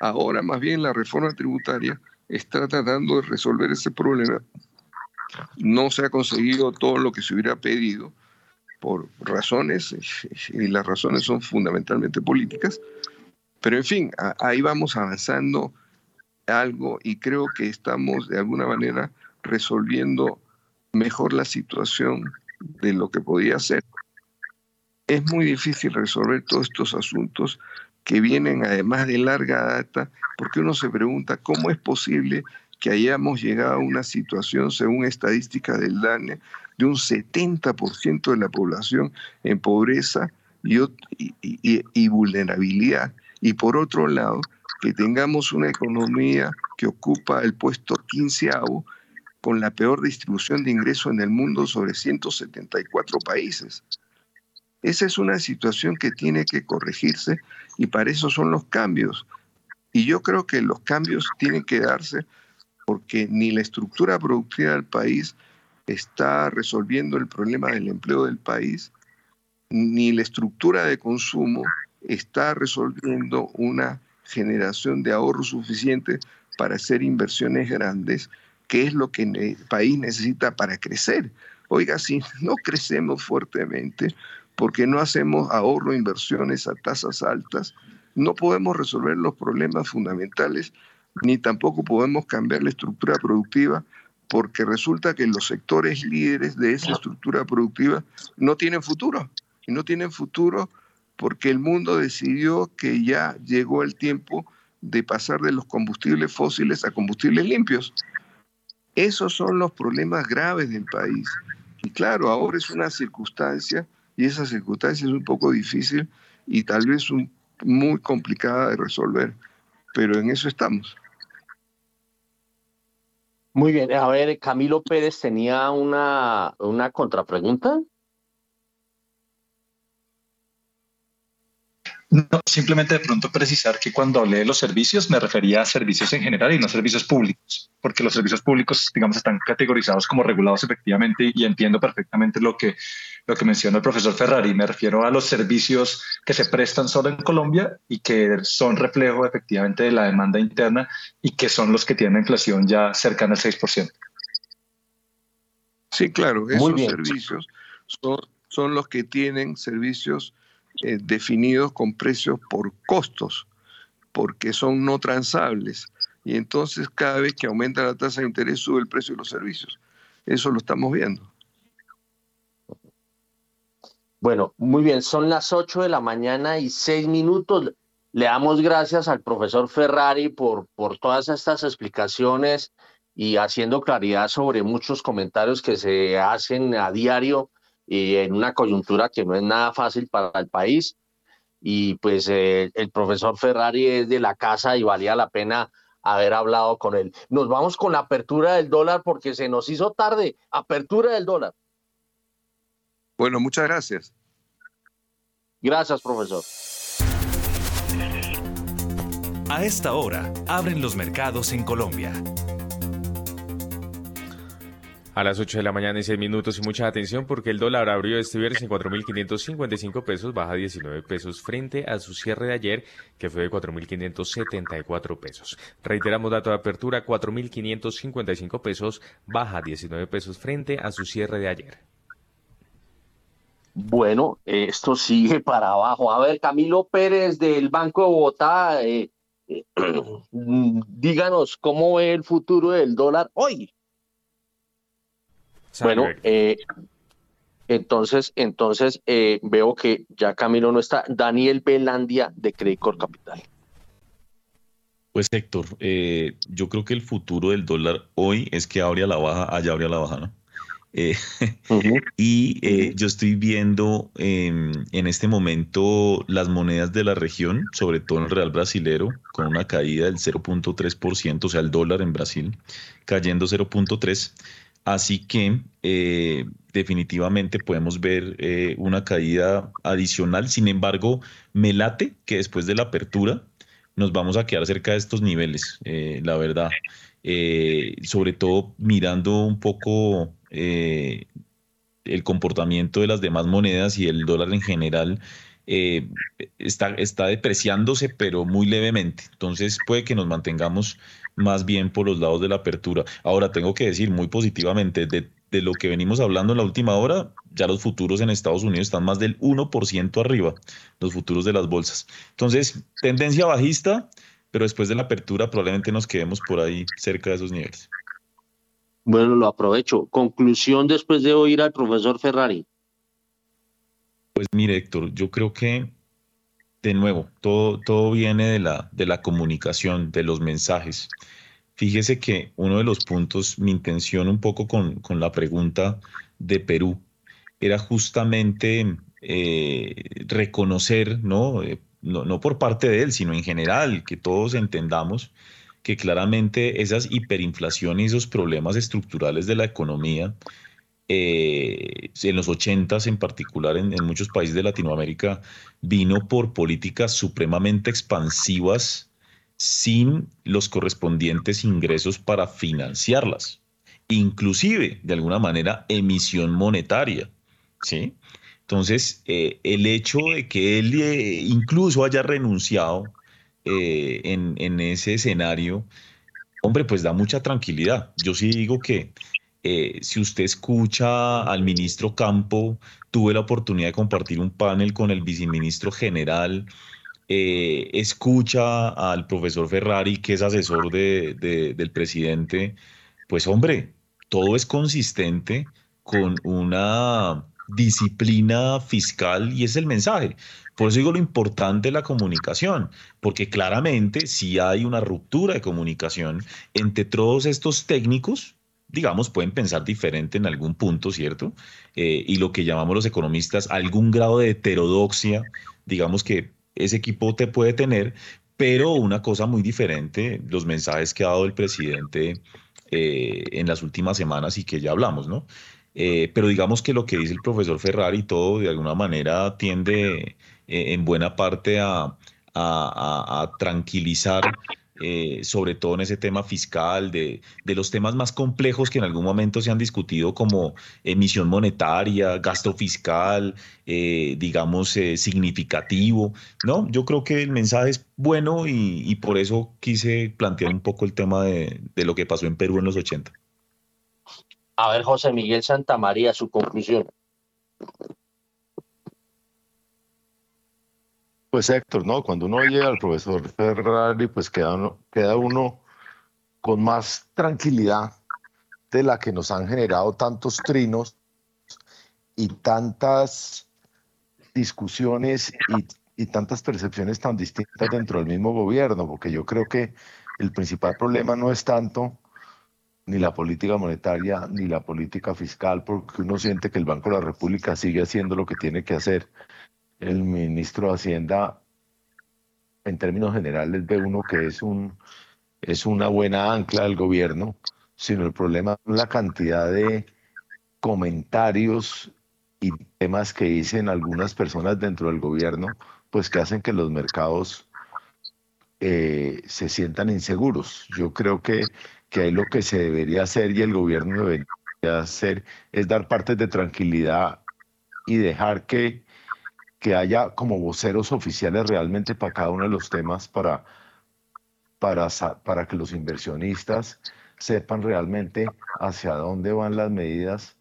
Ahora más bien la reforma tributaria está tratando de resolver ese problema. No se ha conseguido todo lo que se hubiera pedido por razones, y las razones son fundamentalmente políticas, pero en fin, ahí vamos avanzando algo y creo que estamos de alguna manera resolviendo mejor la situación de lo que podía ser. Es muy difícil resolver todos estos asuntos que vienen además de larga data, porque uno se pregunta cómo es posible que hayamos llegado a una situación, según estadísticas del DANE, de un 70% de la población en pobreza y, y, vulnerabilidad. Y por otro lado, que tengamos una economía que ocupa el puesto quinceavo con la peor distribución de ingresos en el mundo sobre 174 países. Esa es una situación que tiene que corregirse y para eso son los cambios. Y yo creo que los cambios tienen que darse porque ni la estructura productiva del país está resolviendo el problema del empleo del país, ni la estructura de consumo está resolviendo una generación de ahorro suficiente para hacer inversiones grandes, que es lo que el país necesita para crecer. Oiga, si no crecemos fuertemente, porque no hacemos ahorro inversiones a tasas altas, no podemos resolver los problemas fundamentales ni tampoco podemos cambiar la estructura productiva porque resulta que los sectores líderes de esa estructura productiva no tienen futuro. Y no tienen futuro porque el mundo decidió que ya llegó el tiempo de pasar de los combustibles fósiles a combustibles limpios. Esos son los problemas graves del país. Y claro, ahora es una circunstancia y esa circunstancia es un poco difícil y tal vez muy complicada de resolver, pero en eso estamos. Muy bien, a ver, Camilo Pérez tenía una, una contrapregunta. No, simplemente de pronto precisar que cuando hablé de los servicios me refería a servicios en general y no servicios públicos, porque los servicios públicos, digamos, están categorizados como regulados efectivamente y entiendo perfectamente lo que, lo que menciona el profesor Ferrari. Me refiero a los servicios que se prestan solo en Colombia y que son reflejo efectivamente de la demanda interna y que son los que tienen inflación ya cercana al 6%. Sí, claro, esos servicios son, son los que tienen servicios eh, definidos con precios por costos, porque son no transables. Y entonces cada vez que aumenta la tasa de interés sube el precio de los servicios. Eso lo estamos viendo. Bueno, muy bien, son las 8 de la mañana y 6 minutos. Le damos gracias al profesor Ferrari por, por todas estas explicaciones y haciendo claridad sobre muchos comentarios que se hacen a diario y en una coyuntura que no es nada fácil para el país. Y pues eh, el profesor Ferrari es de la casa y valía la pena haber hablado con él. Nos vamos con la apertura del dólar porque se nos hizo tarde. Apertura del dólar. Bueno, muchas gracias. Gracias, profesor. A esta hora, abren los mercados en Colombia. A las 8 de la mañana y 6 minutos y mucha atención porque el dólar abrió este viernes en 4.555 pesos, baja 19 pesos frente a su cierre de ayer que fue de 4.574 pesos. Reiteramos dato de apertura 4.555 pesos, baja 19 pesos frente a su cierre de ayer. Bueno, esto sigue *laughs* para abajo. A ver, Camilo Pérez del Banco de Bogotá, eh, eh, *clears throat* díganos cómo ve el futuro del dólar hoy. Bueno, eh, entonces, entonces eh, veo que ya Camilo no está. Daniel Belandia de Credicor Capital. Pues Héctor, eh, yo creo que el futuro del dólar hoy es que abre a la baja, allá abre a la baja, ¿no? *laughs* Y yo estoy viendo em, en este momento las monedas de la región, sobre todo el real brasilero, con una caída del 0.3%, o sea, el dólar en Brasil cayendo 0.3%. Así que eh, definitivamente podemos ver eh, una caída adicional. Sin embargo, me late que después de la apertura nos vamos a quedar cerca de estos niveles, eh, la verdad. sobre todo mirando un poco el comportamiento de las demás monedas y el dólar en general. está, está depreciándose, pero muy levemente. Entonces puede que nos mantengamos más bien por los lados de la apertura. Ahora, tengo que decir muy positivamente, de, lo que venimos hablando en la última hora, ya los futuros en Estados Unidos están más del 1% arriba, los futuros de las bolsas. Entonces, tendencia bajista, pero después de la apertura probablemente nos quedemos por ahí cerca de esos niveles. Bueno, lo aprovecho. Conclusión después de oír al profesor Ferrari. Pues mire, Héctor, yo creo que de nuevo, todo, todo viene de la, de la comunicación, de los mensajes. Fíjese que uno de los puntos, mi intención un poco con, con la pregunta de Perú, era justamente eh, reconocer, ¿no? Eh, ¿no? no por parte de él, sino en general, que todos entendamos que claramente esas hiperinflaciones y esos problemas estructurales de la economía eh, en los 80 en particular en, muchos países de Latinoamérica, vino por políticas supremamente expansivas sin los correspondientes ingresos para financiarlas, inclusive de alguna manera emisión monetaria. ¿sí? Entonces, eh, el hecho de que él eh, incluso haya renunciado en, en ese escenario, hombre, pues da mucha tranquilidad. Yo sí digo que eh, si usted escucha al ministro Campo, tuve la oportunidad de compartir un panel con el viceministro general, eh, escucha al profesor Ferrari, que es asesor del presidente, pues hombre, todo es consistente con una disciplina fiscal y es el mensaje. Por eso digo lo importante de la comunicación, porque claramente si hay una ruptura de comunicación entre todos estos técnicos, digamos, pueden pensar diferente en algún punto, ¿cierto? Eh, y lo que llamamos los economistas, algún grado de heterodoxia, digamos que ese equipo te puede tener, pero una cosa muy diferente, los mensajes que ha dado el presidente eh, en las últimas semanas y que ya hablamos, ¿no? Eh, pero digamos que lo que dice el profesor Ferrari todo de alguna manera tiende en buena parte a tranquilizar eh, sobre todo en ese tema fiscal, de, los temas más complejos que en algún momento se han discutido como emisión monetaria, gasto fiscal, eh, digamos, eh, significativo. No, yo creo que el mensaje es bueno y, por eso quise plantear un poco el tema de, de lo que pasó en Perú en los 80. A ver, José Miguel Santamaría, su conclusión. Pues Héctor, ¿no? Cuando uno oye al profesor Ferrari, pues queda uno, queda uno con más tranquilidad de la que nos han generado tantos trinos y tantas discusiones y, y, tantas percepciones tan distintas dentro del mismo gobierno, porque yo creo que el principal problema no es tanto ni la política monetaria, ni la política fiscal, porque uno siente que el Banco de la República sigue haciendo lo que tiene que hacer. El ministro de Hacienda, en términos generales, ve uno que es, un, es una buena ancla del gobierno, sino el problema es la cantidad de comentarios y temas que dicen algunas personas dentro del gobierno, pues que hacen que los mercados eh, se sientan inseguros. Yo creo que que ahí lo que se debería hacer y el gobierno debería hacer es dar partes de tranquilidad y dejar que, que haya como voceros oficiales realmente para cada uno de los temas para, para, que los inversionistas sepan realmente hacia dónde van las medidas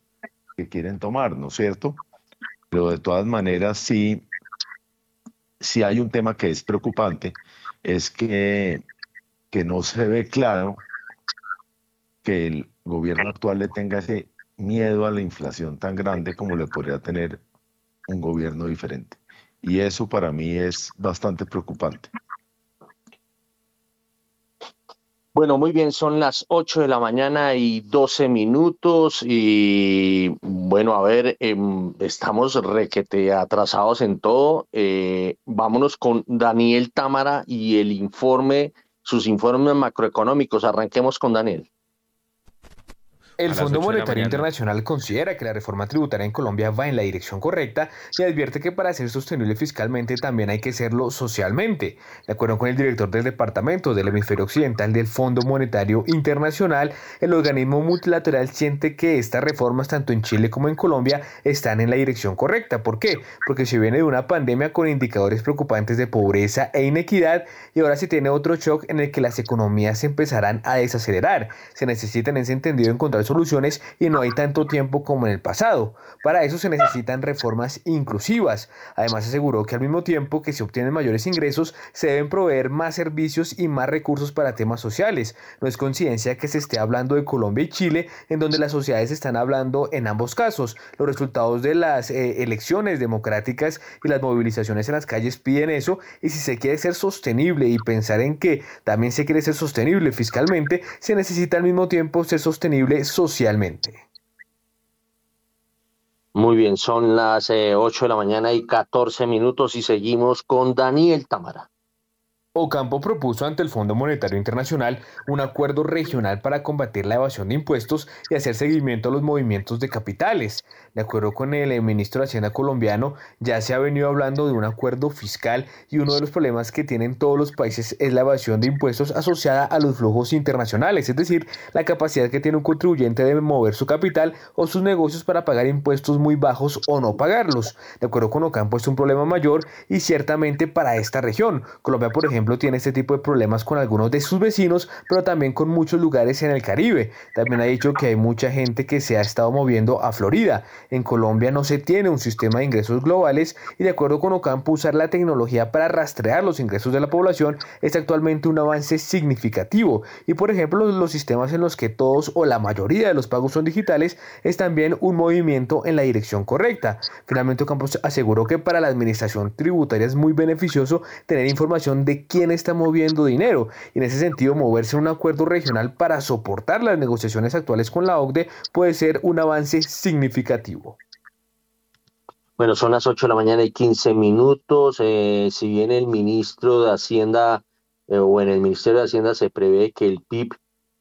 que quieren tomar, ¿no es cierto? Pero de todas maneras, sí, sí hay un tema que es preocupante, es que, que no se ve claro que el gobierno actual le tenga ese miedo a la inflación tan grande como le podría tener un gobierno diferente. Y eso para mí es bastante preocupante. Bueno, muy bien, son las 8 de la mañana y 12 minutos y bueno, a ver, em, estamos requete atrasados en todo. Eh, vámonos con Daniel Támara y el informe, sus informes macroeconómicos. Arranquemos con Daniel. El Fondo Monetario Internacional considera que la reforma tributaria en Colombia va en la dirección correcta y advierte que para ser sostenible fiscalmente también hay que serlo socialmente. De acuerdo con el director del Departamento del Hemisferio Occidental del Fondo Monetario Internacional, el organismo multilateral siente que estas reformas tanto en Chile como en Colombia están en la dirección correcta. ¿Por qué? Porque se viene de una pandemia con indicadores preocupantes de pobreza e inequidad y ahora se tiene otro shock en el que las economías se empezarán a desacelerar. Se necesita en ese entendido encontrar soluciones y no hay tanto tiempo como en el pasado. Para eso se necesitan reformas inclusivas. Además aseguró que al mismo tiempo que se obtienen mayores ingresos, se deben proveer más servicios y más recursos para temas sociales. No es coincidencia que se esté hablando de Colombia y Chile, en donde las sociedades están hablando en ambos casos. Los resultados de las eh, elecciones democráticas y las movilizaciones en las calles piden eso y si se quiere ser sostenible y pensar en que también se quiere ser sostenible fiscalmente, se necesita al mismo tiempo ser sostenible socialmente. Muy bien, son las 8 eh, de la mañana y 14 minutos y seguimos con Daniel Tamara. Ocampo propuso ante el Fondo Monetario Internacional un acuerdo regional para combatir la evasión de impuestos y hacer seguimiento a los movimientos de capitales. De acuerdo con el ministro de Hacienda colombiano, ya se ha venido hablando de un acuerdo fiscal y uno de los problemas que tienen todos los países es la evasión de impuestos asociada a los flujos internacionales, es decir, la capacidad que tiene un contribuyente de mover su capital o sus negocios para pagar impuestos muy bajos o no pagarlos. De acuerdo con Ocampo es un problema mayor y ciertamente para esta región. Colombia, por ejemplo, tiene este tipo de problemas con algunos de sus vecinos, pero también con muchos lugares en el Caribe. También ha dicho que hay mucha gente que se ha estado moviendo a Florida. En Colombia no se tiene un sistema de ingresos globales y de acuerdo con Ocampo usar la tecnología para rastrear los ingresos de la población es actualmente un avance significativo. Y por ejemplo los, sistemas en los que todos o la mayoría de los pagos son digitales es también un movimiento en la dirección correcta. Finalmente Ocampo aseguró que para la administración tributaria es muy beneficioso tener información de quién está moviendo dinero. Y en ese sentido, moverse a un acuerdo regional para soportar las negociaciones actuales con la OCDE puede ser un avance significativo. Bueno, son las 8 de la mañana y 15 minutos. Eh, si bien el ministro de Hacienda eh, o en el Ministerio de Hacienda se prevé que el PIB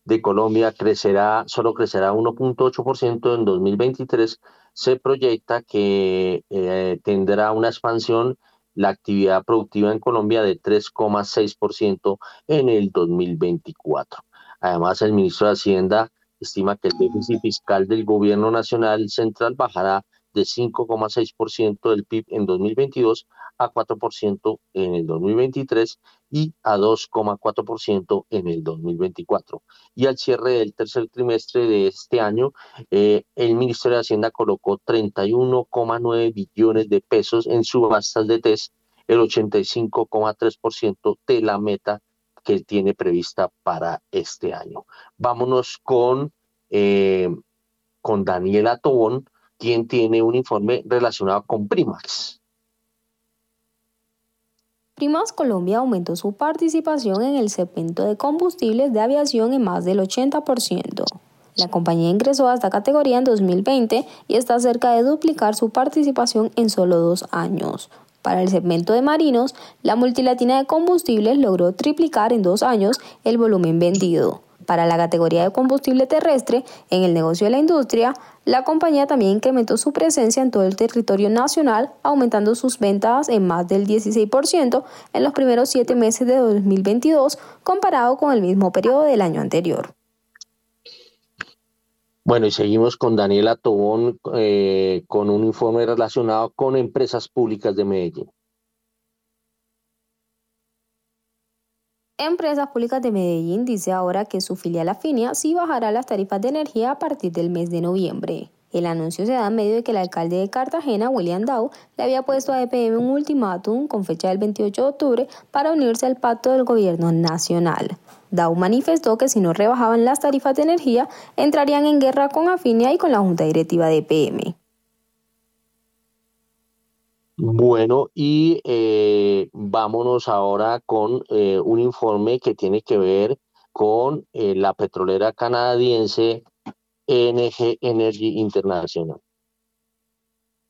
de Colombia crecerá, solo crecerá 1.8% en 2023, se proyecta que eh, tendrá una expansión la actividad productiva en Colombia de 3,6% en el 2024. Además, el ministro de Hacienda estima que el déficit fiscal del gobierno nacional central bajará de 5,6% del PIB en 2022 a 4% en el 2023 y a 2,4% en el 2024. Y al cierre del tercer trimestre de este año, eh, el Ministerio de Hacienda colocó 31,9 billones de pesos en subastas de test, el 85,3% de la meta que tiene prevista para este año. Vámonos con, eh, con Daniela Tobón, quien tiene un informe relacionado con Primax. Primas Colombia aumentó su participación en el segmento de combustibles de aviación en más del 80%. La compañía ingresó a esta categoría en 2020 y está cerca de duplicar su participación en solo dos años. Para el segmento de marinos, la multilatina de combustibles logró triplicar en dos años el volumen vendido. Para la categoría de combustible terrestre, en el negocio de la industria, la compañía también incrementó su presencia en todo el territorio nacional, aumentando sus ventas en más del 16% en los primeros siete meses de 2022 comparado con el mismo periodo del año anterior. Bueno, y seguimos con Daniela Tobón eh, con un informe relacionado con empresas públicas de Medellín. Empresas Públicas de Medellín dice ahora que su filial Afinia sí bajará las tarifas de energía a partir del mes de noviembre. El anuncio se da en medio de que el alcalde de Cartagena, William Dow, le había puesto a EPM un ultimátum con fecha del 28 de octubre para unirse al pacto del gobierno nacional. Dow manifestó que si no rebajaban las tarifas de energía, entrarían en guerra con Afinia y con la Junta Directiva de EPM. Bueno, y eh, vámonos ahora con eh, un informe que tiene que ver con eh, la petrolera canadiense NG Energy International.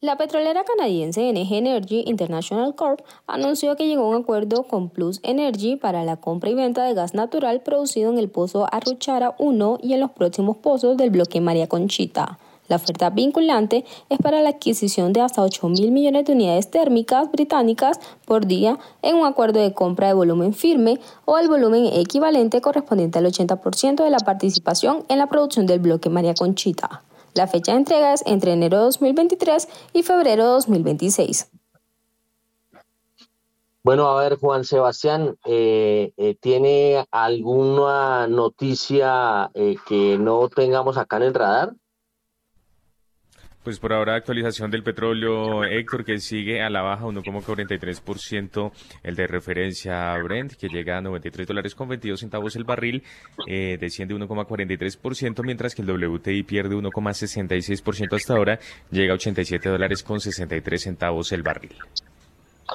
La petrolera canadiense NG Energy International Corp anunció que llegó a un acuerdo con Plus Energy para la compra y venta de gas natural producido en el pozo Arruchara 1 y en los próximos pozos del bloque María Conchita. La oferta vinculante es para la adquisición de hasta 8 mil millones de unidades térmicas británicas por día en un acuerdo de compra de volumen firme o el volumen equivalente correspondiente al 80% de la participación en la producción del bloque María Conchita. La fecha de entrega es entre enero de 2023 y febrero de 2026. Bueno, a ver, Juan Sebastián, eh, eh, ¿tiene alguna noticia eh, que no tengamos acá en el radar? Pues por ahora actualización del petróleo, Héctor, que sigue a la baja 1,43%, el de referencia Brent, que llega a 93 dólares con 22 centavos el barril, eh, desciende 1,43%, mientras que el WTI pierde 1,66% hasta ahora, llega a 87 dólares con 63 centavos el barril.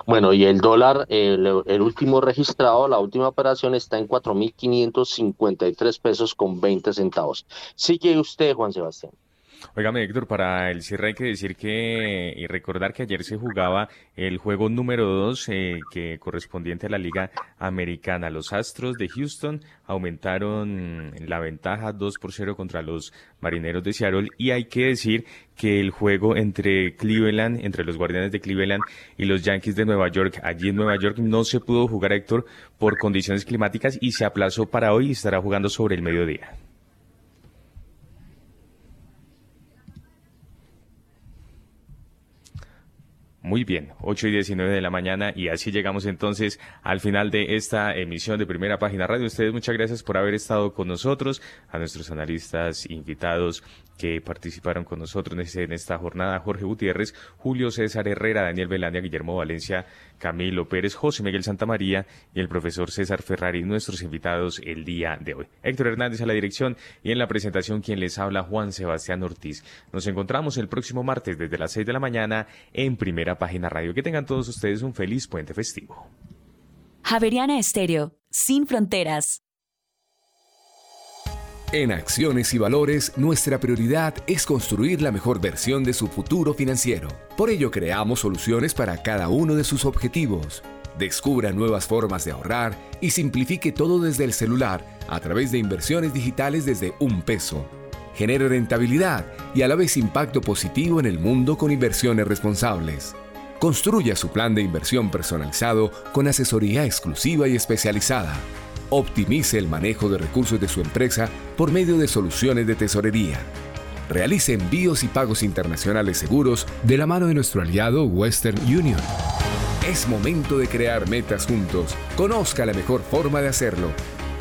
Bueno, y el dólar, el, el último registrado, la última operación está en 4.553 pesos con 20 centavos. Sigue usted, Juan Sebastián. Óigame, Héctor, para el cierre hay que decir que y recordar que ayer se jugaba el juego número 2 eh, que correspondiente a la Liga Americana. Los Astros de Houston aumentaron la ventaja 2 por 0 contra los Marineros de Seattle y hay que decir que el juego entre Cleveland, entre los Guardianes de Cleveland y los Yankees de Nueva York, allí en Nueva York no se pudo jugar, Héctor, por condiciones climáticas y se aplazó para hoy y estará jugando sobre el mediodía. Muy bien, 8 y 19 de la mañana y así llegamos entonces al final de esta emisión de Primera Página Radio. Ustedes muchas gracias por haber estado con nosotros, a nuestros analistas invitados que participaron con nosotros en esta jornada, Jorge Gutiérrez, Julio César Herrera, Daniel Belania, Guillermo Valencia, Camilo Pérez, José Miguel Santamaría y el profesor César Ferrari, nuestros invitados el día de hoy. Héctor Hernández a la dirección y en la presentación quien les habla Juan Sebastián Ortiz. Nos encontramos el próximo martes desde las 6 de la mañana en Primera Página Radio. Que tengan todos ustedes un feliz puente festivo. Javeriana Estéreo, sin fronteras. En Acciones y Valores, nuestra prioridad es construir la mejor versión de su futuro financiero. Por ello, creamos soluciones para cada uno de sus objetivos. Descubra nuevas formas de ahorrar y simplifique todo desde el celular a través de inversiones digitales desde un peso. Genere rentabilidad y a la vez impacto positivo en el mundo con inversiones responsables. Construya su plan de inversión personalizado con asesoría exclusiva y especializada. Optimice el manejo de recursos de su empresa por medio de soluciones de tesorería. Realice envíos y pagos internacionales seguros de la mano de nuestro aliado Western Union. Es momento de crear metas juntos. Conozca la mejor forma de hacerlo.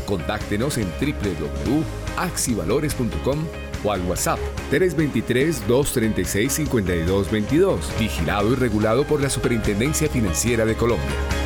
Contáctenos en www.axivalores.com o al WhatsApp 323-236-5222, vigilado y regulado por la Superintendencia Financiera de Colombia.